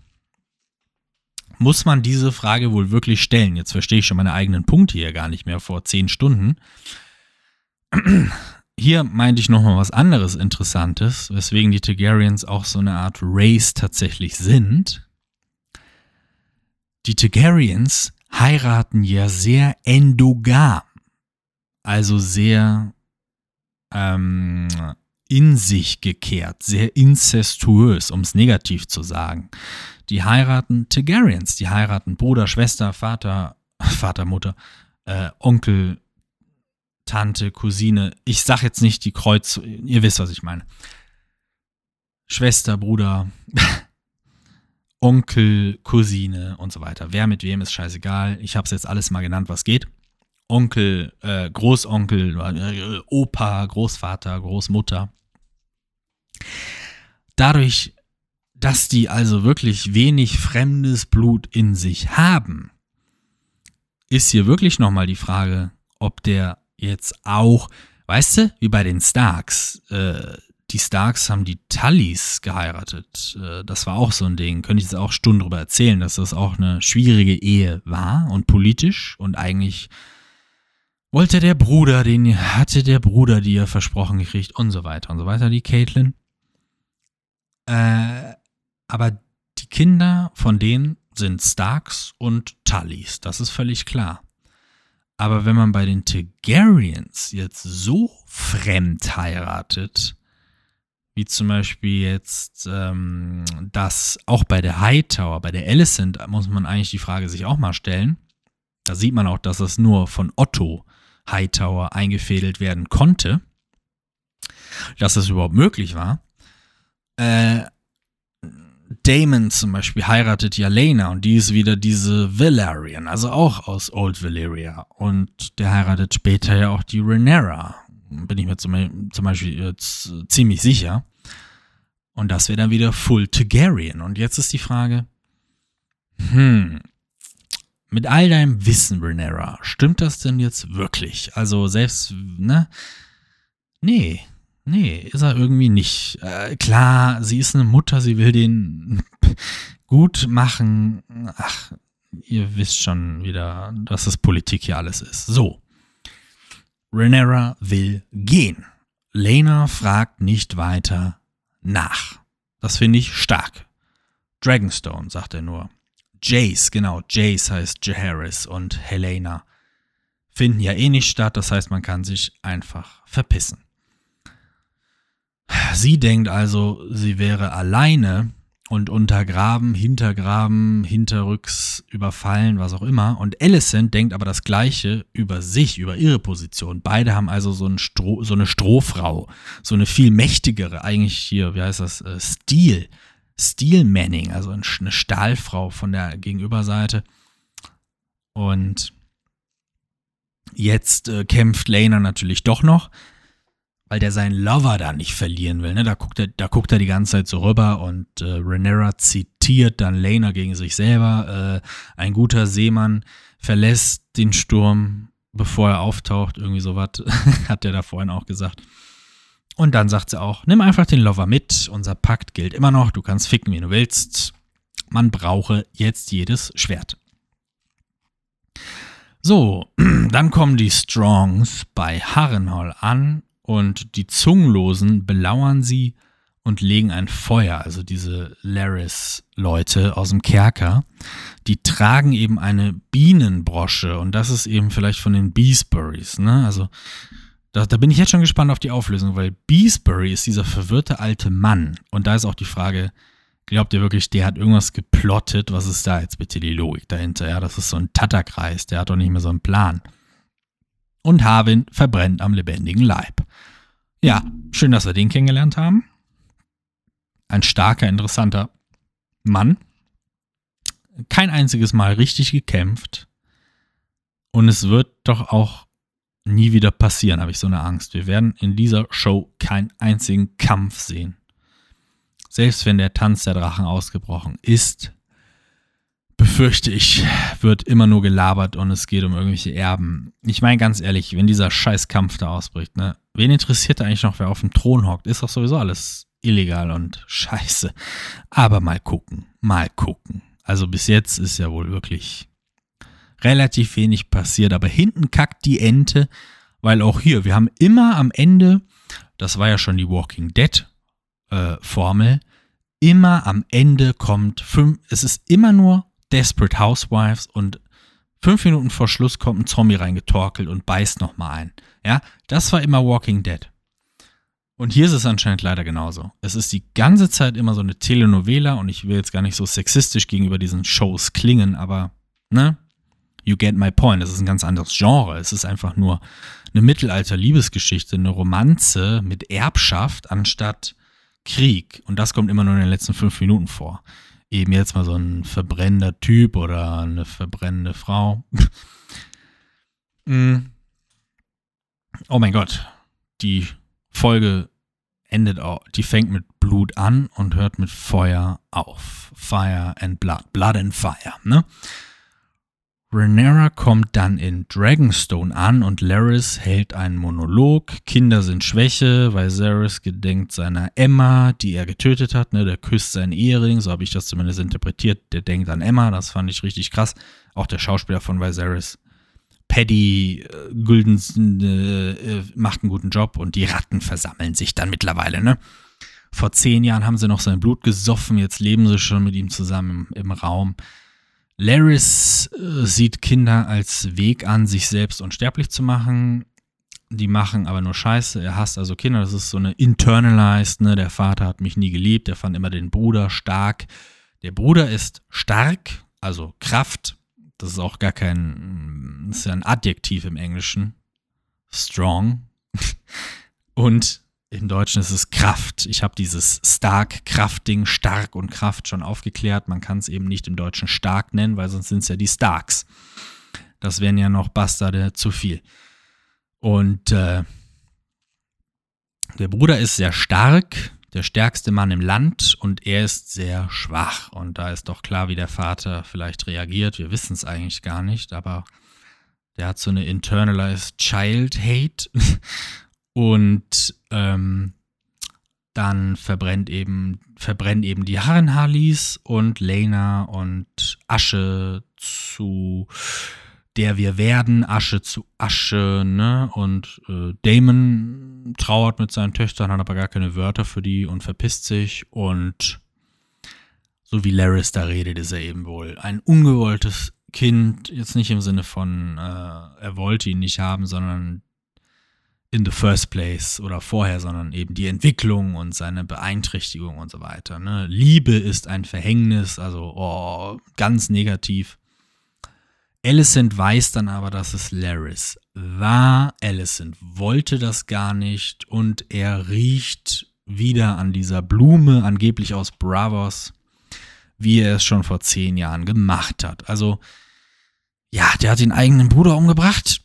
muss man diese Frage wohl wirklich stellen. Jetzt verstehe ich schon meine eigenen Punkte hier gar nicht mehr vor zehn Stunden. Hier meinte ich nochmal was anderes Interessantes, weswegen die Targaryens auch so eine Art Race tatsächlich sind. Die Targaryens heiraten ja sehr endogam, also sehr ähm, in sich gekehrt, sehr incestuös, um es negativ zu sagen. Die heiraten Targaryens, die heiraten Bruder, Schwester, Vater, Vater, Mutter, äh, Onkel, Tante, Cousine. Ich sag jetzt nicht die Kreuz, ihr wisst, was ich meine. Schwester, Bruder, Onkel, Cousine und so weiter. Wer mit wem ist scheißegal. Ich habe es jetzt alles mal genannt, was geht. Onkel, äh, Großonkel, äh, Opa, Großvater, Großmutter. Dadurch, dass die also wirklich wenig fremdes Blut in sich haben, ist hier wirklich nochmal die Frage, ob der jetzt auch, weißt du, wie bei den Starks, äh, die Starks haben die Tullys geheiratet. Äh, das war auch so ein Ding. Könnte ich jetzt auch Stunden darüber erzählen, dass das auch eine schwierige Ehe war und politisch und eigentlich wollte der Bruder, den hatte der Bruder dir versprochen gekriegt und so weiter und so weiter, die Caitlin. Äh, aber die Kinder von denen sind Starks und Tullys, das ist völlig klar. Aber wenn man bei den Targaryens jetzt so fremd heiratet, wie zum Beispiel jetzt ähm, das auch bei der Hightower, bei der Alicent, muss man eigentlich die Frage sich auch mal stellen. Da sieht man auch, dass das nur von Otto Hightower eingefädelt werden konnte, dass das überhaupt möglich war. Äh, Damon zum Beispiel heiratet ja Lena und die ist wieder diese Valerian, also auch aus Old Valyria. Und der heiratet später ja auch die Renera. Bin ich mir zum, zum Beispiel jetzt ziemlich sicher. Und das wäre dann wieder Full Targaryen. Und jetzt ist die Frage, hm, mit all deinem Wissen, Renera, stimmt das denn jetzt wirklich? Also selbst, ne? Nee, Nee, ist er irgendwie nicht. Äh, klar, sie ist eine Mutter, sie will den gut machen. Ach, ihr wisst schon wieder, dass das Politik hier alles ist. So. Renera will gehen. Lena fragt nicht weiter nach. Das finde ich stark. Dragonstone, sagt er nur. Jace, genau, Jace heißt Jaharis und Helena finden ja eh nicht statt, das heißt, man kann sich einfach verpissen. Sie denkt also, sie wäre alleine und untergraben, hintergraben, hinterrücks überfallen, was auch immer. Und Alicent denkt aber das Gleiche über sich, über ihre Position. Beide haben also so, ein Stroh, so eine Strohfrau, so eine viel mächtigere, eigentlich hier, wie heißt das, äh, Stil, Steel Manning, also eine Stahlfrau von der Gegenüberseite. Und jetzt äh, kämpft Lena natürlich doch noch weil der seinen Lover da nicht verlieren will. Ne? Da, guckt er, da guckt er die ganze Zeit so rüber und äh, Renera zitiert dann Lena gegen sich selber. Äh, ein guter Seemann verlässt den Sturm, bevor er auftaucht. Irgendwie sowas hat er da vorhin auch gesagt. Und dann sagt sie auch, nimm einfach den Lover mit, unser Pakt gilt immer noch, du kannst ficken, wie du willst. Man brauche jetzt jedes Schwert. So, dann kommen die Strongs bei Harrenhall an und die Zungenlosen belauern sie und legen ein Feuer, also diese Laris-Leute aus dem Kerker, die tragen eben eine Bienenbrosche und das ist eben vielleicht von den Beesburys, ne? Also da, da bin ich jetzt schon gespannt auf die Auflösung, weil Beesbury ist dieser verwirrte alte Mann und da ist auch die Frage, glaubt ihr wirklich, der hat irgendwas geplottet? Was ist da jetzt bitte die Logik dahinter? Ja, das ist so ein Tatterkreis, der hat doch nicht mehr so einen Plan und Harwin verbrennt am lebendigen Leib. Ja, schön, dass wir den kennengelernt haben. Ein starker, interessanter Mann. Kein einziges Mal richtig gekämpft. Und es wird doch auch nie wieder passieren, habe ich so eine Angst. Wir werden in dieser Show keinen einzigen Kampf sehen. Selbst wenn der Tanz der Drachen ausgebrochen ist, befürchte ich, wird immer nur gelabert und es geht um irgendwelche Erben. Ich meine ganz ehrlich, wenn dieser Scheißkampf da ausbricht, ne, wen interessiert eigentlich noch, wer auf dem Thron hockt? Ist doch sowieso alles illegal und scheiße. Aber mal gucken, mal gucken. Also bis jetzt ist ja wohl wirklich relativ wenig passiert, aber hinten kackt die Ente, weil auch hier, wir haben immer am Ende, das war ja schon die Walking Dead äh, Formel, immer am Ende kommt fünf, es ist immer nur Desperate Housewives und fünf Minuten vor Schluss kommt ein Zombie reingetorkelt und beißt nochmal ein. Ja, das war immer Walking Dead. Und hier ist es anscheinend leider genauso. Es ist die ganze Zeit immer so eine Telenovela und ich will jetzt gar nicht so sexistisch gegenüber diesen Shows klingen, aber, ne? You get my point. Es ist ein ganz anderes Genre. Es ist einfach nur eine Mittelalter-Liebesgeschichte, eine Romanze mit Erbschaft anstatt Krieg. Und das kommt immer nur in den letzten fünf Minuten vor eben jetzt mal so ein verbrennender Typ oder eine verbrennende Frau. mm. Oh mein Gott, die Folge endet auch, die fängt mit Blut an und hört mit Feuer auf. Fire and Blood, Blood and Fire, ne? Rhaenyra kommt dann in Dragonstone an und Laris hält einen Monolog. Kinder sind Schwäche, Zaris gedenkt seiner Emma, die er getötet hat. Ne? Der küsst seinen Ehering, so habe ich das zumindest interpretiert. Der denkt an Emma, das fand ich richtig krass. Auch der Schauspieler von Viserys, Paddy äh, Gulden, äh, äh, macht einen guten Job und die Ratten versammeln sich dann mittlerweile. Ne? Vor zehn Jahren haben sie noch sein Blut gesoffen, jetzt leben sie schon mit ihm zusammen im, im Raum. Laris äh, sieht Kinder als Weg an, sich selbst unsterblich zu machen. Die machen aber nur Scheiße. Er hasst also Kinder. Das ist so eine internalized, ne? Der Vater hat mich nie geliebt. Er fand immer den Bruder stark. Der Bruder ist stark, also Kraft. Das ist auch gar kein, ist ja ein Adjektiv im Englischen. Strong. Und im Deutschen ist es Kraft. Ich habe dieses stark, Kraftding, stark und Kraft schon aufgeklärt. Man kann es eben nicht im Deutschen stark nennen, weil sonst sind es ja die Starks. Das wären ja noch Bastarde zu viel. Und äh, der Bruder ist sehr stark, der stärkste Mann im Land und er ist sehr schwach. Und da ist doch klar, wie der Vater vielleicht reagiert. Wir wissen es eigentlich gar nicht, aber der hat so eine internalized Child Hate Und ähm, dann verbrennt eben, verbrennen eben die Harrenharlis und Lena und Asche zu der wir werden, Asche zu Asche, ne? Und äh, Damon trauert mit seinen Töchtern, hat aber gar keine Wörter für die und verpisst sich. Und so wie Laris da redet, ist er eben wohl ein ungewolltes Kind. Jetzt nicht im Sinne von, äh, er wollte ihn nicht haben, sondern in the first place oder vorher, sondern eben die Entwicklung und seine Beeinträchtigung und so weiter. Ne? Liebe ist ein Verhängnis, also oh, ganz negativ. Alicent weiß dann aber, dass es Laris war. Alicent wollte das gar nicht und er riecht wieder an dieser Blume, angeblich aus Bravos, wie er es schon vor zehn Jahren gemacht hat. Also, ja, der hat den eigenen Bruder umgebracht.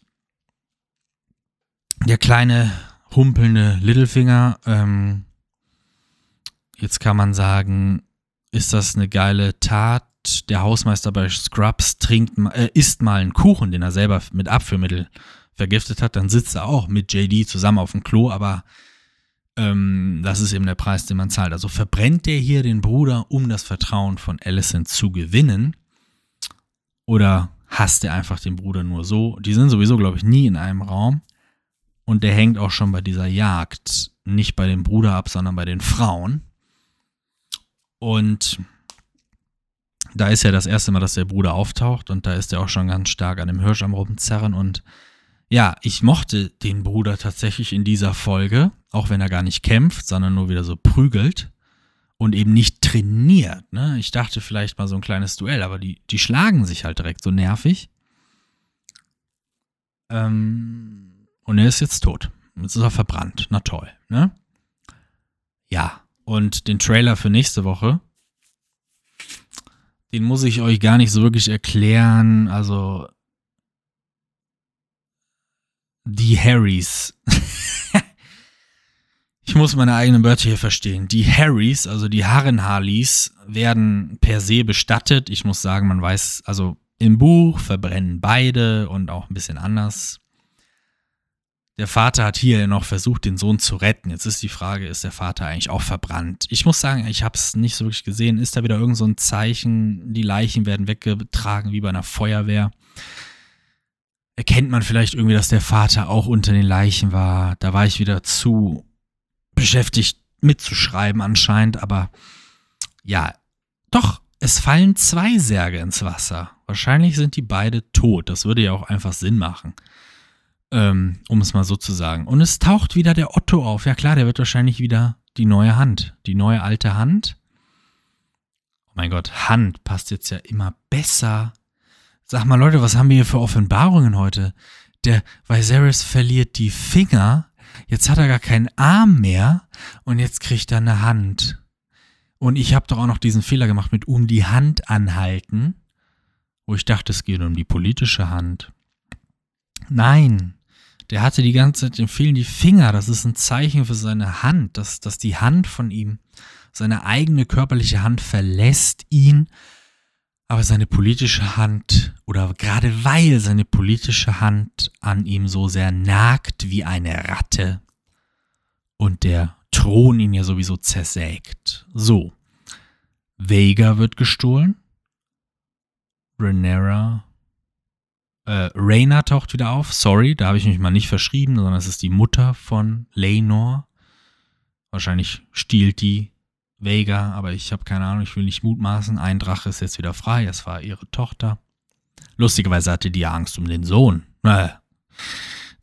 Der kleine, humpelnde Littlefinger. Ähm, jetzt kann man sagen, ist das eine geile Tat? der Hausmeister bei Scrubs trinkt, äh, isst mal einen Kuchen, den er selber mit Abführmittel vergiftet hat, dann sitzt er auch mit JD zusammen auf dem Klo, aber ähm, das ist eben der Preis, den man zahlt. Also verbrennt der hier den Bruder, um das Vertrauen von Allison zu gewinnen? Oder hasst er einfach den Bruder nur so? Die sind sowieso, glaube ich, nie in einem Raum. Und der hängt auch schon bei dieser Jagd nicht bei dem Bruder ab, sondern bei den Frauen. Und da ist ja das erste Mal, dass der Bruder auftaucht und da ist er auch schon ganz stark an dem Hirsch am rumzerren und ja, ich mochte den Bruder tatsächlich in dieser Folge, auch wenn er gar nicht kämpft, sondern nur wieder so prügelt und eben nicht trainiert. Ne? Ich dachte vielleicht mal so ein kleines Duell, aber die, die schlagen sich halt direkt so nervig. Ähm, und er ist jetzt tot. Jetzt ist er verbrannt. Na toll, ne? Ja, und den Trailer für nächste Woche, den muss ich euch gar nicht so wirklich erklären. Also die Harrys. ich muss meine eigenen Wörter hier verstehen. Die Harrys, also die Harren-Harleys, werden per se bestattet. Ich muss sagen, man weiß, also im Buch verbrennen beide und auch ein bisschen anders. Der Vater hat hier noch versucht, den Sohn zu retten. Jetzt ist die Frage, ist der Vater eigentlich auch verbrannt? Ich muss sagen, ich habe es nicht so wirklich gesehen. Ist da wieder irgend so ein Zeichen, die Leichen werden weggetragen wie bei einer Feuerwehr? Erkennt man vielleicht irgendwie, dass der Vater auch unter den Leichen war? Da war ich wieder zu beschäftigt mitzuschreiben anscheinend, aber ja, doch, es fallen zwei Särge ins Wasser. Wahrscheinlich sind die beide tot. Das würde ja auch einfach Sinn machen ähm, um es mal so zu sagen. Und es taucht wieder der Otto auf. Ja klar, der wird wahrscheinlich wieder die neue Hand, die neue alte Hand. Oh mein Gott, Hand passt jetzt ja immer besser. Sag mal Leute, was haben wir hier für Offenbarungen heute? Der Viserys verliert die Finger, jetzt hat er gar keinen Arm mehr und jetzt kriegt er eine Hand. Und ich habe doch auch noch diesen Fehler gemacht mit um die Hand anhalten, wo ich dachte, es geht um die politische Hand. Nein, der hatte die ganze Zeit, ihm fehlen die Finger. Das ist ein Zeichen für seine Hand, dass, dass die Hand von ihm, seine eigene körperliche Hand verlässt ihn. Aber seine politische Hand, oder gerade weil seine politische Hand an ihm so sehr nagt wie eine Ratte und der Thron ihn ja sowieso zersägt. So. Vega wird gestohlen. Renera äh, Rhaena taucht wieder auf. Sorry, da habe ich mich mal nicht verschrieben, sondern es ist die Mutter von Laenor. Wahrscheinlich stiehlt die Vega, aber ich habe keine Ahnung, ich will nicht mutmaßen. Ein Drache ist jetzt wieder frei, es war ihre Tochter. Lustigerweise hatte die Angst um den Sohn. Äh,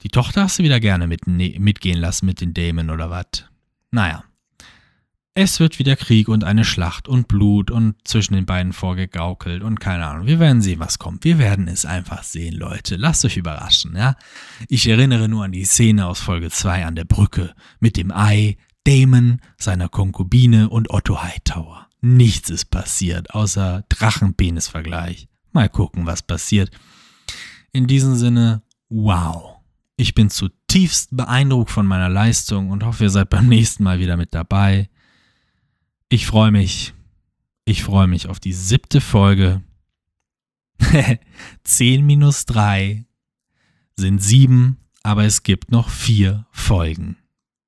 die Tochter hast du wieder gerne mit, ne, mitgehen lassen mit den Dämen oder was? Naja. Es wird wieder Krieg und eine Schlacht und Blut und zwischen den beiden vorgegaukelt und keine Ahnung. Wir werden sehen, was kommt. Wir werden es einfach sehen, Leute. Lasst euch überraschen, ja? Ich erinnere nur an die Szene aus Folge 2 an der Brücke mit dem Ei, Damon, seiner Konkubine und Otto Hightower. Nichts ist passiert, außer Drachenpenis-Vergleich. Mal gucken, was passiert. In diesem Sinne, wow. Ich bin zutiefst beeindruckt von meiner Leistung und hoffe, ihr seid beim nächsten Mal wieder mit dabei. Ich freue mich. Ich freue mich auf die siebte Folge. 10 minus 3 sind 7, aber es gibt noch 4 Folgen.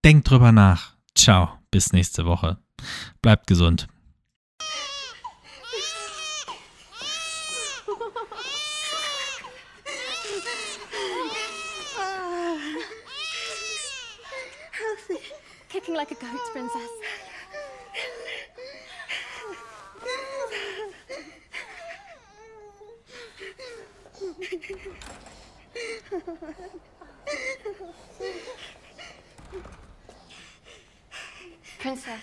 Denkt drüber nach. Ciao, bis nächste Woche. Bleibt gesund. Kicking like a goat, princess. Princess.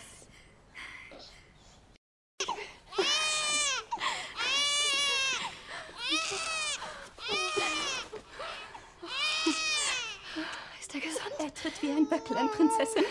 Ist er gesund? Er tritt wie ein Böcklein, Prinzessin.